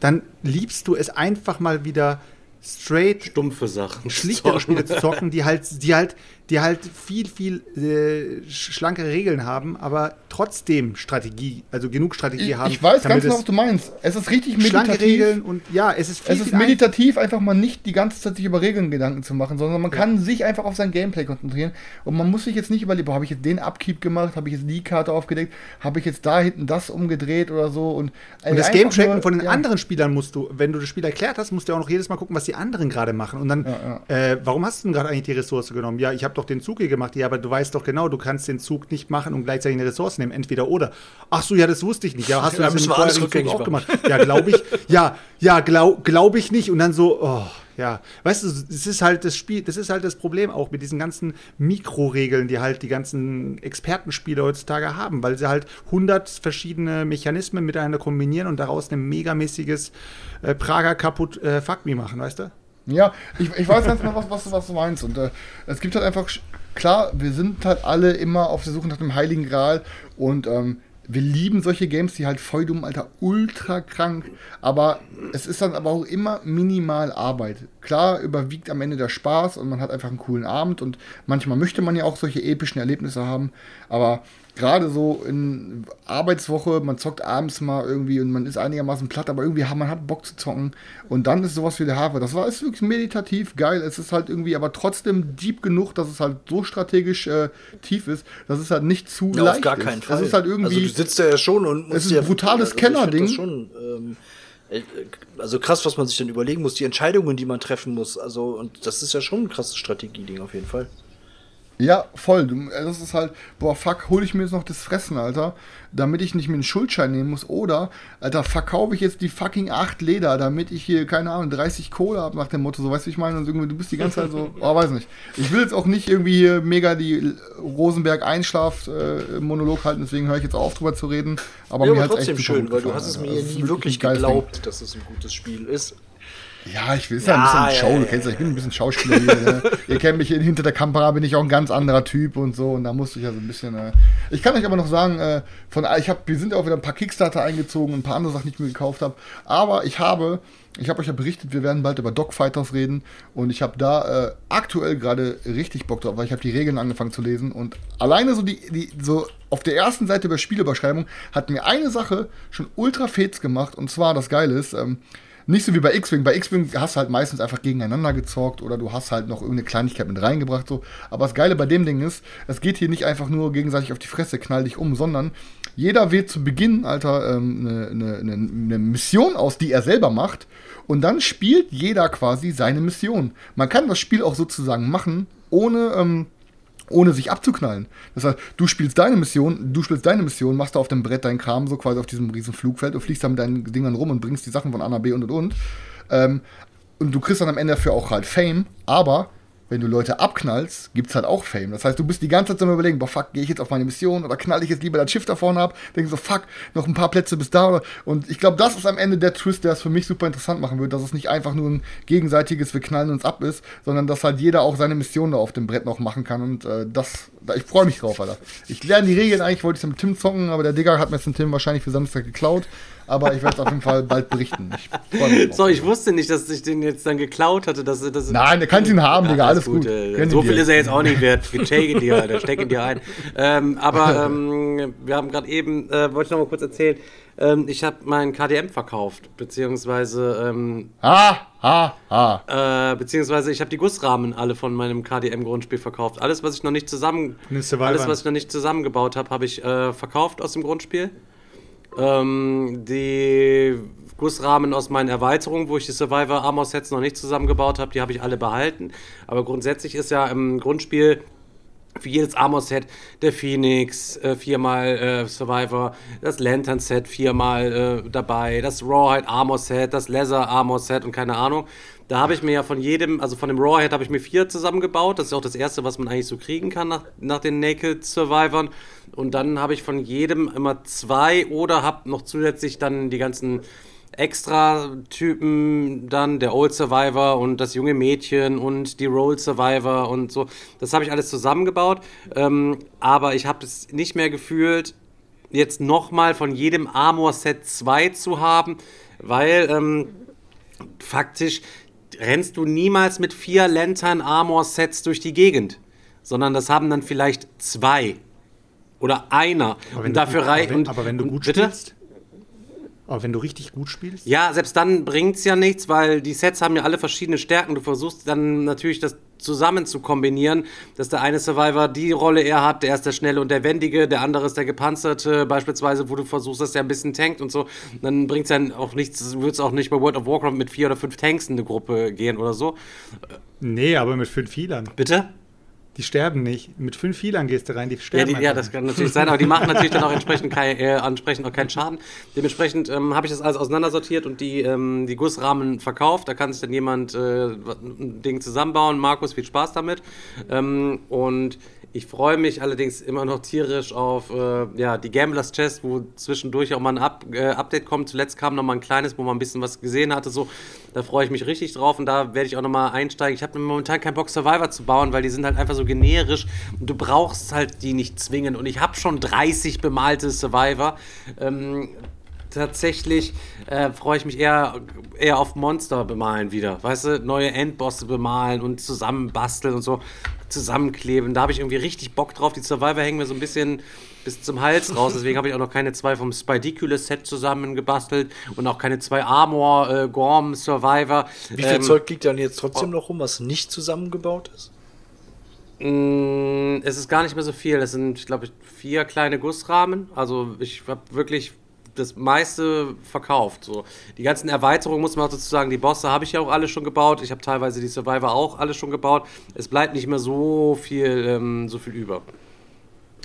Speaker 4: dann liebst du es einfach mal wieder straight
Speaker 1: Stumpfe Sachen.
Speaker 4: schlichtere Spiele zu zocken, die halt, die halt, die halt viel, viel äh, sch- schlankere Regeln haben, aber trotzdem Strategie, also genug Strategie
Speaker 3: Ich,
Speaker 4: haben.
Speaker 3: ich weiß ganz genau, was du meinst. Es ist richtig
Speaker 4: Schlanke
Speaker 3: meditativ.
Speaker 4: Regeln und ja, es ist viel,
Speaker 3: Es ist
Speaker 4: viel ein-
Speaker 3: meditativ, einfach mal nicht die ganze Zeit sich über Regeln Gedanken zu machen, sondern man kann sich einfach auf sein Gameplay konzentrieren und man muss sich jetzt nicht überlegen, habe ich jetzt den Upkeep gemacht, habe ich jetzt die Karte aufgedeckt, habe ich jetzt da hinten das umgedreht oder so und, äh,
Speaker 4: Und das Game-Tracken von den
Speaker 3: ja.
Speaker 4: anderen Spielern musst du, wenn du das Spiel erklärt hast, musst du auch noch jedes Mal gucken, was die anderen gerade machen. Und dann, Äh, warum hast du denn gerade eigentlich die Ressource genommen? Ja, ich habe doch den Zug hier gemacht. Ja, aber du weißt doch genau, du kannst den Zug nicht machen und gleichzeitig eine Ressource nehmen. Entweder oder. Ach so, ja, das wusste ich nicht. Ja, hast du
Speaker 2: Ja,
Speaker 4: das
Speaker 2: müssen
Speaker 4: im Zug auch gemacht? Ja, glaube ich. Ja, ja, glaube glaub ich nicht. Und dann so, oh, ja. Weißt du, das ist halt das Spiel, das ist halt das Problem auch mit diesen ganzen Mikroregeln, die halt die ganzen Expertenspiele heutzutage haben, weil sie halt 100 verschiedene Mechanismen miteinander kombinieren und daraus ein megamäßiges äh, Prager kaputt äh, Fuck me machen, weißt du?
Speaker 3: Ja, ich, ich weiß ganz genau, was, was, was du meinst. Und äh, es gibt halt einfach, klar, wir sind halt alle immer auf der Suche nach dem Heiligen Gral und ähm, wir lieben solche Games, die halt voll dumm, Alter, ultra krank. Aber es ist dann aber auch immer minimal Arbeit. Klar überwiegt am Ende der Spaß und man hat einfach einen coolen Abend und manchmal möchte man ja auch solche epischen Erlebnisse haben. Aber gerade so in Arbeitswoche, man zockt abends mal irgendwie und man ist einigermaßen platt, aber irgendwie hat man hat Bock zu zocken und dann ist sowas wie der Hafer. Das war ist wirklich meditativ geil. Es ist halt irgendwie aber trotzdem deep genug, dass es halt so strategisch äh, tief ist, dass es halt nicht zu
Speaker 2: Ja,
Speaker 3: leicht
Speaker 2: auf gar
Speaker 3: ist.
Speaker 2: keinen Fall.
Speaker 3: Es ist halt irgendwie
Speaker 2: also du sitzt da ja schon und musst
Speaker 3: ist
Speaker 2: dir
Speaker 3: ein brutales
Speaker 2: also
Speaker 3: Kellerding.
Speaker 2: das Schon, ähm, äh, also krass, was man sich dann überlegen muss, die Entscheidungen, die man treffen muss. Also und das ist ja schon ein krasses Strategieding auf jeden Fall.
Speaker 3: Ja, voll. Äh, das ist halt, boah, fuck, hole ich mir jetzt noch das Fressen, Alter, damit ich nicht mir einen Schuldschein nehmen muss. Oder, Alter, verkaufe ich jetzt die fucking 8 Leder, damit ich hier, keine Ahnung, 30 Kohle habe nach dem Motto, so weißt du, wie ich meine? Und irgendwie, du bist die ganze Zeit so, oh, weiß nicht. Ich will jetzt auch nicht irgendwie hier mega die Rosenberg-Einschlaf-Monolog halten, deswegen höre ich jetzt auf, drüber zu reden. Aber
Speaker 2: ja,
Speaker 3: mir hat's
Speaker 2: trotzdem
Speaker 3: echt
Speaker 2: schön, weil du hast es mir
Speaker 3: ist
Speaker 2: nie wirklich
Speaker 3: geiles Ding.
Speaker 2: geglaubt, dass es ein gutes Spiel ist.
Speaker 3: Ja, ich will, ist ja, ein bisschen
Speaker 2: Ja,
Speaker 3: Show,
Speaker 2: ja,
Speaker 3: du kennst ja, ich bin ein bisschen Schauspieler hier. ne? Ihr kennt mich, hinter der Kamera bin ich auch ein ganz anderer Typ und so und da musste ich ja so ein bisschen. Äh ich kann euch aber noch sagen, äh, von, ich hab, wir sind auch wieder ein paar Kickstarter eingezogen und ein paar andere Sachen, die ich mir gekauft habe. Aber ich habe, ich habe euch ja berichtet, wir werden bald über Dogfighters reden und ich habe da äh, aktuell gerade richtig Bock drauf, weil ich habe die Regeln angefangen zu lesen und alleine so die, die so auf der ersten Seite über Spielüberschreibung hat mir eine Sache schon ultra fets gemacht und zwar das Geile ist. Ähm, nicht so wie bei X-Wing. Bei X-Wing hast du halt meistens einfach gegeneinander gezockt oder du hast halt noch irgendeine Kleinigkeit mit reingebracht. So. Aber das Geile bei dem Ding ist, es geht hier nicht einfach nur gegenseitig auf die Fresse, knall dich um, sondern jeder wählt zu Beginn, Alter, ähm, eine, eine, eine, eine Mission aus, die er selber macht. Und dann spielt jeder quasi seine Mission. Man kann das Spiel auch sozusagen machen, ohne. Ähm, ohne sich abzuknallen. Das heißt, du spielst deine Mission, du spielst deine Mission, machst da auf dem Brett deinen Kram, so quasi auf diesem riesen Flugfeld und fliegst da mit deinen Dingern rum und bringst die Sachen von A nach B und und und. Ähm, und du kriegst dann am Ende dafür auch halt Fame, aber wenn du Leute abknallst, gibt's halt auch Fame. Das heißt, du bist die ganze Zeit am überlegen, boah, fuck, gehe ich jetzt auf meine Mission oder knall ich jetzt lieber das Schiff da vorne ab? Denkst so, fuck, noch ein paar Plätze bis da. Oder, und ich glaube, das ist am Ende der Twist, der es für mich super interessant machen wird, dass es nicht einfach nur ein gegenseitiges Wir knallen uns ab ist, sondern dass halt jeder auch seine Mission da auf dem Brett noch machen kann. Und äh, das, da, ich freue mich drauf, Alter. Ich lerne die Regeln eigentlich, wollte ich es mit Tim zocken, aber der Digger hat mir jetzt den Tim wahrscheinlich für Samstag geklaut. Aber ich werde es auf jeden Fall bald berichten. Ich.
Speaker 1: So, ich wusste nicht, dass ich den jetzt dann geklaut hatte. Dass, dass
Speaker 3: Nein, der kann ihn haben, Digga, alles gut. Gönn
Speaker 1: so viel
Speaker 3: dir.
Speaker 1: ist er jetzt auch nicht wert. Steck ihn dir, Alter, steck ihn dir ein. Ähm, aber ähm, wir haben gerade eben, äh, wollte ich noch mal kurz erzählen, ähm, ich habe meinen KDM verkauft, beziehungsweise, ähm,
Speaker 3: Ha, ha, ha.
Speaker 1: äh, beziehungsweise ich habe die Gussrahmen alle von meinem KDM-Grundspiel verkauft. Alles, was ich noch nicht zusammen, alles, was ich noch nicht zusammengebaut habe, habe ich äh, verkauft aus dem Grundspiel. Ähm, die Gussrahmen aus meinen Erweiterungen, wo ich die Survivor Armor Sets noch nicht zusammengebaut habe, die habe ich alle behalten. Aber grundsätzlich ist ja im Grundspiel für jedes Armor-Set der Phoenix äh, viermal äh, Survivor, das Lantern-Set viermal äh, dabei, das Rawhide Armor-Set, das Leather Armor-Set und keine Ahnung. Da habe ich mir ja von jedem, also von dem Rawhide habe ich mir vier zusammengebaut. Das ist auch das erste, was man eigentlich so kriegen kann nach, nach den Naked Survivern. Und dann habe ich von jedem immer zwei oder habe noch zusätzlich dann die ganzen Extra-Typen dann, der Old Survivor und das junge Mädchen und die Roll Survivor und so. Das habe ich alles zusammengebaut. Ähm, aber ich habe es nicht mehr gefühlt, jetzt nochmal von jedem Armor-Set zwei zu haben, weil ähm, faktisch rennst du niemals mit vier Lantern Armor Sets durch die Gegend, sondern das haben dann vielleicht zwei oder einer
Speaker 4: Aber
Speaker 1: und
Speaker 4: du
Speaker 1: dafür reicht
Speaker 4: aber wenn,
Speaker 1: und
Speaker 4: aber wenn du
Speaker 1: und
Speaker 4: gut
Speaker 1: bitte?
Speaker 4: spielst. Aber wenn du richtig gut spielst.
Speaker 1: Ja, selbst dann bringt's ja nichts, weil die Sets haben ja alle verschiedene Stärken. Du versuchst dann natürlich das zusammen zu kombinieren, dass der eine Survivor die Rolle er hat, der ist der Schnelle und der Wendige, der andere ist der Gepanzerte, beispielsweise, wo du versuchst, dass der ein bisschen tankt und so. Dann bringt's dann auch nichts, wird's auch nicht bei World of Warcraft mit vier oder fünf Tanks in eine Gruppe gehen oder so.
Speaker 4: Nee, aber mit fünf Healern.
Speaker 1: Bitte?
Speaker 4: Die sterben nicht. Mit fünf Healern gehst du rein, die
Speaker 1: Ja,
Speaker 4: sterben.
Speaker 1: die, ja, das kann natürlich sein, aber die machen natürlich dann auch entsprechend, kein, äh, entsprechend auch keinen Schaden. Dementsprechend ähm, habe ich das alles auseinandersortiert und die, ähm, die Gussrahmen verkauft. Da kann sich dann jemand äh, ein Ding zusammenbauen. Markus, viel Spaß damit. Ähm, und Ich freue mich allerdings immer noch tierisch auf äh, ja, die Gamblers Chest, wo zwischendurch auch mal ein Up äh, Update kommt. Zuletzt kam noch mal ein kleines, wo man ein bisschen was gesehen hatte. So. Da freue ich mich richtig drauf und da werde ich auch noch mal einsteigen. Ich habe momentan keinen Bock, Survivor zu bauen, weil die sind halt einfach so generisch und du brauchst halt die nicht zwingen. Und ich habe schon 30 bemalte Survivor. Ähm, tatsächlich äh, freue ich mich eher, eher auf Monster bemalen wieder. Weißt du, neue Endbosse bemalen und zusammenbasteln und so zusammenkleben. Da habe ich irgendwie richtig Bock drauf. Die Survivor hängen mir so ein bisschen bis zum Hals raus. Deswegen habe ich auch noch keine zwei vom Spidiculous Set zusammengebastelt und auch keine zwei Armor äh, Gorm Survivor.
Speaker 2: Wie viel ähm, Zeug liegt dann jetzt trotzdem noch rum, was nicht zusammengebaut ist?
Speaker 1: Mm, es ist gar nicht mehr so viel. Es sind, ich glaube, vier kleine Gussrahmen. Also ich habe wirklich das meiste verkauft. So. Die ganzen Erweiterungen, muss man auch dazu sagen, die Bosse habe ich ja auch alle schon gebaut. Ich habe teilweise die Survivor auch alle schon gebaut. Es bleibt nicht mehr so viel, ähm, so viel über.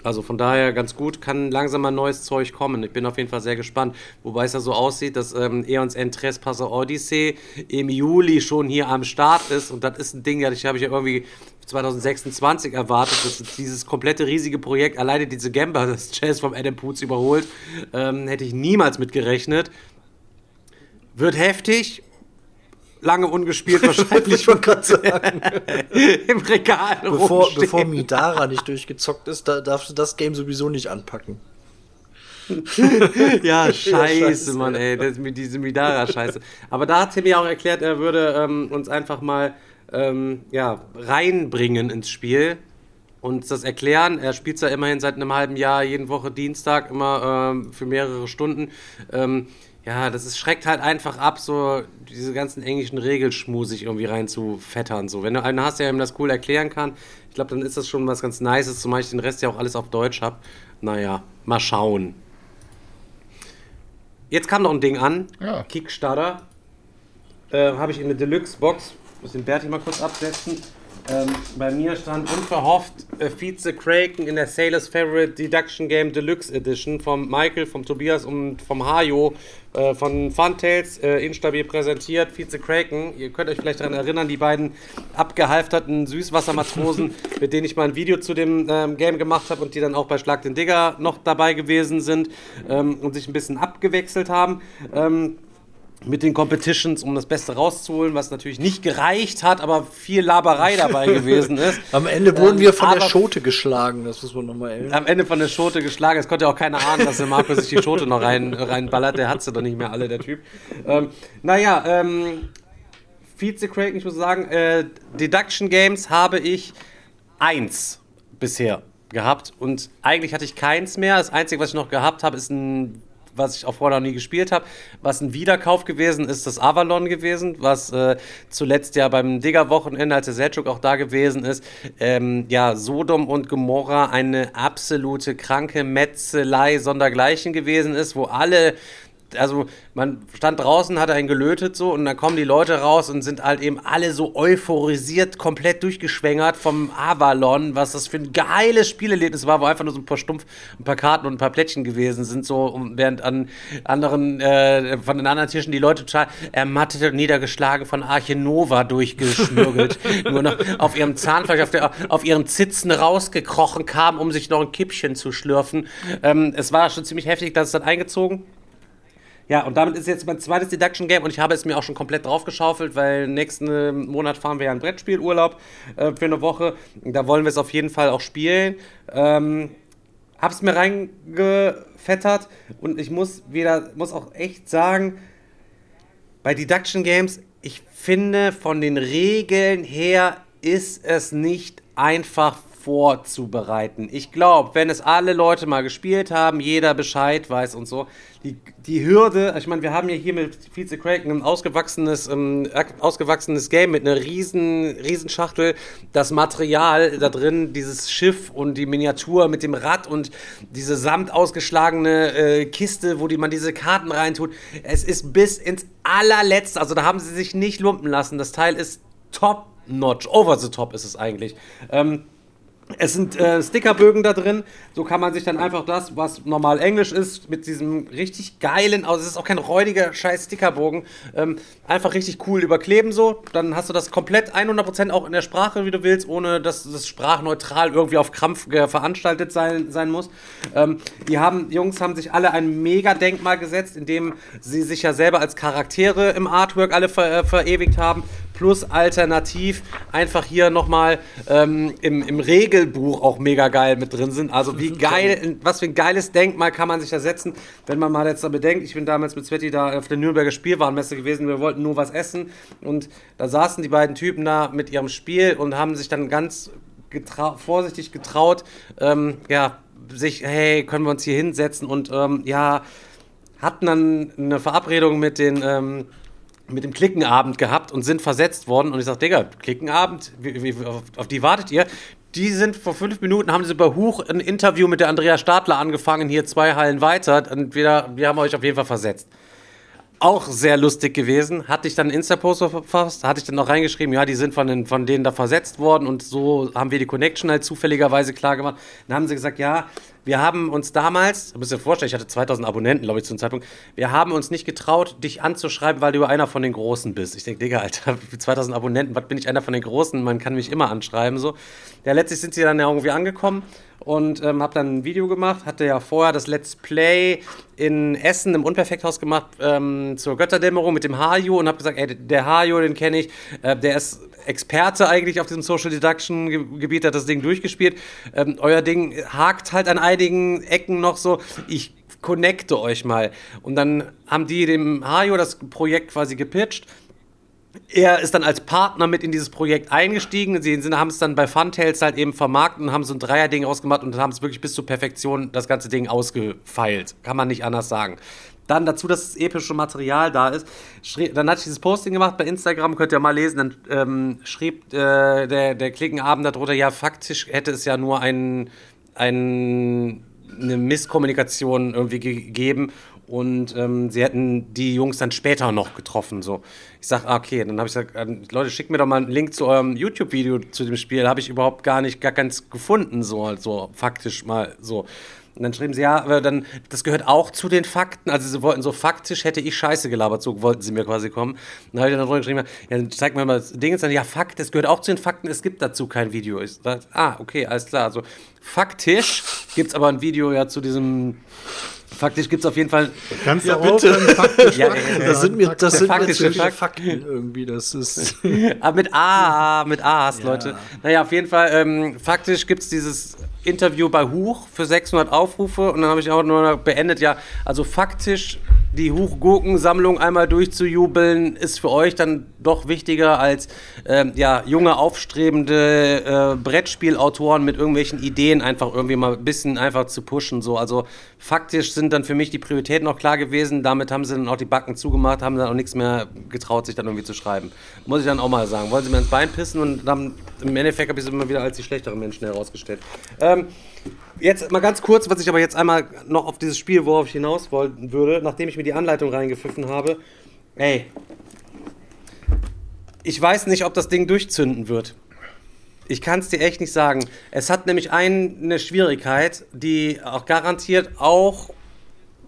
Speaker 1: Also von daher ganz gut, kann langsam mal neues Zeug kommen. Ich bin auf jeden Fall sehr gespannt. Wobei es ja so aussieht, dass ähm, Eons End Trespasser Odyssey im Juli schon hier am Start ist. Und das ist ein Ding, das habe ich ja irgendwie 2026 erwartet, dass dieses komplette riesige Projekt alleine diese Gamba, das Jazz vom Adam Poots überholt. Ähm, hätte ich niemals mit gerechnet. Wird heftig, lange ungespielt wahrscheinlich.
Speaker 2: sagen. Im Regal bevor, bevor Midara nicht durchgezockt ist, da darfst du das Game sowieso nicht anpacken.
Speaker 1: ja, scheiße, ja, scheiße, Mann, ey, das, diese Midara-Scheiße. Aber da hat Timmy auch erklärt, er würde ähm, uns einfach mal ähm, ja, reinbringen ins Spiel und das erklären. Er spielt es ja immerhin seit einem halben Jahr, jeden Woche Dienstag, immer ähm, für mehrere Stunden. Ähm, ja, das ist, schreckt halt einfach ab, so diese ganzen englischen Regelschmusig irgendwie rein zu fettern. So. Wenn du einen hast, der ihm das cool erklären kann, ich glaube, dann ist das schon was ganz Nices, zumal ich den Rest ja auch alles auf Deutsch habe. Naja, mal schauen. Jetzt kam noch ein Ding an. Ja. Kickstarter. Äh, habe ich in eine Deluxe-Box. Muss den Berti mal kurz absetzen. Ähm, bei mir stand unverhofft äh, Vize Kraken in der Sailor's Favorite Deduction Game Deluxe Edition vom Michael, vom Tobias und vom Hajo äh, von Funtails äh, instabil präsentiert. Vize Kraken, ihr könnt euch vielleicht daran erinnern, die beiden abgehalfterten Süßwassermatrosen, mit denen ich mal ein Video zu dem ähm, Game gemacht habe und die dann auch bei Schlag den Digger noch dabei gewesen sind ähm, und sich ein bisschen abgewechselt haben. Ähm, mit den Competitions, um das Beste rauszuholen, was natürlich nicht gereicht hat, aber viel Laberei dabei gewesen ist.
Speaker 2: Am Ende wurden wir von ähm, der Schote geschlagen, das muss man nochmal erinnern.
Speaker 1: Am Ende von der Schote geschlagen, es konnte auch keiner ahnen, dass der Marco sich die Schote noch rein, reinballert, der hat sie doch nicht mehr alle, der Typ. Ähm, naja, ähm, Vize Craig, ich muss sagen, äh, Deduction Games habe ich eins bisher gehabt und eigentlich hatte ich keins mehr. Das Einzige, was ich noch gehabt habe, ist ein was ich auch vorher noch nie gespielt habe. Was ein Wiederkauf gewesen ist, das Avalon gewesen, was äh, zuletzt ja beim Digger-Wochenende, als der Selchuk auch da gewesen ist, ähm, ja, Sodom und Gomorra eine absolute kranke Metzelei sondergleichen gewesen ist, wo alle also man stand draußen, hat einen gelötet so und dann kommen die Leute raus und sind halt eben alle so euphorisiert, komplett durchgeschwängert vom Avalon, was das für ein geiles Spielerlebnis war, wo einfach nur so ein paar Stumpf, ein paar Karten und ein paar Plättchen gewesen sind, so während an anderen, äh, von den anderen Tischen die Leute total ermattet und niedergeschlagen von Arche Nova durchgeschmürgelt, nur noch auf ihrem Zahnfleisch, auf, der, auf ihren Zitzen rausgekrochen kamen, um sich noch ein Kippchen zu schlürfen. Ähm, es war schon ziemlich heftig, dass es dann eingezogen ja, und damit ist jetzt mein zweites Deduction Game und ich habe es mir auch schon komplett draufgeschaufelt, weil nächsten Monat fahren wir ja einen Brettspielurlaub äh, für eine Woche. Da wollen wir es auf jeden Fall auch spielen. Ähm, hab's mir reingefettert und ich muss wieder, muss auch echt sagen, bei Deduction Games, ich finde von den Regeln her ist es nicht einfach vorzubereiten. Ich glaube, wenn es alle Leute mal gespielt haben, jeder Bescheid weiß und so, die, die Hürde, ich meine, wir haben ja hier mit Vize Kraken ein ausgewachsenes, ähm, ausgewachsenes Game mit einer riesen, riesen Schachtel, das Material da drin, dieses Schiff und die Miniatur mit dem Rad und diese samt ausgeschlagene äh, Kiste, wo die, man diese Karten reintut. Es ist bis ins allerletzte, also da haben sie sich nicht lumpen lassen. Das Teil ist top notch, over the top ist es eigentlich. Ähm, Es sind äh, Stickerbögen da drin. So kann man sich dann einfach das, was normal Englisch ist, mit diesem richtig geilen, also es ist auch kein räudiger scheiß Stickerbogen, ähm, einfach richtig cool überkleben so. Dann hast du das komplett 100% auch in der Sprache, wie du willst, ohne dass das sprachneutral irgendwie auf Krampf veranstaltet sein, sein muss. Ähm, die haben, Jungs haben sich alle ein mega Denkmal gesetzt, indem sie sich ja selber als Charaktere im Artwork alle ver, äh, verewigt haben plus alternativ einfach hier nochmal ähm, im, im Regelbuch auch mega geil mit drin sind. Also wie geil, was für ein geiles Denkmal kann man sich da setzen, wenn man mal jetzt da bedenkt, ich bin damals mit Sveti da auf der Nürnberger Spielwarenmesse gewesen, wir wollten nur was essen und da saßen die beiden Typen da mit ihrem Spiel und haben sich dann ganz getrau vorsichtig getraut, ähm, ja, sich, hey, können wir uns hier hinsetzen und ähm, ja, hatten dann eine Verabredung mit den ähm, mit dem Klickenabend gehabt und sind versetzt worden. Und ich sage, Digga, Klickenabend, wie, wie, auf, auf, die wartet ihr? Die sind vor fünf Minuten, haben sie bei Huch ein Interview mit der Andrea Stadler angefangen, hier zwei Hallen weiter. Und wir, wir haben euch auf jeden Fall versetzt. Auch sehr lustig gewesen. Hatte ich dann einen Insta-Post verfasst, hatte ich dann noch reingeschrieben, ja, die sind von, den, von denen da versetzt worden und so haben wir die Connection halt zufälligerweise klar gemacht. Dann haben sie gesagt, ja, wir haben uns damals, du musst dir vorstellen, ich hatte 2000 Abonnenten, glaube ich, zu dem Zeitpunkt, wir haben uns nicht getraut, dich anzuschreiben, weil du einer von den Großen bist. Ich denke, Digga, Alter, 2000 Abonnenten, was bin ich einer von den Großen? Man kann mich immer anschreiben, so. Ja, letztlich sind sie dann ja irgendwie angekommen und ähm, habe dann ein Video gemacht, hatte ja vorher das Let's Play in Essen im Unperfekthaus gemacht ähm, zur Götterdämmerung mit dem Haju und habe gesagt, ey, der Haju, den kenne ich, äh, der ist Experte eigentlich auf diesem Social Deduction Gebiet, hat das Ding durchgespielt. Ähm, euer Ding hakt halt an einigen Ecken noch so. Ich connecte euch mal. Und dann haben die dem Hajo das Projekt quasi gepitcht. Er ist dann als Partner mit in dieses Projekt eingestiegen. Sie haben es dann bei Funtails halt eben vermarktet und haben so ein Dreier-Ding rausgemacht und haben es wirklich bis zur Perfektion das ganze Ding ausgefeilt. Kann man nicht anders sagen. Dann dazu, dass das epische Material da ist. dann hatte ich dieses Posting gemacht bei Instagram, könnt ihr mal lesen. Dann ähm, schrieb äh, der, der Klickenabend darunter, ja, faktisch hätte es ja nur ein, ein, eine Misskommunikation irgendwie gegeben und ähm, sie hätten die Jungs dann später noch getroffen. So. Ich sag, ah, okay, dann habe ich gesagt, äh, Leute, schickt mir doch mal einen Link zu eurem YouTube-Video zu dem Spiel. Habe ich überhaupt gar nicht, gar ganz gefunden, so, also faktisch mal so. Und dann schrieben sie, ja, dann, das gehört auch zu den Fakten. Also sie wollten so faktisch, hätte ich Scheiße gelabert, so wollten sie mir quasi kommen. Dann habe ich dann drunter geschrieben, ja, dann zeig mir mal das Ding. Dann, ja, Fakt, das gehört auch zu den Fakten, es gibt dazu kein Video. Ich sag, ah, okay, alles klar. Also faktisch gibt es aber ein Video ja zu diesem Faktisch gibt es auf jeden Fall.
Speaker 4: Kannst ja, bitte. Faktisch,
Speaker 2: ja, ja, das sind mir, das sind faktische mir Fakt. Fakten irgendwie. Das ist.
Speaker 1: Aber ah, mit A, mit A's, ja. Leute. Naja, auf jeden Fall. Ähm, faktisch gibt es dieses Interview bei Huch für 600 Aufrufe und dann habe ich auch nur beendet. Ja, also faktisch die Huch-Gurken-Sammlung einmal durchzujubeln, ist für euch dann doch wichtiger als ähm, ja, junge, aufstrebende äh, Brettspielautoren mit irgendwelchen Ideen einfach irgendwie mal ein bisschen einfach zu pushen. So. Also faktisch sind dann für mich die Prioritäten auch klar gewesen. Damit haben sie dann auch die Backen zugemacht, haben dann auch nichts mehr getraut, sich dann irgendwie zu schreiben. Muss ich dann auch mal sagen. Wollen sie mir ins Bein pissen und dann im Endeffekt habe ich sie immer wieder als die schlechteren Menschen herausgestellt. Ähm, Jetzt mal ganz kurz, was ich aber jetzt einmal noch auf dieses Spiel, worauf ich hinaus wollen würde, nachdem ich mir die Anleitung reingepfiffen habe. Ey, ich weiß nicht, ob das Ding durchzünden wird. Ich kann es dir echt nicht sagen. Es hat nämlich eine Schwierigkeit, die auch garantiert auch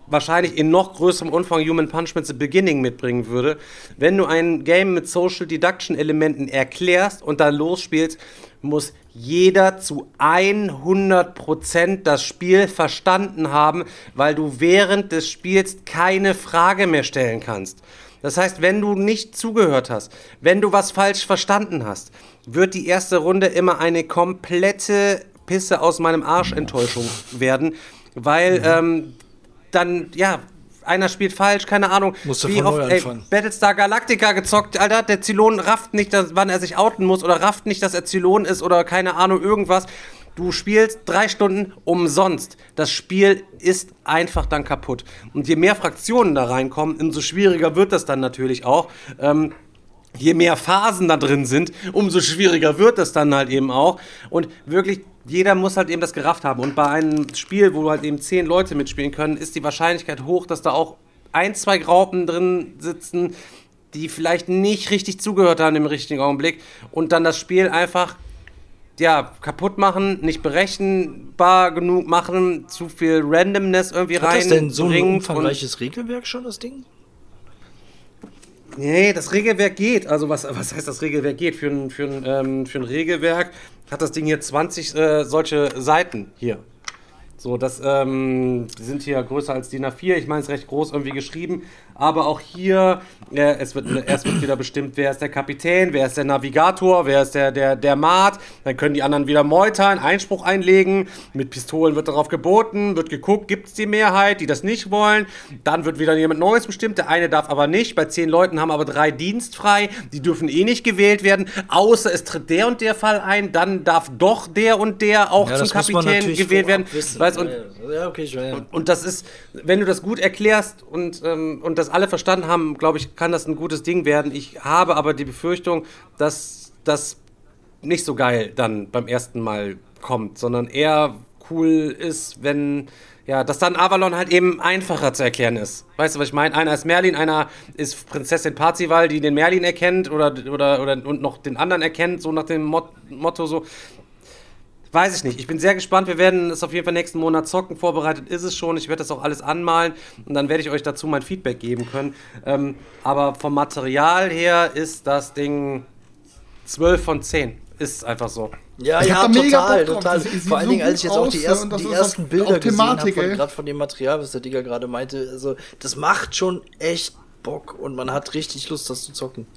Speaker 1: wahrscheinlich in noch größerem Umfang Human Punishment the Beginning mitbringen würde. Wenn du ein Game mit Social Deduction Elementen erklärst und dann losspielst, muss jeder zu 100% das Spiel verstanden haben, weil du während des Spiels keine Frage mehr stellen kannst. Das heißt, wenn du nicht zugehört hast, wenn du was falsch verstanden hast, wird die erste Runde immer eine komplette Pisse aus meinem Arsch Enttäuschung werden, weil mhm. ähm, dann, ja, einer spielt falsch, keine Ahnung.
Speaker 2: Musst du wie oft, ey,
Speaker 1: Battlestar Galactica gezockt, Alter, der Zylon rafft nicht, dass, wann er sich outen muss oder rafft nicht, dass er Zylon ist oder keine Ahnung, irgendwas. Du spielst drei Stunden umsonst. Das Spiel ist einfach dann kaputt. Und je mehr Fraktionen da reinkommen, umso schwieriger wird das dann natürlich auch. Ähm, je mehr Phasen da drin sind, umso schwieriger wird das dann halt eben auch. Und wirklich jeder muss halt eben das gerafft haben. Und bei einem Spiel, wo halt eben zehn Leute mitspielen können, ist die Wahrscheinlichkeit hoch, dass da auch ein, zwei Graupen drin sitzen, die vielleicht nicht richtig zugehört haben im richtigen Augenblick und dann das Spiel einfach ja, kaputt machen, nicht berechenbar genug machen, zu viel Randomness irgendwie
Speaker 2: Hat das denn so ein umfangreiches Regelwerk schon, das Ding?
Speaker 1: Nee, das Regelwerk geht. Also was, was heißt das Regelwerk geht? Für ein, für, ein, ähm, für ein Regelwerk hat das Ding hier 20 äh, solche Seiten hier. So, das ähm, sind hier größer als DIN A4. Ich meine, es ist recht groß irgendwie geschrieben. Aber auch hier, äh, es wird erst wird wieder bestimmt, wer ist der Kapitän, wer ist der Navigator, wer ist der, der, der Maat. Dann können die anderen wieder meutern, Einspruch einlegen. Mit Pistolen wird darauf geboten, wird geguckt, gibt es die Mehrheit, die das nicht wollen. Dann wird wieder jemand Neues bestimmt. Der eine darf aber nicht. Bei zehn Leuten haben aber drei dienstfrei. Die dürfen eh nicht gewählt werden. Außer es tritt der und der Fall ein. Dann darf doch der und der auch zum Kapitän gewählt werden. Weißt, und,
Speaker 2: ja, okay, ich ja.
Speaker 1: und das ist, wenn du das gut erklärst und, ähm, und das alle verstanden haben, glaube ich, kann das ein gutes Ding werden. Ich habe aber die Befürchtung, dass das nicht so geil dann beim ersten Mal kommt, sondern eher cool ist, wenn, ja, dass dann Avalon halt eben einfacher zu erklären ist. Weißt du, was ich meine? Einer ist Merlin, einer ist Prinzessin Parzival, die den Merlin erkennt oder, oder, oder und noch den anderen erkennt, so nach dem Mot Motto so. Weiß ich nicht. Ich bin sehr gespannt. Wir werden es auf jeden Fall nächsten Monat zocken. Vorbereitet ist es schon. Ich werde das auch alles anmalen und dann werde ich euch dazu mein Feedback geben können. Ähm, aber vom Material her ist das Ding 12 von 10. Ist einfach so.
Speaker 2: Ja,
Speaker 3: Ich
Speaker 2: ja, total,
Speaker 3: Bock drauf.
Speaker 2: total.
Speaker 3: Das sieht
Speaker 2: Vor allen Dingen, als ich jetzt auch die ersten, die ersten Bilder
Speaker 3: auch
Speaker 2: gesehen
Speaker 3: Thematik,
Speaker 2: habe, gerade von dem Material, was der Digger gerade meinte, also das macht schon echt Bock und man hat richtig Lust, das zu zocken.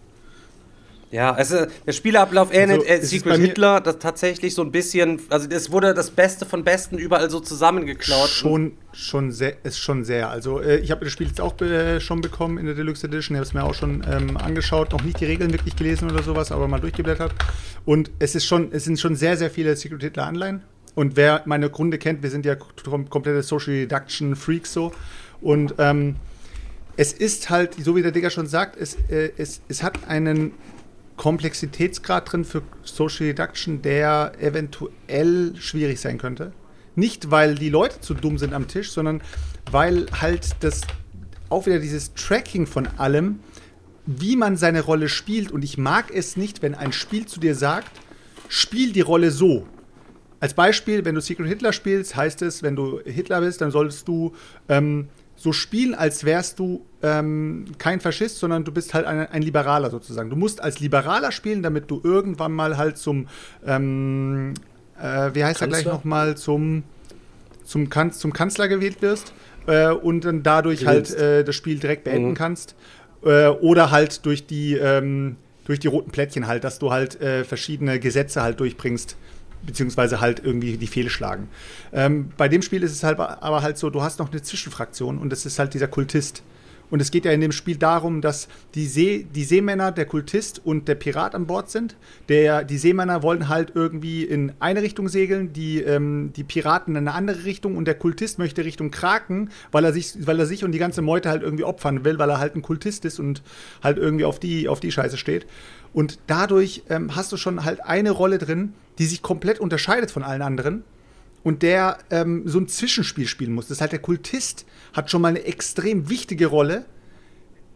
Speaker 1: Ja, also der Spielablauf ähnelt
Speaker 4: Also,
Speaker 1: äh, Secret Hitler, das tatsächlich so ein bisschen, also es wurde das Beste von Besten überall so zusammengeklaut.
Speaker 4: Schon, schon sehr, ist schon sehr. Also äh, ich habe das Spiel jetzt auch äh, schon bekommen in der Deluxe Edition. Ich habe es mir auch schon ähm, angeschaut, noch nicht die Regeln wirklich gelesen oder sowas, aber mal durchgeblättert. Und es ist schon, es sind schon sehr, sehr viele Secret Hitler Anleihen. Und wer meine Grunde kennt, wir sind ja kom komplette Social Deduction Freaks so. Und ähm, es ist halt, so wie der Digger schon sagt, es, äh, es, es hat einen Komplexitätsgrad drin für Social Deduction, der eventuell schwierig sein könnte. Nicht, weil die Leute zu dumm sind am Tisch, sondern weil halt das auch wieder dieses Tracking von allem, wie man seine Rolle spielt. Und ich mag es nicht, wenn ein Spiel zu dir sagt, spiel die Rolle so. Als Beispiel, wenn du Secret Hitler spielst, heißt es, wenn du Hitler bist, dann solltest du ähm, so spielen, als wärst du ähm, kein Faschist, sondern du bist halt ein, ein Liberaler sozusagen. Du musst als Liberaler spielen, damit du irgendwann mal halt zum, ähm, äh, wie heißt er gleich nochmal, zum, zum, kan zum Kanzler gewählt wirst äh, und dann dadurch
Speaker 2: Gewinnst.
Speaker 4: halt äh, das Spiel direkt beenden
Speaker 1: Mhm.
Speaker 4: kannst. Äh, oder halt durch die, ähm, durch die roten Plättchen halt, dass du halt äh, verschiedene Gesetze halt durchbringst, beziehungsweise halt irgendwie die fehlschlagen. Ähm, bei dem Spiel ist es halt aber halt so, du hast noch eine Zwischenfraktion und das ist halt dieser Kultist. Und es geht ja in dem Spiel darum, dass die, See, die Seemänner, der Kultist und der Pirat an Bord sind. Der, die Seemänner wollen halt irgendwie in eine Richtung segeln, die, ähm, die Piraten in eine andere Richtung und der Kultist möchte Richtung Kraken, weil er, sich, weil er sich und die ganze Meute halt irgendwie opfern will, weil er halt ein Kultist ist und halt irgendwie auf die, auf die Scheiße steht. Und dadurch ähm, hast du schon halt eine Rolle drin, die sich komplett unterscheidet von allen anderen und der ähm, so ein Zwischenspiel spielen muss. Das ist halt der Kultist, hat schon mal eine extrem wichtige Rolle,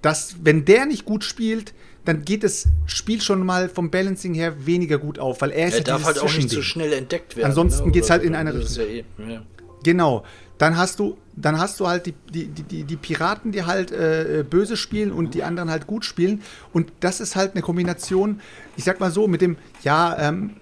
Speaker 4: dass, wenn der nicht gut spielt, dann geht das Spiel schon mal vom Balancing her weniger gut auf, weil er ist ja
Speaker 2: darf halt auch nicht so schnell entdeckt werden.
Speaker 4: Ansonsten
Speaker 2: ne?
Speaker 4: geht's
Speaker 2: Oder
Speaker 4: halt in eine
Speaker 2: ist ja eh, ja.
Speaker 4: Genau. Dann hast du, dann hast du halt die, die, die- die, die Piraten, die halt äh, böse spielen und die anderen halt gut spielen. Und das ist halt eine Kombination, ich sag mal so, mit dem, ja, ähm,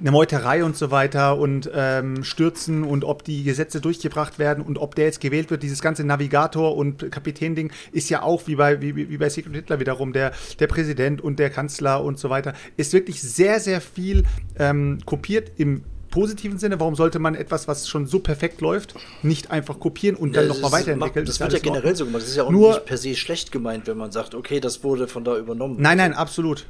Speaker 4: eine Meuterei und so weiter und ähm, Stürzen und ob die Gesetze durchgebracht werden und ob der jetzt gewählt wird, dieses ganze Navigator und Kapitän-Ding ist ja auch wie bei, wie, wie bei Secret Hitler wiederum, der, der Präsident und der Kanzler und so weiter, ist wirklich sehr, sehr viel ähm, kopiert im positiven Sinne. Warum sollte man etwas, was schon so perfekt läuft, nicht einfach kopieren und dann
Speaker 2: Ja,
Speaker 4: nochmal
Speaker 2: das
Speaker 4: weiterentwickeln?
Speaker 2: Das
Speaker 4: Ist
Speaker 2: wird ja generell so gemacht. Das ist ja auch
Speaker 4: Nur-
Speaker 2: nicht per se schlecht gemeint, wenn man sagt, okay, das wurde von da übernommen.
Speaker 4: Nein, nein, absolut.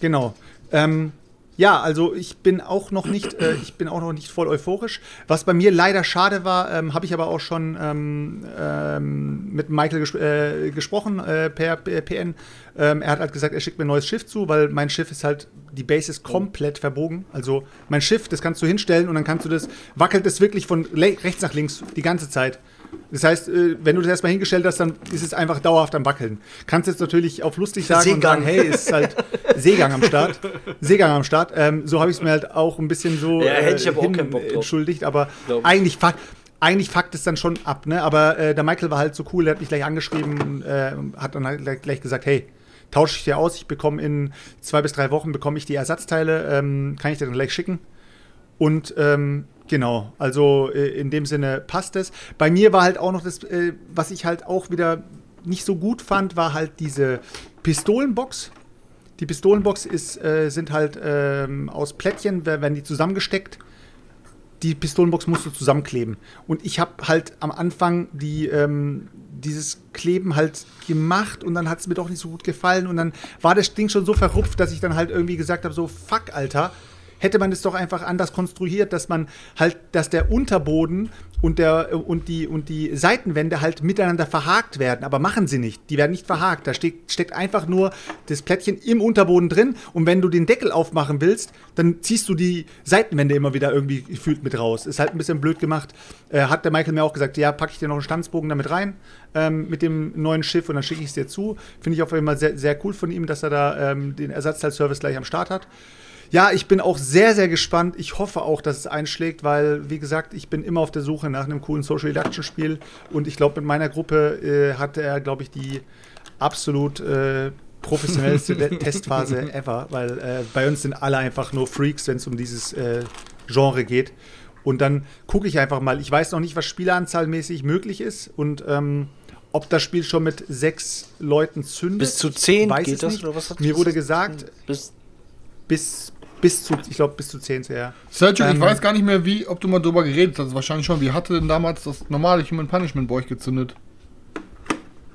Speaker 4: Genau. Ähm, ja, also ich bin auch noch nicht, äh, ich bin auch noch nicht voll euphorisch. Was bei mir leider schade war, ähm, habe ich aber auch schon ähm, ähm, mit Michael ges äh, gesprochen äh, per, per PN. Ähm, er hat halt gesagt, er schickt mir ein neues Schiff zu, weil mein Schiff ist halt, die Base ist komplett verbogen. Also mein Schiff, das kannst du hinstellen und dann kannst du das, wackelt es wirklich von rechts nach links die ganze Zeit. Das heißt, äh, wenn du das erstmal hingestellt hast, dann ist es einfach dauerhaft am Wackeln. Kannst jetzt natürlich auf lustig sagen und
Speaker 2: Seegang.
Speaker 4: sagen, hey, ist halt Seegang am Start. Seegang am Start. Ähm, so habe ich es mir halt auch ein bisschen so
Speaker 2: Ja, hätte ich aber auch keinen Bock drauf.
Speaker 4: entschuldigt, aber
Speaker 2: Glaub ich.
Speaker 4: eigentlich fuck, eigentlich fuckt es dann schon ab, ne? Aber äh, der Michael war halt so cool, der hat mich gleich angeschrieben, äh, hat dann halt gleich, gleich gesagt, hey, tausche ich dir aus, ich bekomme in zwei bis drei Wochen bekomme ich die Ersatzteile, ähm, kann ich dir dann gleich schicken. Und ähm, genau, also äh, in dem Sinne passt es. Bei mir war halt auch noch das, äh, was ich halt auch wieder nicht so gut fand, war halt diese Pistolenbox. Die Pistolenbox ist, äh, sind halt ähm, aus Plättchen, wer- werden die zusammengesteckt. Die Pistolenbox musst du zusammenkleben. Und ich habe halt am Anfang die, ähm, dieses Kleben halt gemacht und dann hat es mir doch nicht so gut gefallen. Und dann war das Ding schon so verrupft, dass ich dann halt irgendwie gesagt habe: so, fuck, Alter, hätte man es doch einfach anders konstruiert, dass man halt, dass der Unterboden und, der, und, die, und die Seitenwände halt miteinander verhakt werden. Aber machen sie nicht. Die werden nicht verhakt. Da steckt, steckt einfach nur das Plättchen im Unterboden drin. Und wenn du den Deckel aufmachen willst, dann ziehst du die Seitenwände immer wieder irgendwie gefühlt mit raus. Ist halt ein bisschen blöd gemacht. Äh, hat der Michael mir auch gesagt, ja, packe ich dir noch einen Stanzbogen damit rein ähm, mit dem neuen Schiff und dann schicke ich es dir zu. Finde ich auf jeden Fall sehr, sehr cool von ihm, dass er da ähm, den Ersatzteilservice gleich am Start hat. Ja, ich bin auch sehr, sehr gespannt. Ich hoffe auch, dass es einschlägt, weil, wie gesagt, ich bin immer auf der Suche nach einem coolen Social Deduction Spiel. Und ich glaube, mit meiner Gruppe äh, hatte er, glaube ich, die absolut äh, professionellste Testphase ever, weil äh, bei uns sind alle einfach nur Freaks, wenn es um dieses äh, Genre geht. Und dann gucke ich einfach mal. Ich weiß noch nicht, was Spieleranzahlmäßig möglich ist und ähm, ob das Spiel schon mit sechs Leuten zündet.
Speaker 2: Bis zu zehn
Speaker 4: weiß
Speaker 2: geht das,
Speaker 4: Mir wurde
Speaker 2: gesagt?
Speaker 4: gesagt,
Speaker 2: Bis
Speaker 4: bis, bis zu, ich glaube, bis zu 10 ja.
Speaker 3: Sergio, ich
Speaker 4: Ähm,
Speaker 3: weiß gar nicht mehr, wie, ob du mal drüber geredet hast. Wahrscheinlich schon. Wie hatte denn damals das normale Human Punishment bei euch gezündet?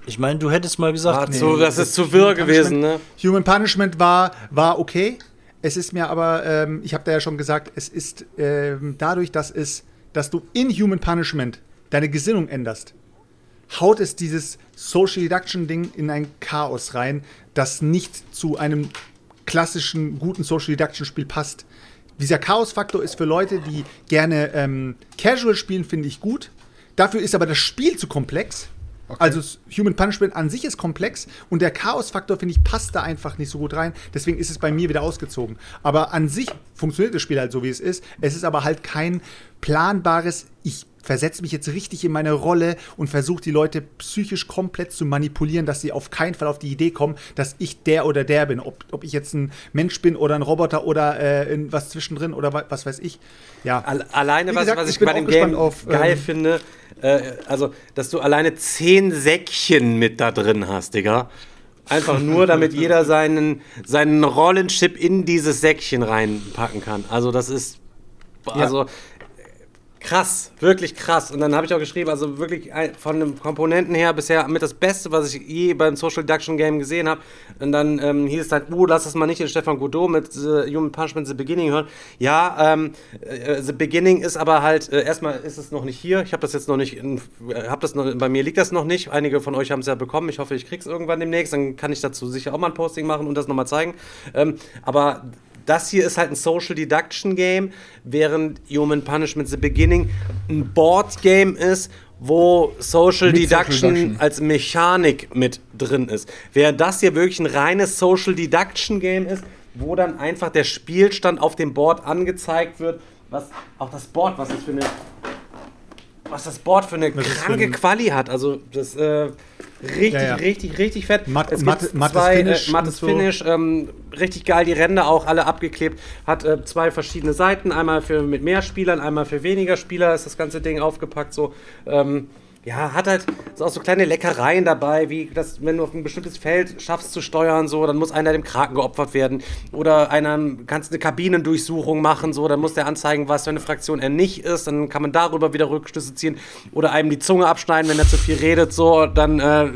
Speaker 2: Ich meine, du hättest mal gesagt,
Speaker 1: Ach so, das ist zu wirr gewesen, ne?
Speaker 4: Human Punishment war, war okay. Es ist mir aber, ähm, ich habe da ja schon gesagt, es ist ähm, dadurch, dass es, dass du in Human Punishment deine Gesinnung änderst, haut es dieses Social Deduction Ding in ein Chaos rein, das nicht zu einem klassischen guten Social Deduction Spiel passt. Dieser Chaos-Faktor ist für Leute, die gerne ähm, Casual spielen, finde ich gut. Dafür ist aber das Spiel zu komplex. Also s- Human Punishment an sich ist komplex und der Chaos-Faktor, finde ich, passt da einfach nicht so gut rein. Deswegen ist es bei mir wieder ausgezogen. Aber an sich funktioniert das Spiel halt so, wie es ist. Es ist aber halt kein planbares, ich versetze mich jetzt richtig in meine Rolle und versuche die Leute psychisch komplett zu manipulieren, dass sie auf keinen Fall auf die Idee kommen, dass ich der oder der bin. Ob, ob ich jetzt ein Mensch bin oder ein Roboter oder äh, was zwischendrin oder wa- was weiß ich. Ja.
Speaker 1: Al- Alleine,
Speaker 4: Wie
Speaker 1: was,
Speaker 4: gesagt,
Speaker 1: was
Speaker 4: ich
Speaker 1: ich bei dem Game
Speaker 4: auf,
Speaker 1: geil
Speaker 4: ähm,
Speaker 1: finde, äh, also, dass du alleine zehn Säckchen mit da drin hast, Digga. Einfach nur, damit jeder seinen, seinen Rollenchip in dieses Säckchen reinpacken kann. Also, das ist. Also. Krass, wirklich krass. Und dann habe ich auch geschrieben, also wirklich von den Komponenten her bisher mit das Beste, was ich je beim Social Deduction Game gesehen habe. Und dann ähm, hieß es halt, uh, lass das mal nicht den Stefan Godot mit äh, Human Punishment The Beginning hören. Ja, ähm, äh, The Beginning ist aber halt, äh, erstmal ist es noch nicht hier. Ich habe das jetzt noch nicht, in, äh, hab das noch, bei mir liegt das noch nicht. Einige von euch haben es ja bekommen. Ich hoffe, ich krieg's irgendwann demnächst. Dann kann ich dazu sicher auch mal ein Posting machen und das nochmal zeigen. Ähm, aber das hier ist halt ein Social Deduction Game, während Human Punishment The Beginning ein Board Game ist, wo Social
Speaker 3: Mit Social
Speaker 1: Deduction
Speaker 3: Deduction.
Speaker 1: als Mechanik mit drin ist. Während das hier wirklich ein reines Social Deduction Game ist, wo dann einfach der Spielstand auf dem Board angezeigt wird, was auch das Board, was das für eine was das Board für eine
Speaker 4: für
Speaker 1: kranke
Speaker 4: ein-
Speaker 1: Quali hat. Also das äh, richtig,
Speaker 4: Ja, ja.
Speaker 1: richtig, richtig fett.
Speaker 4: Matt-
Speaker 1: es
Speaker 4: matt- mattes
Speaker 1: zwei,
Speaker 4: Finish
Speaker 1: äh, mattes
Speaker 4: so.
Speaker 1: Finish, ähm, richtig geil, die Ränder auch alle abgeklebt. Hat äh, zwei verschiedene Seiten, einmal für mit mehr Spielern, einmal für weniger Spieler ist das ganze Ding aufgepackt. So, ähm, ja, hat halt so auch so kleine Leckereien dabei, wie das, wenn du auf ein bestimmtes Feld schaffst zu steuern, so, dann muss einer dem Kraken geopfert werden. Oder einer kannst eine Kabinendurchsuchung machen, so, dann muss der anzeigen, was für eine Fraktion er nicht ist, dann kann man darüber wieder Rückschlüsse ziehen. Oder einem die Zunge abschneiden, wenn er zu viel redet, so, dann äh,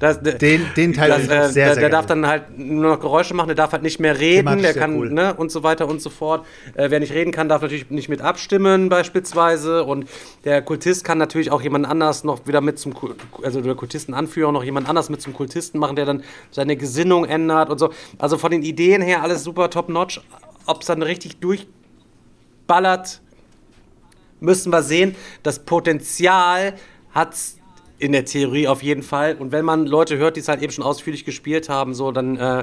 Speaker 1: das,
Speaker 4: Den- den Teil
Speaker 1: das, äh,
Speaker 4: auch sehr,
Speaker 1: der,
Speaker 4: sehr
Speaker 1: der darf dann halt nur noch Geräusche machen, der darf halt nicht mehr reden, der
Speaker 4: sehr
Speaker 1: kann,
Speaker 4: cool.
Speaker 1: ne, und so weiter und so fort. Äh, wer nicht reden kann, darf natürlich nicht mit abstimmen, beispielsweise. Und der Kultist kann natürlich auch jemand anders noch wieder mit zum, also der Kultistenanführer noch jemand anders mit zum Kultisten machen, der dann seine Gesinnung ändert und so. Also von den Ideen her alles super top-notch. Ob es dann richtig durchballert, müssen wir sehen. Das Potenzial hat in der Theorie auf jeden Fall. Und wenn man Leute hört, die es halt eben schon ausführlich gespielt haben, so, dann äh,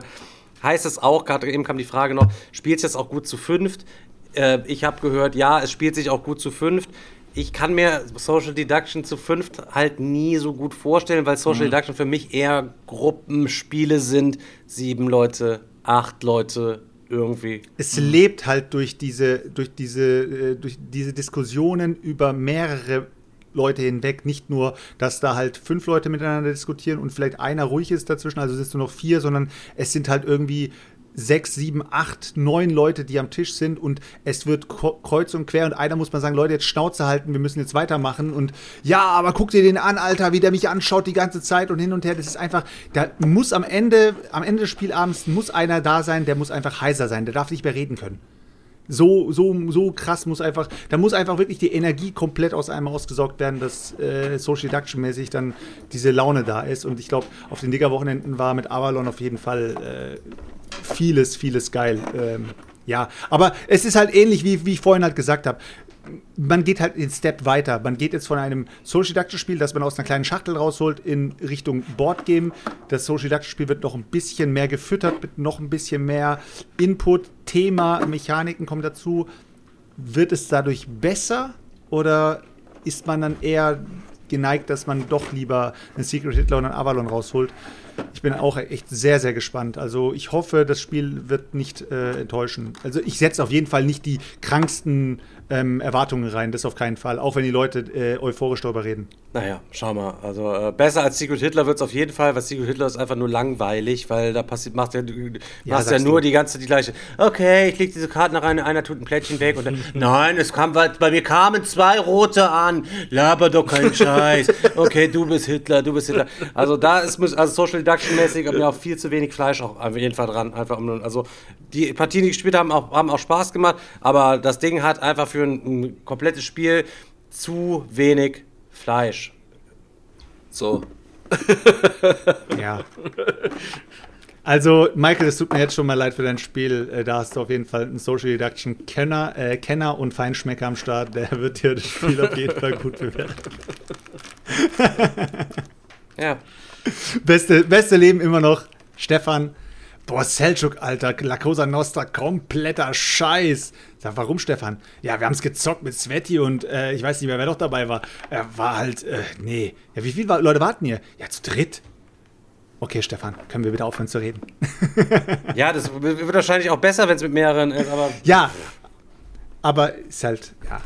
Speaker 1: heißt es auch, gerade eben kam die Frage noch, spielt es jetzt auch gut zu fünft? Äh, ich habe gehört, ja, es spielt sich auch gut zu fünft. Ich kann mir Social Deduction zu fünft halt nie so gut vorstellen, weil Social Deduction für mich eher Gruppenspiele sind. Sieben Leute, acht Leute, irgendwie.
Speaker 4: Es lebt halt durch diese, durch diese, äh, durch diese Diskussionen über mehrere Leute hinweg. Nicht nur, dass da halt fünf Leute miteinander diskutieren und vielleicht einer ruhig ist dazwischen, also sitzt nur noch vier, sondern es sind halt irgendwie sechs, sieben, acht, neun Leute, die am Tisch sind und es wird kreuz und quer und einer muss mal sagen, Leute, jetzt Schnauze halten, wir müssen jetzt weitermachen und ja, aber guck dir den an, Alter, wie der mich anschaut die ganze Zeit und hin und her, das ist einfach, da muss am Ende, am Ende des Spielabends muss einer da sein, der muss einfach heiser sein, der darf nicht mehr reden können. So, so, so krass muss einfach, da muss einfach wirklich die Energie komplett aus einem ausgesaugt werden, dass äh, Social Deduction-mäßig dann diese Laune da ist. Und ich glaube, auf den Digger-Wochenenden war mit Avalon auf jeden Fall äh, vieles, vieles geil. Ähm, ja, aber es ist halt ähnlich, wie, wie ich vorhin halt gesagt habe. Man geht halt den Step weiter. Man geht jetzt von einem Social Deduction Spiel, das man aus einer kleinen Schachtel rausholt, in Richtung Boardgame. Das Social Deduction Spiel wird noch ein bisschen mehr gefüttert, mit noch ein bisschen mehr Input, Thema, Mechaniken kommen dazu. Wird es dadurch besser oder ist man dann eher geneigt, dass man doch lieber einen Secret Hitler und einen Avalon rausholt? Ich bin auch echt sehr, sehr gespannt. Also ich hoffe, das Spiel wird nicht äh, enttäuschen. Also ich setze auf jeden Fall nicht die kranksten ähm, Erwartungen rein, das auf keinen Fall. Auch wenn die Leute äh, euphorisch darüber reden.
Speaker 1: Naja, schau mal. Also äh, besser als Secret Hitler wird es auf jeden Fall, weil Secret Hitler ist einfach nur langweilig, weil da passiert, machst ja, machst ja nur
Speaker 4: du.
Speaker 1: die ganze die gleiche. Okay, ich leg diese Karten rein, einer tut ein Plättchen weg und dann, nein, es kam, bei mir kamen zwei rote an. Laber doch keinen Scheiß. Okay, du bist Hitler, du bist Hitler. Also da ist also Social Deduction mäßig aber ja auch viel zu wenig Fleisch auch auf jeden Fall dran. Einfach um, also die Partien, die gespielt haben, auch, haben auch Spaß gemacht, aber das Ding hat einfach für ein, ein komplettes Spiel zu wenig Fleisch. So.
Speaker 4: Ja. Also, Michael, es tut mir jetzt schon mal leid für dein Spiel. Äh, Da hast du auf jeden Fall einen Social Deduction Kenner, äh, Kenner und Feinschmecker am Start. Der wird dir das Spiel auf jeden Fall gut bewerten.
Speaker 1: Ja.
Speaker 4: Beste, beste Leben immer noch. Stefan. Boah, Selçuk, Alter, La Cosa Nostra, kompletter Scheiß. Sag, warum, Stefan? Ja, wir haben es gezockt mit Sveti und äh, ich weiß nicht mehr, wer noch dabei war. Er war halt, äh, nee. Ja, wie viele war- Leute warten hier? Ja, zu dritt. Okay, Stefan, können wir bitte aufhören zu reden?
Speaker 1: Ja, das wird wahrscheinlich auch besser, wenn es mit mehreren ist, aber
Speaker 4: Ja, aber ist halt, ja.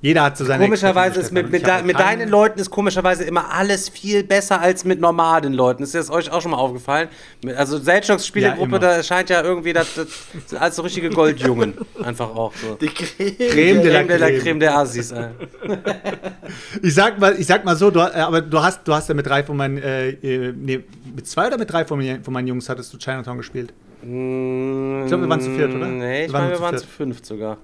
Speaker 4: Jeder hat so seine
Speaker 1: komischerweise ist mit, mit, de, mit deinen Leuten ist komischerweise immer alles viel besser als mit normalen Leuten. Ist das euch auch schon mal aufgefallen? Also Selchoks Spielegruppe,
Speaker 4: Ja,
Speaker 1: da scheint ja irgendwie das, das sind alles so richtige Goldjungen. Einfach auch so.
Speaker 2: Die Creme.
Speaker 4: Creme de la
Speaker 1: Creme de la
Speaker 4: Creme.
Speaker 1: Der Assis. ey.
Speaker 4: Ich sag mal, ich sag mal so, du, äh, aber du hast, du hast ja mit drei von meinen, äh, äh, nee, mit zwei oder mit drei von, mir, von meinen Jungs hattest du Chinatown gespielt?
Speaker 1: Ich
Speaker 4: glaube, wir waren zu viert, oder?
Speaker 1: Nee, ich
Speaker 4: Wir waren
Speaker 1: meine, wir
Speaker 4: zu
Speaker 1: waren zu fünft sogar.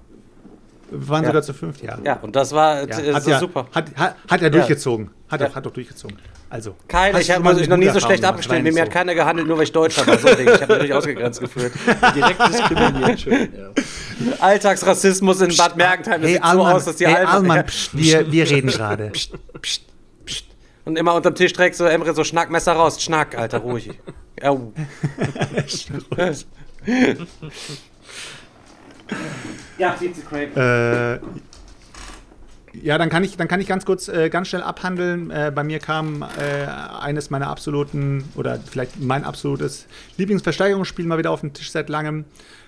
Speaker 4: Wir waren
Speaker 1: Ja.
Speaker 4: sogar zu fünft, ja.
Speaker 1: Ja, und das war
Speaker 4: Ja,
Speaker 1: äh,
Speaker 4: hat
Speaker 1: so
Speaker 4: ja,
Speaker 1: super.
Speaker 4: Hat, hat, hat er durchgezogen. Hat,
Speaker 1: Ja.
Speaker 4: auch, hat auch durchgezogen. Also.
Speaker 1: Keiner, ich habe
Speaker 4: mal
Speaker 1: also noch nie so schlecht abgestellt. Mit mir hat keiner gehandelt, nur weil ich Deutscher war. So ein Ding. Ich habe mich natürlich ausgegrenzt gefühlt.
Speaker 2: Direkt diskriminiert. Schön, ja.
Speaker 1: Alltagsrassismus in Bad Mergentheim. Das
Speaker 4: Hey,
Speaker 1: sieht so
Speaker 4: Alman,
Speaker 1: aus, dass die
Speaker 4: hey, Alman, pst, wir, wir reden gerade.
Speaker 1: Und immer unterm Tisch trägt so Emre so Schnackmesser raus. Schnack, Alter, ruhig. Au. ja.
Speaker 4: Äh, ja, dann kann ich, dann kann ich ganz kurz, äh, ganz schnell abhandeln. Äh, bei mir kam äh, eines meiner absoluten, oder vielleicht mein absolutes Lieblingsversteigerungsspiel mal wieder auf den Tisch seit langem.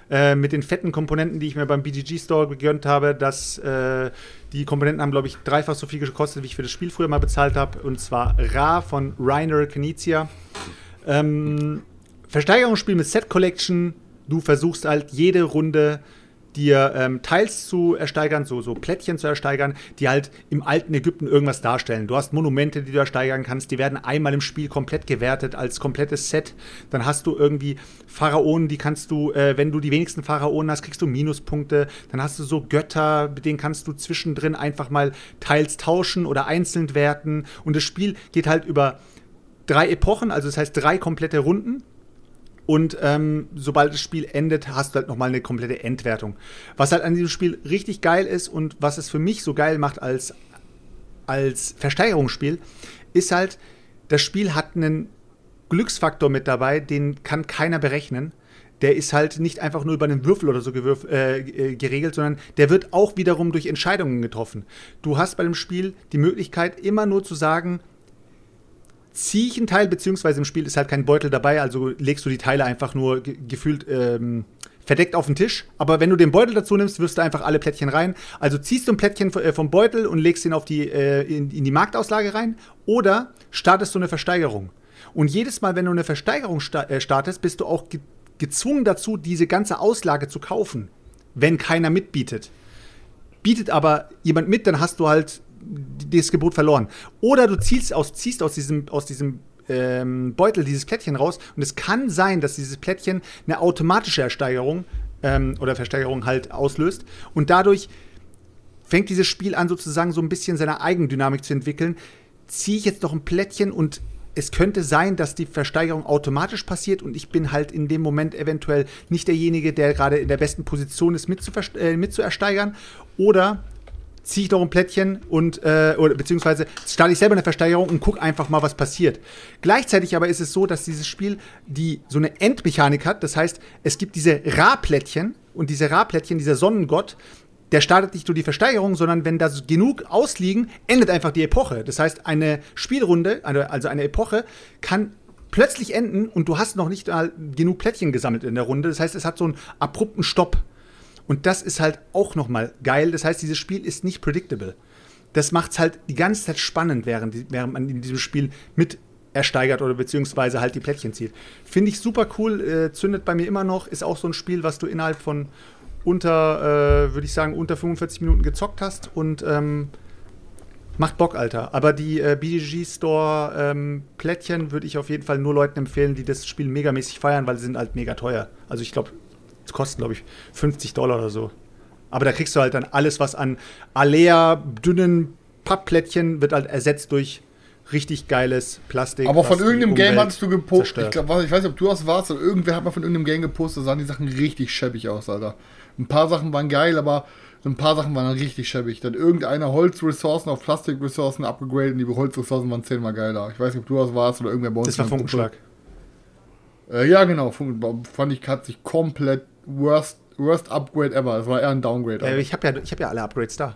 Speaker 4: Äh, mit den fetten Komponenten, die ich mir beim BGG Store gegönnt habe. Das, äh, die Komponenten haben, glaube ich, dreifach so viel gekostet, wie ich für das Spiel früher mal bezahlt habe. Und zwar Ra von Rainer Knizia. Ähm, Versteigerungsspiel mit Set Collection. Du versuchst halt jede Runde dir ähm, Teils zu ersteigern, so, so Plättchen zu ersteigern, die halt im alten Ägypten irgendwas darstellen. Du hast Monumente, die du ersteigern kannst, die werden einmal im Spiel komplett gewertet als komplettes Set. Dann hast du irgendwie Pharaonen, die kannst du, äh, wenn du die wenigsten Pharaonen hast, kriegst du Minuspunkte. Dann hast du so Götter, mit denen kannst du zwischendrin einfach mal teils tauschen oder einzeln werten. Und das Spiel geht halt über drei Epochen, also das heißt drei komplette Runden. Und ähm, sobald das Spiel endet, hast du halt nochmal eine komplette Endwertung. Was halt an diesem Spiel richtig geil ist und was es für mich so geil macht als, als Versteigerungsspiel, ist halt, das Spiel hat einen Glücksfaktor mit dabei, den kann keiner berechnen. Der ist halt nicht einfach nur über einen Würfel oder so äh, äh, geregelt, sondern der wird auch wiederum durch Entscheidungen getroffen. Du hast bei dem Spiel die Möglichkeit, immer nur zu sagen, ziehe ich einen Teil, beziehungsweise im Spiel ist halt kein Beutel dabei, also legst du die Teile einfach nur ge gefühlt ähm, verdeckt auf den Tisch. Aber wenn du den Beutel dazu nimmst, wirfst du einfach alle Plättchen rein. Also ziehst du ein Plättchen äh, vom Beutel und legst ihn auf die, äh, in, in die Marktauslage rein oder startest du eine Versteigerung. Und jedes Mal, wenn du eine Versteigerung äh, startest, bist du auch ge gezwungen dazu, diese ganze Auslage zu kaufen, wenn keiner mitbietet. Bietet aber jemand mit, dann hast du halt das Gebot verloren. Oder du ziehst aus, ziehst aus diesem, aus diesem ähm, Beutel dieses Plättchen raus und es kann sein, dass dieses Plättchen eine automatische Ersteigerung ähm, oder Versteigerung halt auslöst und dadurch fängt dieses Spiel an, sozusagen so ein bisschen seine Eigendynamik zu entwickeln. Ziehe ich jetzt noch ein Plättchen und es könnte sein, dass die Versteigerung automatisch passiert und ich bin halt in dem Moment eventuell nicht derjenige, der gerade in der besten Position ist, äh, mitzuersteigern. Oder ziehe ich noch ein Plättchen und äh, oder beziehungsweise starte ich selber eine Versteigerung und gucke einfach mal, was passiert. Gleichzeitig aber ist es so, dass dieses Spiel die so eine Endmechanik hat. Das heißt, es gibt diese Ra-Plättchen und diese Ra-Plättchen, dieser Sonnengott, der startet nicht nur die Versteigerung, sondern wenn da genug ausliegen, endet einfach die Epoche. Das heißt, eine Spielrunde, also eine Epoche, kann plötzlich enden und du hast noch nicht mal genug Plättchen gesammelt in der Runde. Das heißt, es hat so einen abrupten Stopp. Und das ist halt auch noch mal geil. Das heißt, dieses Spiel ist nicht predictable. Das macht es halt die ganze Zeit spannend, während, während man in diesem Spiel mit ersteigert oder beziehungsweise halt die Plättchen zieht. Finde ich super cool, äh, zündet bei mir immer noch, ist auch so ein Spiel, was du innerhalb von unter, äh, würde ich sagen, unter 45 Minuten gezockt hast und ähm, macht Bock, Alter. Aber die äh, BGG Store ähm, Plättchen würde ich auf jeden Fall nur Leuten empfehlen, die das Spiel megamäßig feiern, weil sie sind halt mega teuer. Also ich glaube, es kosten, glaube ich, 50 Dollar oder so. Aber da kriegst du halt dann alles, was an Alea, dünnen Pappplättchen wird halt ersetzt durch richtig geiles Plastik.
Speaker 3: Aber von irgendeinem Game hattest du gepostet. Ich, glaub, ich weiß nicht, ob du das warst oder irgendwer hat mal von irgendeinem Game gepostet, da sahen die Sachen richtig schäbig aus, Alter. Ein paar Sachen waren geil, aber ein paar Sachen waren richtig schäbig. Dann irgendeine Holzressourcen auf Plastikressourcen abgegradet und die Holzressourcen waren zehnmal geiler. Ich weiß nicht, ob du das warst oder irgendwer bei uns.
Speaker 4: Das war Funkenschlag.
Speaker 3: Äh, ja, genau. Fand ich, hat sich komplett worst, worst Upgrade ever. Es war eher ein Downgrade.
Speaker 4: Äh, ich habe ja, hab ja alle Upgrades da.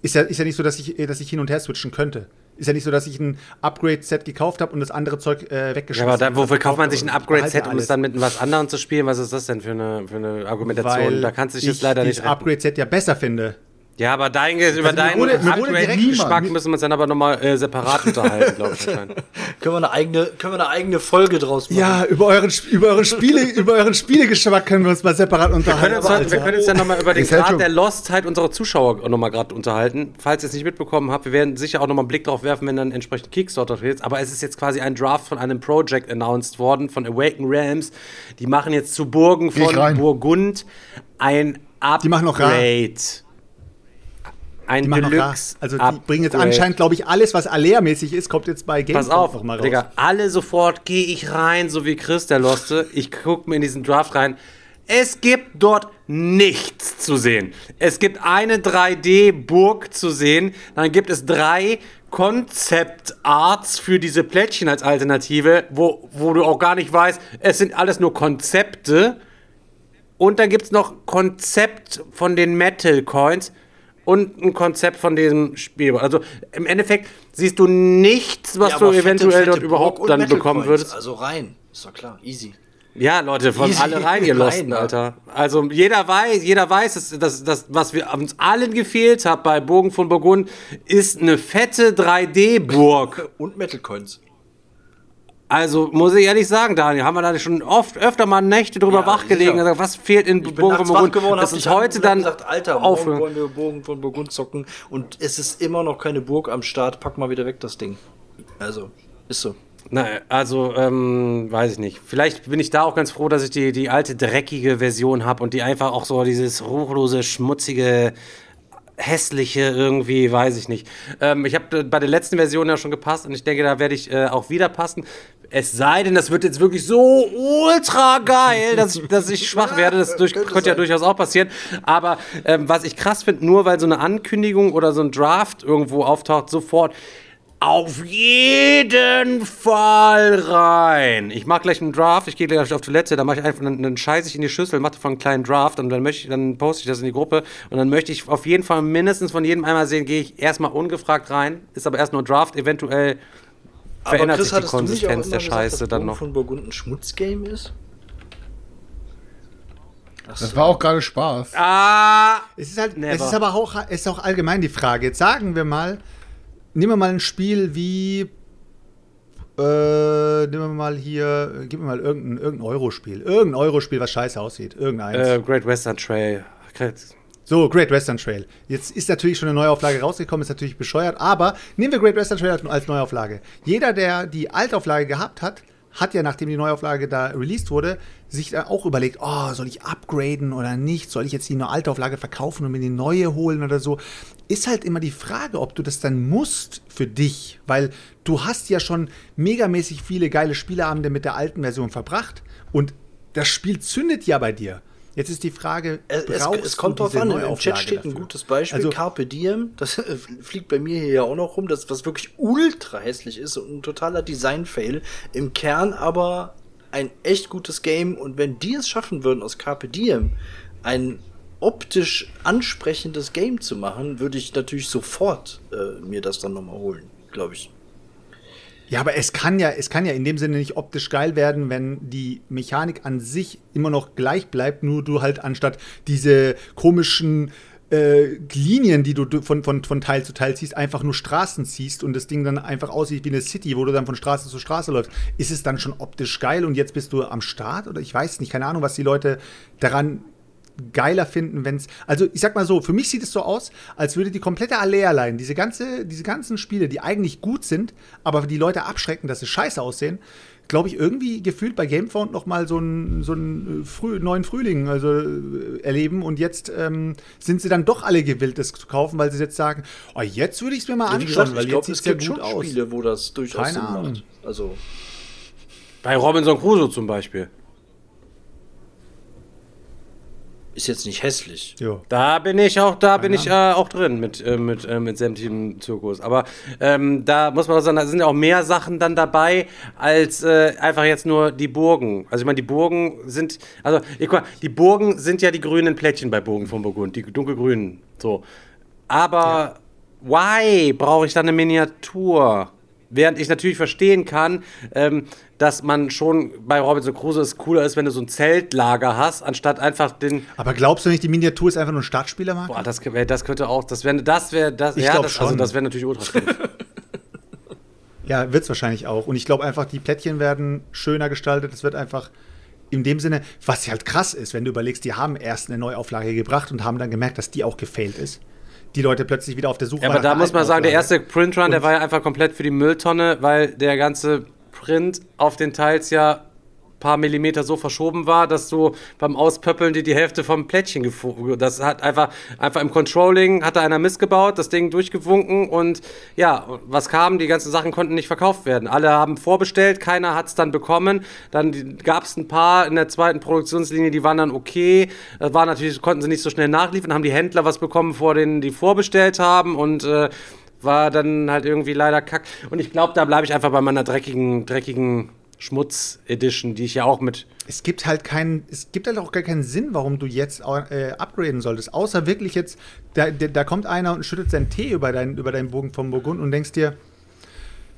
Speaker 4: Ist ja, ist ja nicht so, dass ich, dass ich hin und her switchen könnte. Ist ja nicht so, dass ich ein Upgrade-Set gekauft habe und das andere Zeug äh, weggeschmissen habe.
Speaker 1: Ja, aber da, wofür kauft man sich ein Upgrade-Set, um es dann mit was anderem zu spielen? Was ist das denn für eine, für eine Argumentation?
Speaker 4: Weil
Speaker 1: da kannst du dich jetzt leider nicht.
Speaker 4: Ich das Upgrade-Set ja besser finde.
Speaker 1: Ja, aber dein, über deinen Upgrade-Geschmack müssen wir uns dann aber nochmal äh, separat unterhalten, glaube ich.
Speaker 2: können, wir eine eigene, können wir eine eigene Folge draus machen?
Speaker 4: Ja, über euren, über euren, Spiele, über euren Spielegeschmack können wir uns mal separat unterhalten.
Speaker 1: Wir können uns, wir können uns dann nochmal über den Grad der Lostheit unserer Zuschauer nochmal gerade unterhalten. Falls ihr es nicht mitbekommen habt, wir werden sicher auch nochmal einen Blick drauf werfen, wenn dann entsprechend Kickstarter wird. Aber es ist jetzt quasi ein Draft von einem Project announced worden, von Awaken Realms. Die machen jetzt zu Burgen von Burgund ein Upgrade.
Speaker 4: Die machen noch Rar ein die Deluxe. Also die bringen jetzt anscheinend, glaube ich, alles, was Alea-mäßig ist, kommt jetzt bei
Speaker 1: GameStop Pass auf, noch mal raus. Digga, alle sofort gehe ich rein, so wie Chris, der Loste. Ich gucke mir in diesen Draft rein. Es gibt dort nichts zu sehen. Es gibt eine 3D-Burg zu sehen. Dann gibt es drei Konzept-Arts für diese Plättchen als Alternative, wo, wo du auch gar nicht weißt, es sind alles nur Konzepte. Und dann gibt es noch Konzept von den Metal Coins und ein Konzept von diesem Spiel. Also im Endeffekt siehst du nichts, was ja, du eventuell fette, fette dort überhaupt dann bekommen würdest.
Speaker 2: Also rein, ist doch klar, easy.
Speaker 1: Ja, Leute, von Easy alle rein, ihr Losten, Alter. Also jeder weiß, jeder weiß, dass, dass, dass, was wir uns allen gefehlt hat bei Burgen von Burgund, ist eine fette 3D-Burg.
Speaker 2: Und Metal Coins.
Speaker 1: Also muss ich ehrlich sagen, Daniel, haben wir da schon oft öfter mal Nächte drüber ja, wachgelegen, gesagt, was fehlt in Bogen von Burgund.
Speaker 2: Geworden, das ist heute dann gesagt, Alter, morgen wollen wir Bogen von Burgund zocken und es ist immer noch keine Burg am Start. Pack mal wieder weg das Ding. Also ist so.
Speaker 1: Na, also, ähm, weiß ich nicht. Vielleicht bin ich da auch ganz froh, dass ich die, die alte dreckige Version habe und die einfach auch so dieses ruchlose, schmutzige hässliche irgendwie, weiß ich nicht. Ähm, ich habe bei der letzten Version ja schon gepasst und ich denke, da werde ich äh, auch wieder passen. Es sei denn, das wird jetzt wirklich so ultra geil, dass ich, dass ich schwach werde. Das durch, könnte, könnte ja durchaus auch passieren. Aber ähm, was ich krass finde, nur weil so eine Ankündigung oder so ein Draft irgendwo auftaucht, sofort Auf jeden Fall rein. Ich mache gleich einen Draft. Ich gehe gleich auf Toilette. Da mache ich einfach einen, einen scheiße ich in die Schüssel, mache davon einen kleinen Draft und dann möchte ich, dann poste ich das in die Gruppe und dann möchte ich auf jeden Fall mindestens von jedem einmal sehen. Gehe ich erstmal ungefragt rein. Ist aber erst nur Draft. Eventuell verändert sich die
Speaker 2: hattest du nicht auch
Speaker 1: Konsistenz der
Speaker 2: gesagt,
Speaker 1: Scheiße
Speaker 2: dass
Speaker 1: dann noch.
Speaker 2: von Burgund ein Schmutzgame ist? Ach
Speaker 3: Das
Speaker 2: so.
Speaker 3: war auch gerade Spaß.
Speaker 1: Ah!
Speaker 4: Es ist halt,
Speaker 1: Never.
Speaker 4: es ist aber auch, es ist auch allgemein die Frage. Jetzt sagen wir mal, nehmen wir mal ein Spiel wie, äh, nehmen wir mal hier, gib mir mal irgendein, irgendein Euro-Spiel. Irgendein Euro-Spiel, was scheiße aussieht. Irgendeins.
Speaker 1: Äh, Great Western Trail.
Speaker 4: So, Great Western Trail. Jetzt ist natürlich schon eine Neuauflage rausgekommen, ist natürlich bescheuert, aber nehmen wir Great Western Trail als- als Neuauflage. Jeder, der die Altauflage gehabt hat, hat ja, nachdem die Neuauflage da released wurde, sich dann auch überlegt, oh, soll ich upgraden oder nicht? Soll ich jetzt die neue Altauflage verkaufen und mir die neue holen oder so? Ist halt immer die Frage, ob du das dann musst für dich, weil du hast ja schon megamäßig viele geile Spieleabende mit der alten Version verbracht und das Spiel zündet ja bei dir. Jetzt ist die Frage,
Speaker 2: Es, es, kommt drauf an, im Chat steht ein
Speaker 4: dafür?
Speaker 2: gutes Beispiel,
Speaker 4: Also-
Speaker 2: Carpe Diem, das äh, fliegt bei mir hier ja auch noch rum, das was wirklich ultra hässlich ist und ein totaler Design-Fail, im Kern aber ein echt gutes Game. Und wenn die es schaffen würden, aus Carpe Diem ein optisch ansprechendes Game zu machen, würde ich natürlich sofort äh, mir das dann nochmal holen, glaube ich.
Speaker 4: Ja, aber es kann ja, es kann ja in dem Sinne nicht optisch geil werden, wenn die Mechanik an sich immer noch gleich bleibt, nur du halt anstatt diese komischen äh, Linien, die du von, von, von Teil zu Teil ziehst, einfach nur Straßen ziehst und das Ding dann einfach aussieht wie eine City, wo du dann von Straße zu Straße läufst. Ist es dann schon optisch geil und jetzt bist du am Start? Oder ich weiß nicht, keine Ahnung, was die Leute daran geiler finden, wenn es. Also, ich sag mal so, für mich sieht es so aus, als würde die komplette Allee-Line, diese, ganze, diese ganzen Spiele, die eigentlich gut sind, aber die Leute abschrecken, dass sie scheiße aussehen, glaube ich, irgendwie gefühlt bei Gamefound noch mal so einen so einen, äh, früh, neuen Frühling also, äh, erleben und jetzt ähm, sind sie dann doch alle gewillt, das zu kaufen, weil sie jetzt sagen, oh, jetzt würde ich es mir mal anschauen,
Speaker 2: gesagt,
Speaker 4: weil
Speaker 2: ich
Speaker 4: jetzt
Speaker 2: glaube,
Speaker 4: sieht
Speaker 2: es gibt
Speaker 4: gut
Speaker 2: schon
Speaker 4: aus.
Speaker 2: Spiele, wo das durchaus
Speaker 4: Keine
Speaker 2: Sinn
Speaker 4: Ahnung.
Speaker 2: macht. Also,
Speaker 1: Bei Robinson Crusoe zum Beispiel.
Speaker 2: Ist jetzt nicht hässlich.
Speaker 4: Jo.
Speaker 1: Da bin ich auch, da bin ich äh, auch drin mit, äh, mit, äh, mit sämtlichem Zirkus. Aber ähm, da muss man auch sagen, da sind ja auch mehr Sachen dann dabei, als äh, einfach jetzt nur die Burgen. Also ich meine, die Burgen sind, also ich, guck mal, die Burgen sind ja die grünen Plättchen bei Burgen von Burgund, die dunkelgrünen. So. Aber why brauche ich dann eine Miniatur? Während ich natürlich verstehen kann, ähm, dass man schon bei Robinson Crusoe es cooler ist, wenn du so ein Zeltlager hast, anstatt einfach den
Speaker 4: Aber glaubst du nicht, die Miniatur ist einfach nur ein Startspielermarkt?
Speaker 1: Boah, das, das könnte auch, das wäre, das wäre, das,
Speaker 4: Ich
Speaker 1: ja, das, also das wäre natürlich ultra.
Speaker 4: Ja, wird es wahrscheinlich auch. Und ich glaube einfach, die Plättchen werden schöner gestaltet. Es wird einfach in dem Sinne, was halt krass ist, wenn du überlegst, die haben erst eine Neuauflage gebracht und haben dann gemerkt, dass die auch gefailt ist. Die Leute plötzlich wieder auf der Suche
Speaker 1: ja,
Speaker 4: waren
Speaker 1: aber da muss man sagen, der erste Printrun, der war ja einfach komplett für die Mülltonne, weil der ganze Print auf den Teils ja paar Millimeter so verschoben war, dass du beim Auspöppeln dir die Hälfte vom Plättchen gefu Das hat einfach, einfach im Controlling hat da einer missgebaut, das Ding durchgewunken und ja, was kam? Die ganzen Sachen konnten nicht verkauft werden. Alle haben vorbestellt, keiner hat es dann bekommen. Dann gab es ein paar in der zweiten Produktionslinie, die waren dann okay. War natürlich, konnten sie nicht so schnell nachliefern, haben die Händler was bekommen, vor denen die vorbestellt haben und äh, war dann halt irgendwie leider kack. Und ich glaube, da bleibe ich einfach bei meiner dreckigen, dreckigen Schmutz-Edition, die ich ja auch mit.
Speaker 4: Es gibt halt keinen, es gibt halt auch gar keinen Sinn, warum du jetzt äh, upgraden solltest. Außer wirklich jetzt, da, da, da kommt einer und schüttet seinen Tee über, dein, über deinen Bogen vom Burgund und denkst dir,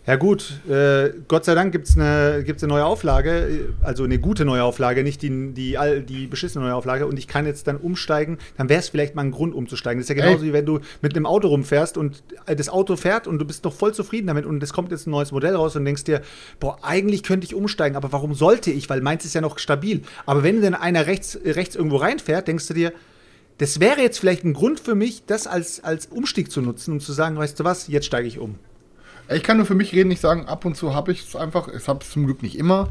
Speaker 4: ja gut, äh, Gott sei Dank gibt es eine, gibt's eine neue Auflage, äh, also eine gute neue Auflage, nicht die, die, all- die beschissene neue Auflage und ich kann jetzt dann umsteigen, dann wäre es vielleicht mal ein Grund umzusteigen. Das ist ja genauso
Speaker 3: Ey.
Speaker 4: wie wenn du mit einem Auto rumfährst und äh, das Auto fährt und du bist doch voll zufrieden damit und es kommt jetzt ein neues Modell raus und denkst dir, boah, eigentlich könnte ich umsteigen, aber warum sollte ich? Weil meins ist ja noch stabil. Aber wenn dann einer rechts, rechts irgendwo reinfährt, denkst du dir, das wäre jetzt vielleicht ein Grund für mich, das als, als Umstieg zu nutzen und zu sagen, weißt du was, jetzt steige ich um.
Speaker 3: Ich kann nur für mich reden, ich sagen, ab und zu habe ich es einfach. Ich habe es zum Glück nicht immer.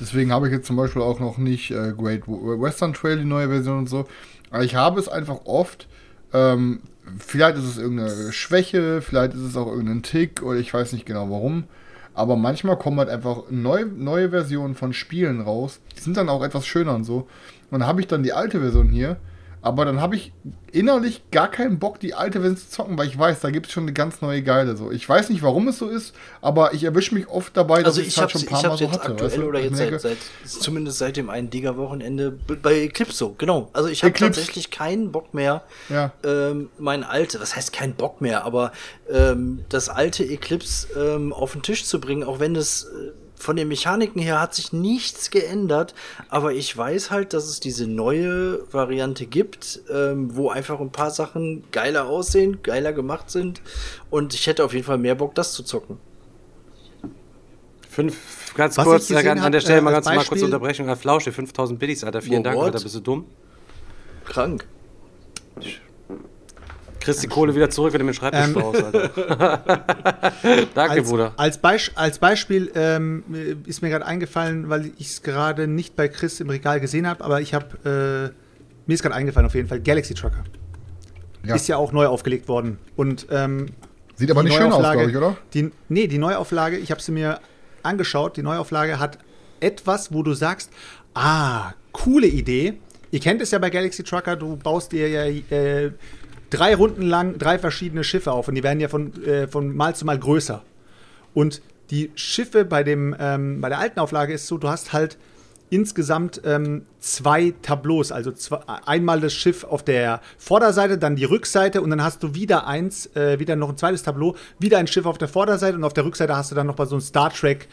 Speaker 3: Deswegen habe ich jetzt zum Beispiel auch noch nicht äh, Great Western Trail, die neue Version und so. Aber ich habe es einfach oft. Ähm, vielleicht ist es irgendeine Schwäche, vielleicht ist es auch irgendein Tick oder ich weiß nicht genau warum. Aber manchmal kommen halt einfach neu, neue Versionen von Spielen raus. Die sind dann auch etwas schöner und so. Und da habe ich dann die alte Version hier. Aber dann habe ich innerlich gar keinen Bock, die alte Version zu zocken, weil ich weiß, da gibt es schon eine ganz neue Geile. So. Ich weiß nicht, warum es so ist, aber ich erwische mich oft dabei, dass
Speaker 2: Also
Speaker 3: ich es halt
Speaker 2: habe
Speaker 3: schon ein paar Mal so hatte.
Speaker 2: aktuell
Speaker 3: weißt du?
Speaker 2: oder jetzt seit, seit zumindest seit dem einen Digger-Wochenende bei Eclipse so, genau. Also ich habe tatsächlich keinen Bock mehr,
Speaker 3: Ja.
Speaker 2: ähm, mein alte, was heißt kein Bock mehr, aber ähm, das alte Eclipse ähm, auf den Tisch zu bringen, auch wenn es äh, von den Mechaniken her hat sich nichts geändert, aber ich weiß halt, dass es diese neue Variante gibt, ähm, wo einfach ein paar Sachen geiler aussehen, geiler gemacht sind und ich hätte auf jeden Fall mehr Bock, das zu zocken.
Speaker 1: Fünf, ganz
Speaker 4: Was
Speaker 1: kurz, an, an der Stelle
Speaker 4: äh,
Speaker 1: mal ganz mal kurz
Speaker 4: Beispiel-
Speaker 1: Unterbrechung. Herr Flausche, 5000 Biddies, Alter, vielen
Speaker 2: Wow,
Speaker 1: Dank? Alter, bist du dumm?
Speaker 2: Krank.
Speaker 1: Kriegst die Kohle wieder zurück, wenn du mit dem Schreibtisch
Speaker 4: Ähm.
Speaker 1: Alter. Danke,
Speaker 4: als,
Speaker 1: Bruder.
Speaker 4: Als, Beisch, als Beispiel ähm, ist mir gerade eingefallen, weil ich es gerade nicht bei Chris im Regal gesehen habe, aber ich habe, äh, mir ist gerade eingefallen auf jeden Fall, Galaxy Trucker.
Speaker 3: Ja.
Speaker 4: Ist ja auch neu aufgelegt worden. Und ähm,
Speaker 3: Sieht aber
Speaker 4: die
Speaker 3: nicht schön aus,
Speaker 4: Neuauflage-
Speaker 3: glaube ich, oder?
Speaker 4: Die, nee, die Neuauflage, ich habe sie mir angeschaut, die Neuauflage hat etwas, wo du sagst, ah, coole Idee. Ihr kennt es ja bei Galaxy Trucker, du baust dir ja äh, drei Runden lang drei verschiedene Schiffe auf und die werden ja von, äh, von Mal zu Mal größer. Und die Schiffe bei, dem, ähm, bei der alten Auflage ist so, du hast halt insgesamt ähm, zwei Tableaus, also zwei, einmal das Schiff auf der Vorderseite, dann die Rückseite und dann hast du wieder eins, äh, wieder noch ein zweites Tableau, wieder ein Schiff auf der Vorderseite und auf der Rückseite hast du dann noch mal so ein Star Trek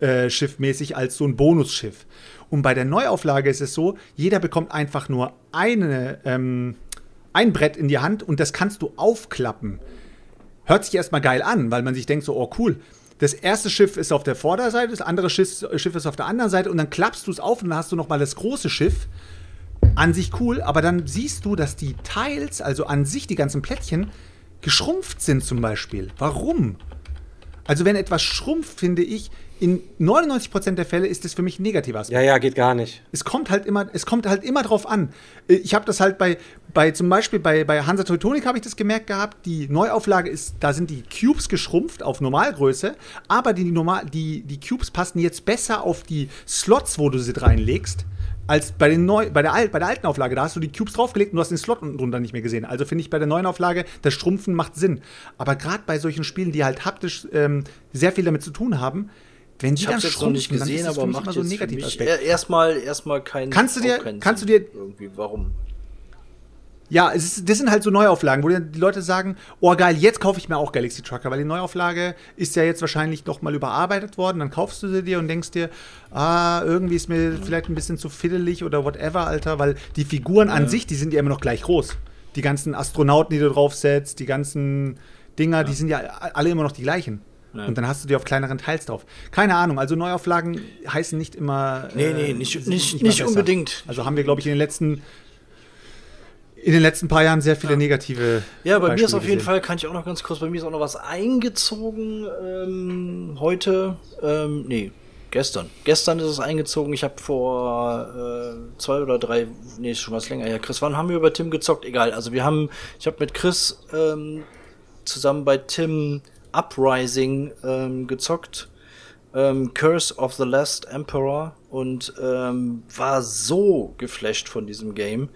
Speaker 4: äh, Schiff mäßig als so ein Bonusschiff. Und bei der Neuauflage ist es so, jeder bekommt einfach nur eine, ähm, ein Brett in die Hand und das kannst du aufklappen hört sich erstmal geil an, weil man sich denkt so, oh cool. Das erste Schiff ist auf der Vorderseite, das andere Schiff, Schiff ist auf der anderen Seite und dann klappst du es auf und dann hast du nochmal das große Schiff. An sich cool, aber dann siehst du, dass die Teils, also an sich die ganzen Plättchen, geschrumpft sind zum Beispiel. Warum? Also wenn etwas schrumpft, finde ich, in 99% der Fälle ist es für mich ein negativer Aspekt.
Speaker 1: Ja, ja, geht gar nicht.
Speaker 4: Es kommt halt immer, es kommt halt immer drauf an. Äh, Ich habe das halt bei, bei zum Beispiel bei, bei Hansa Teutonik habe ich das gemerkt gehabt. Die Neuauflage ist, da sind die Cubes geschrumpft auf Normalgröße, aber die, normal, die, die Cubes passen jetzt besser auf die Slots, wo du sie reinlegst, als bei, den Neu, bei, der, Al- bei der alten Auflage. Da hast du die Cubes draufgelegt und du hast den Slot unten drunter nicht mehr gesehen. Also finde ich bei der neuen Auflage, das Schrumpfen macht Sinn. Aber gerade bei solchen Spielen, die halt haptisch ähm, sehr viel damit zu tun haben, wenn
Speaker 2: Ich es jetzt noch nicht gesehen, aber
Speaker 4: für mich
Speaker 2: macht
Speaker 4: immer so
Speaker 2: mich
Speaker 4: Negativaspekt.
Speaker 2: er- erstmal erstmal keinen
Speaker 4: Kannst du dir- kannst du dir-
Speaker 2: irgendwie warum?
Speaker 4: Ja, es ist, das sind halt so Neuauflagen, wo die Leute sagen, oh geil, jetzt kaufe ich mir auch Galaxy Trucker, weil die Neuauflage ist ja jetzt wahrscheinlich noch mal überarbeitet worden. Dann kaufst du sie dir und denkst dir, ah, irgendwie ist mir vielleicht ein bisschen zu fiddelig oder whatever, Alter, weil die Figuren an sich, die sind ja immer noch gleich groß. Die ganzen Astronauten, die du draufsetzt, die ganzen Dinger, die sind ja alle immer noch die gleichen. Und dann hast du die auf kleineren Teils drauf. Keine Ahnung, also Neuauflagen heißen nicht immer.
Speaker 2: Nee,
Speaker 4: äh,
Speaker 2: nee, nicht-
Speaker 4: sind
Speaker 2: nicht- nicht unbedingt.
Speaker 4: Also haben wir, glaube ich, in den letzten in den letzten paar Jahren sehr viele negative.
Speaker 2: Ja, bei mir ist
Speaker 4: Beispiele
Speaker 2: auf jeden
Speaker 4: gesehen.
Speaker 2: Fall, kann ich auch noch ganz kurz, bei mir ist auch noch was eingezogen ähm, heute. Ähm, nee, gestern. Gestern ist es eingezogen. Ich habe vor äh, zwei oder drei, nee, ist schon was länger her. Chris, wann haben wir über Tim gezockt? Egal. Also wir haben, ich habe mit Chris ähm, zusammen bei Tim Uprising ähm, gezockt. Ähm, Curse of the Last Emperor und ähm, war so geflasht von diesem Game,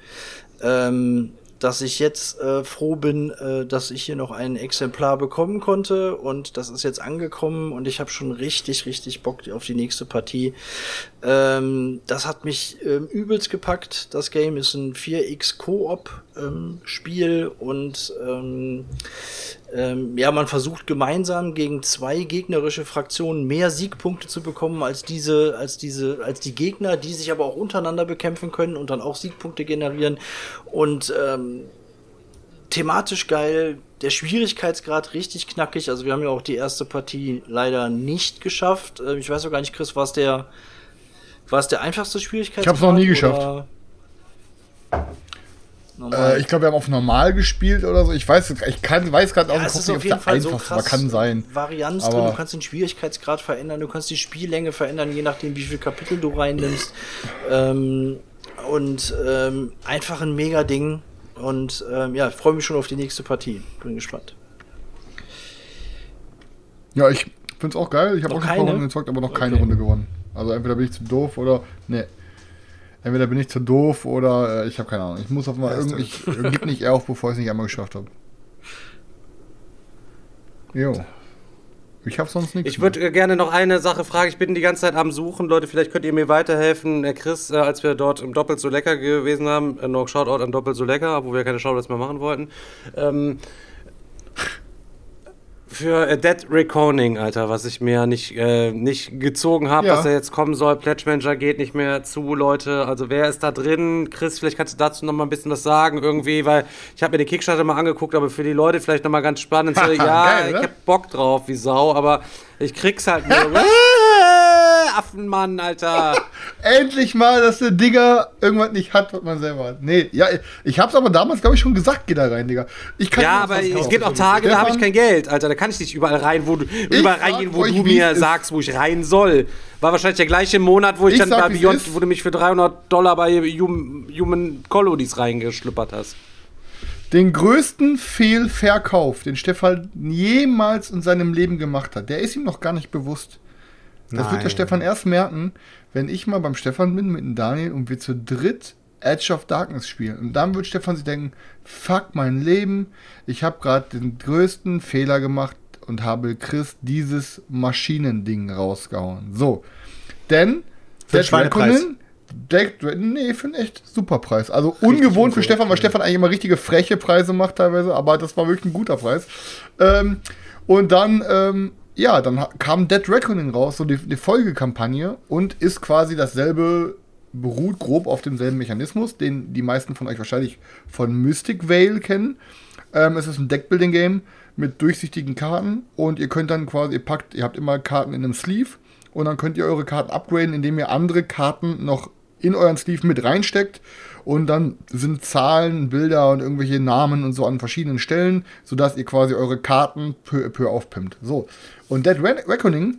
Speaker 2: ähm, dass ich jetzt äh, froh bin, äh, dass ich hier noch ein Exemplar bekommen konnte und das ist jetzt angekommen und ich habe schon richtig, richtig Bock auf die nächste Partie. Ähm, das hat mich ähm, übelst gepackt. Das Game ist ein 4x Koop ähm, und ähm, ja, man versucht gemeinsam gegen zwei gegnerische Fraktionen mehr Siegpunkte zu bekommen als diese, als diese, als die Gegner, die sich aber auch untereinander bekämpfen können und dann auch Siegpunkte generieren. Und ähm, thematisch geil, der Schwierigkeitsgrad richtig knackig. Also wir haben ja auch die erste Partie leider nicht geschafft. Ähm, ich weiß auch gar nicht, Chris, war es der, war es der einfachste Schwierigkeitsgrad?
Speaker 3: Ich hab's noch nie geschafft.
Speaker 2: oder-.
Speaker 3: Äh, ich glaube, wir haben auf normal gespielt oder so. Ich weiß, ich kann, weiß gerade
Speaker 2: Ja, ist
Speaker 3: nicht,
Speaker 2: auf
Speaker 3: ob
Speaker 2: jeden
Speaker 3: der
Speaker 2: Fall so
Speaker 3: einfachste war.
Speaker 2: krass
Speaker 3: Kann sein.
Speaker 2: Varianz drin. Du kannst den Schwierigkeitsgrad verändern, du kannst die Spiellänge verändern, je nachdem, wie viel Kapitel du reinnimmst. ähm, und ähm, einfach ein mega Ding. Und ähm, ja, ich freue mich schon auf die nächste Partie. Bin gespannt.
Speaker 3: Ja, ich finde es auch geil. Ich habe auch schon ein
Speaker 2: keine?
Speaker 3: paar Runden gezockt, aber noch keine
Speaker 2: Okay.
Speaker 3: Runde gewonnen. Also entweder bin ich zu doof oder. Ne. Entweder bin ich zu doof oder äh, ich habe keine Ahnung. Ich muss auf mal irgendwie, ich äh, gib nicht auf, bevor ich es nicht einmal geschafft habe. Jo. Ich habe sonst nichts.
Speaker 1: Ich würde äh, gerne noch eine Sache fragen. Ich bin die ganze Zeit am Suchen. Leute, vielleicht könnt ihr mir weiterhelfen. Der Chris, äh, als wir dort im Doppelt so lecker gewesen haben, äh, noch Shoutout an Doppelt so lecker, wo wir keine Shoutouts mehr machen wollten. Ähm, für äh, Dead Reconing, Alter, was ich mir nicht, äh, nicht gezogen habe,
Speaker 3: Ja.
Speaker 1: dass er jetzt kommen soll. Pledge Manager geht nicht mehr zu, Leute. Also wer ist da drin? Chris, vielleicht kannst du dazu noch mal ein bisschen was sagen irgendwie, weil ich habe mir den Kickstarter mal angeguckt, aber für die Leute vielleicht noch mal ganz spannend. Ja,
Speaker 3: Geil,
Speaker 1: ich hab Bock drauf, wie Sau, aber ich krieg's halt nur. Affenmann, Alter.
Speaker 3: Endlich mal, dass der Digger irgendwas nicht hat, was man selber hat. Nee, ja, ich hab's aber damals, glaube ich, schon gesagt, geh da rein, Digga. Ich kann
Speaker 1: Ja, aber es gibt auch Tage, da habe ich kein Geld, Alter. Da kann ich nicht überall rein, wo du überall reingehen, wo du mir sagst, wo ich rein soll. War wahrscheinlich der gleiche Monat, wo ich,
Speaker 3: Ich
Speaker 1: dann
Speaker 3: sag,
Speaker 1: bei Beyond, wo du mich für 300 Dollar bei Hum- Human Colonies reingeschlüppert hast.
Speaker 3: Den größten Fehlverkauf, den Stefan jemals in seinem Leben gemacht hat, der ist ihm noch gar nicht bewusst. Das wird der. Stefan erst merken, wenn ich mal beim Stefan bin mit dem Daniel und wir zu dritt Edge of Darkness spielen. Und dann wird Stefan sich denken, fuck mein Leben, ich habe gerade den größten Fehler gemacht und habe Chris dieses Maschinending rausgehauen. So, denn
Speaker 4: Für
Speaker 3: Dead. Reckoning- Dead, nee, für einen echt super Preis. Also ungewohnt für Stefan, weil Stefan eigentlich immer richtige freche Preise macht teilweise, aber das war wirklich ein guter Preis. Ähm, und dann, ähm, ja, dann kam Dead Reckoning raus, so die, die Folgekampagne und ist quasi dasselbe, beruht grob auf demselben Mechanismus, den die meisten von euch wahrscheinlich von Mystic Vale kennen. Ähm, es ist ein Deckbuilding-Game mit durchsichtigen Karten und ihr könnt dann quasi, ihr packt, ihr habt immer Karten in einem Sleeve und dann könnt ihr eure Karten upgraden, indem ihr andere Karten noch in euren Sleeve mit reinsteckt und dann sind Zahlen, Bilder und irgendwelche Namen und so an verschiedenen Stellen, sodass ihr quasi eure Karten peu, à peu aufpimpt. So. Und Dead Re- Reckoning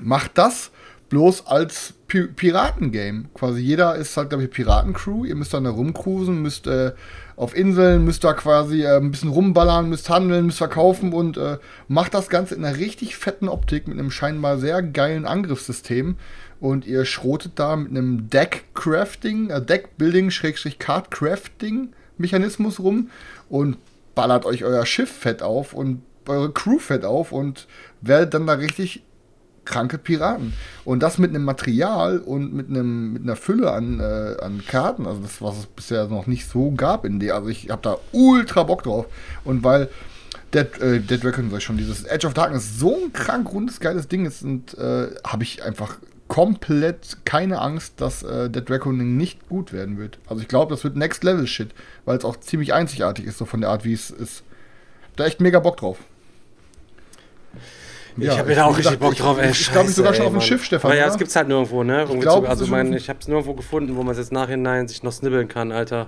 Speaker 3: macht das bloß als Pi Piratengame. Quasi jeder ist halt, glaube ich, Piratencrew. Ihr müsst dann da rumcruisen, müsst äh, auf Inseln, müsst da quasi äh, ein bisschen rumballern, müsst handeln, müsst verkaufen und äh, macht das Ganze in einer richtig fetten Optik mit einem scheinbar sehr geilen Angriffssystem. Und ihr schrotet da mit einem Deck-Crafting, äh, Deck-Building-Card-Crafting-Mechanismus rum und ballert euch euer Schiff fett auf und eure Crew fett auf und werdet dann da richtig kranke Piraten. Und das mit einem Material und mit, einem, mit einer Fülle an, äh, an Karten, also das, was es bisher noch nicht so gab in der. Also ich habe da ultra Bock drauf. Und weil Dead, äh, Dead Reckoning, sag ich schon, dieses Edge of Darkness so ein krank rundes, geiles Ding ist, und äh, habe ich einfach komplett keine Angst, dass äh, Dead Reckoning nicht gut werden wird. Also ich glaube, das wird Next Level Shit, weil es auch ziemlich einzigartig ist, so von der Art, wie es ist. Da echt mega Bock drauf.
Speaker 1: ich habe mir da auch richtig Bock
Speaker 3: ich,
Speaker 1: drauf, ey.
Speaker 3: Ich, ich glaube, ich sogar schon auf dem Schiff. Stefan.
Speaker 1: Aber ja, das gibt's halt nirgendwo, ne? Irgendwie
Speaker 3: glaub,
Speaker 1: zu- also
Speaker 3: es
Speaker 1: mein, ich habe es nirgendwo gefunden, wo man es jetzt nachhinein sich noch snibbeln kann, Alter.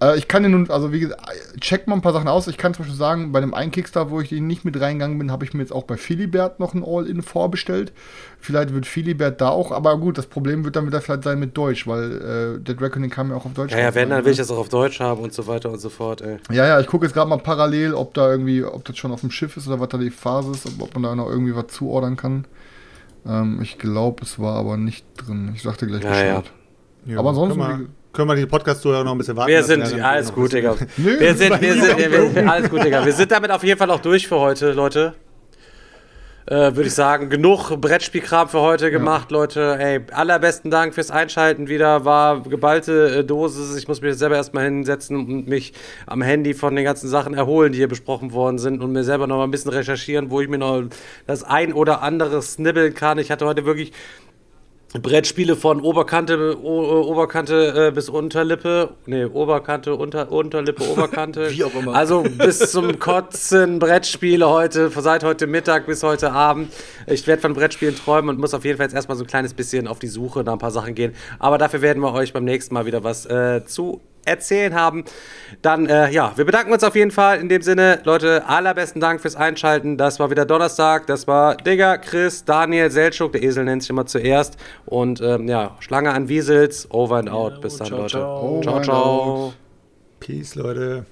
Speaker 3: Äh, ich kann dir nun, also wie gesagt, check mal ein paar Sachen aus. Ich kann zum Beispiel sagen, bei dem einen Kickstarter, wo ich nicht mit reingegangen bin, habe ich mir jetzt auch bei Philibert noch ein All-In vorbestellt. Vielleicht wird Philibert da auch, aber gut, das Problem wird dann wieder vielleicht sein mit Deutsch, weil äh, Dead Reckoning kam ja auch auf Deutsch.
Speaker 1: Ja, ja, wenn, dann
Speaker 3: ne?
Speaker 1: will ich das auch auf Deutsch haben und so weiter und so fort, ey.
Speaker 3: Ja, ja, ich gucke jetzt gerade mal parallel, ob da irgendwie, ob das schon auf dem Schiff ist oder was da die Phase ist, ob, ob man da noch irgendwie was zuordern kann. Ähm, ich glaube, es war aber nicht drin. Ich sagte gleich
Speaker 1: Ja,
Speaker 3: Bescheid.
Speaker 4: Ja,
Speaker 3: Aber ansonsten-
Speaker 4: Können wir, die Podcast-Zuhörer noch ein bisschen warten
Speaker 1: Wir
Speaker 4: lassen?
Speaker 1: sind,
Speaker 4: Ja,
Speaker 1: alles gut, Digga. Wir sind, wir sind, wir, wir, alles gut, Digga. Wir sind damit auf jeden Fall auch durch für heute, Leute. Äh, Würde ich sagen, genug Brettspielkram für heute gemacht, Leute. Ey, allerbesten Dank fürs Einschalten wieder. War geballte äh, Dosis. Ich muss mich jetzt selber erstmal hinsetzen und mich am Handy von den ganzen Sachen erholen, die hier besprochen worden sind und mir selber noch mal ein bisschen recherchieren, wo ich mir noch das ein oder andere snibbeln kann. Ich hatte heute wirklich Brettspiele von Oberkante, o, Oberkante äh, bis Unterlippe. Nee, Oberkante, Unter, Unterlippe, Oberkante.
Speaker 2: Wie auch immer.
Speaker 1: Also bis zum Kotzen Brettspiele heute, seit heute Mittag bis heute Abend. Ich werde von Brettspielen träumen und muss auf jeden Fall jetzt erstmal so ein kleines bisschen auf die Suche nach ein paar Sachen gehen. Aber dafür werden wir euch beim nächsten Mal wieder was äh, zu erzählen haben. Dann, äh, ja, wir bedanken uns auf jeden Fall in dem Sinne. Leute, allerbesten Dank fürs Einschalten. Das war wieder Donnerstag. Das war Digger, Chris, Daniel, Seltschuk. Der Esel nennt sich immer zuerst. Und ähm, ja, Schlange an Wiesels. Over and out. Bis dann,
Speaker 2: ciao,
Speaker 1: Leute.
Speaker 2: ciao.
Speaker 1: ciao. Ciao.
Speaker 4: Peace, Leute.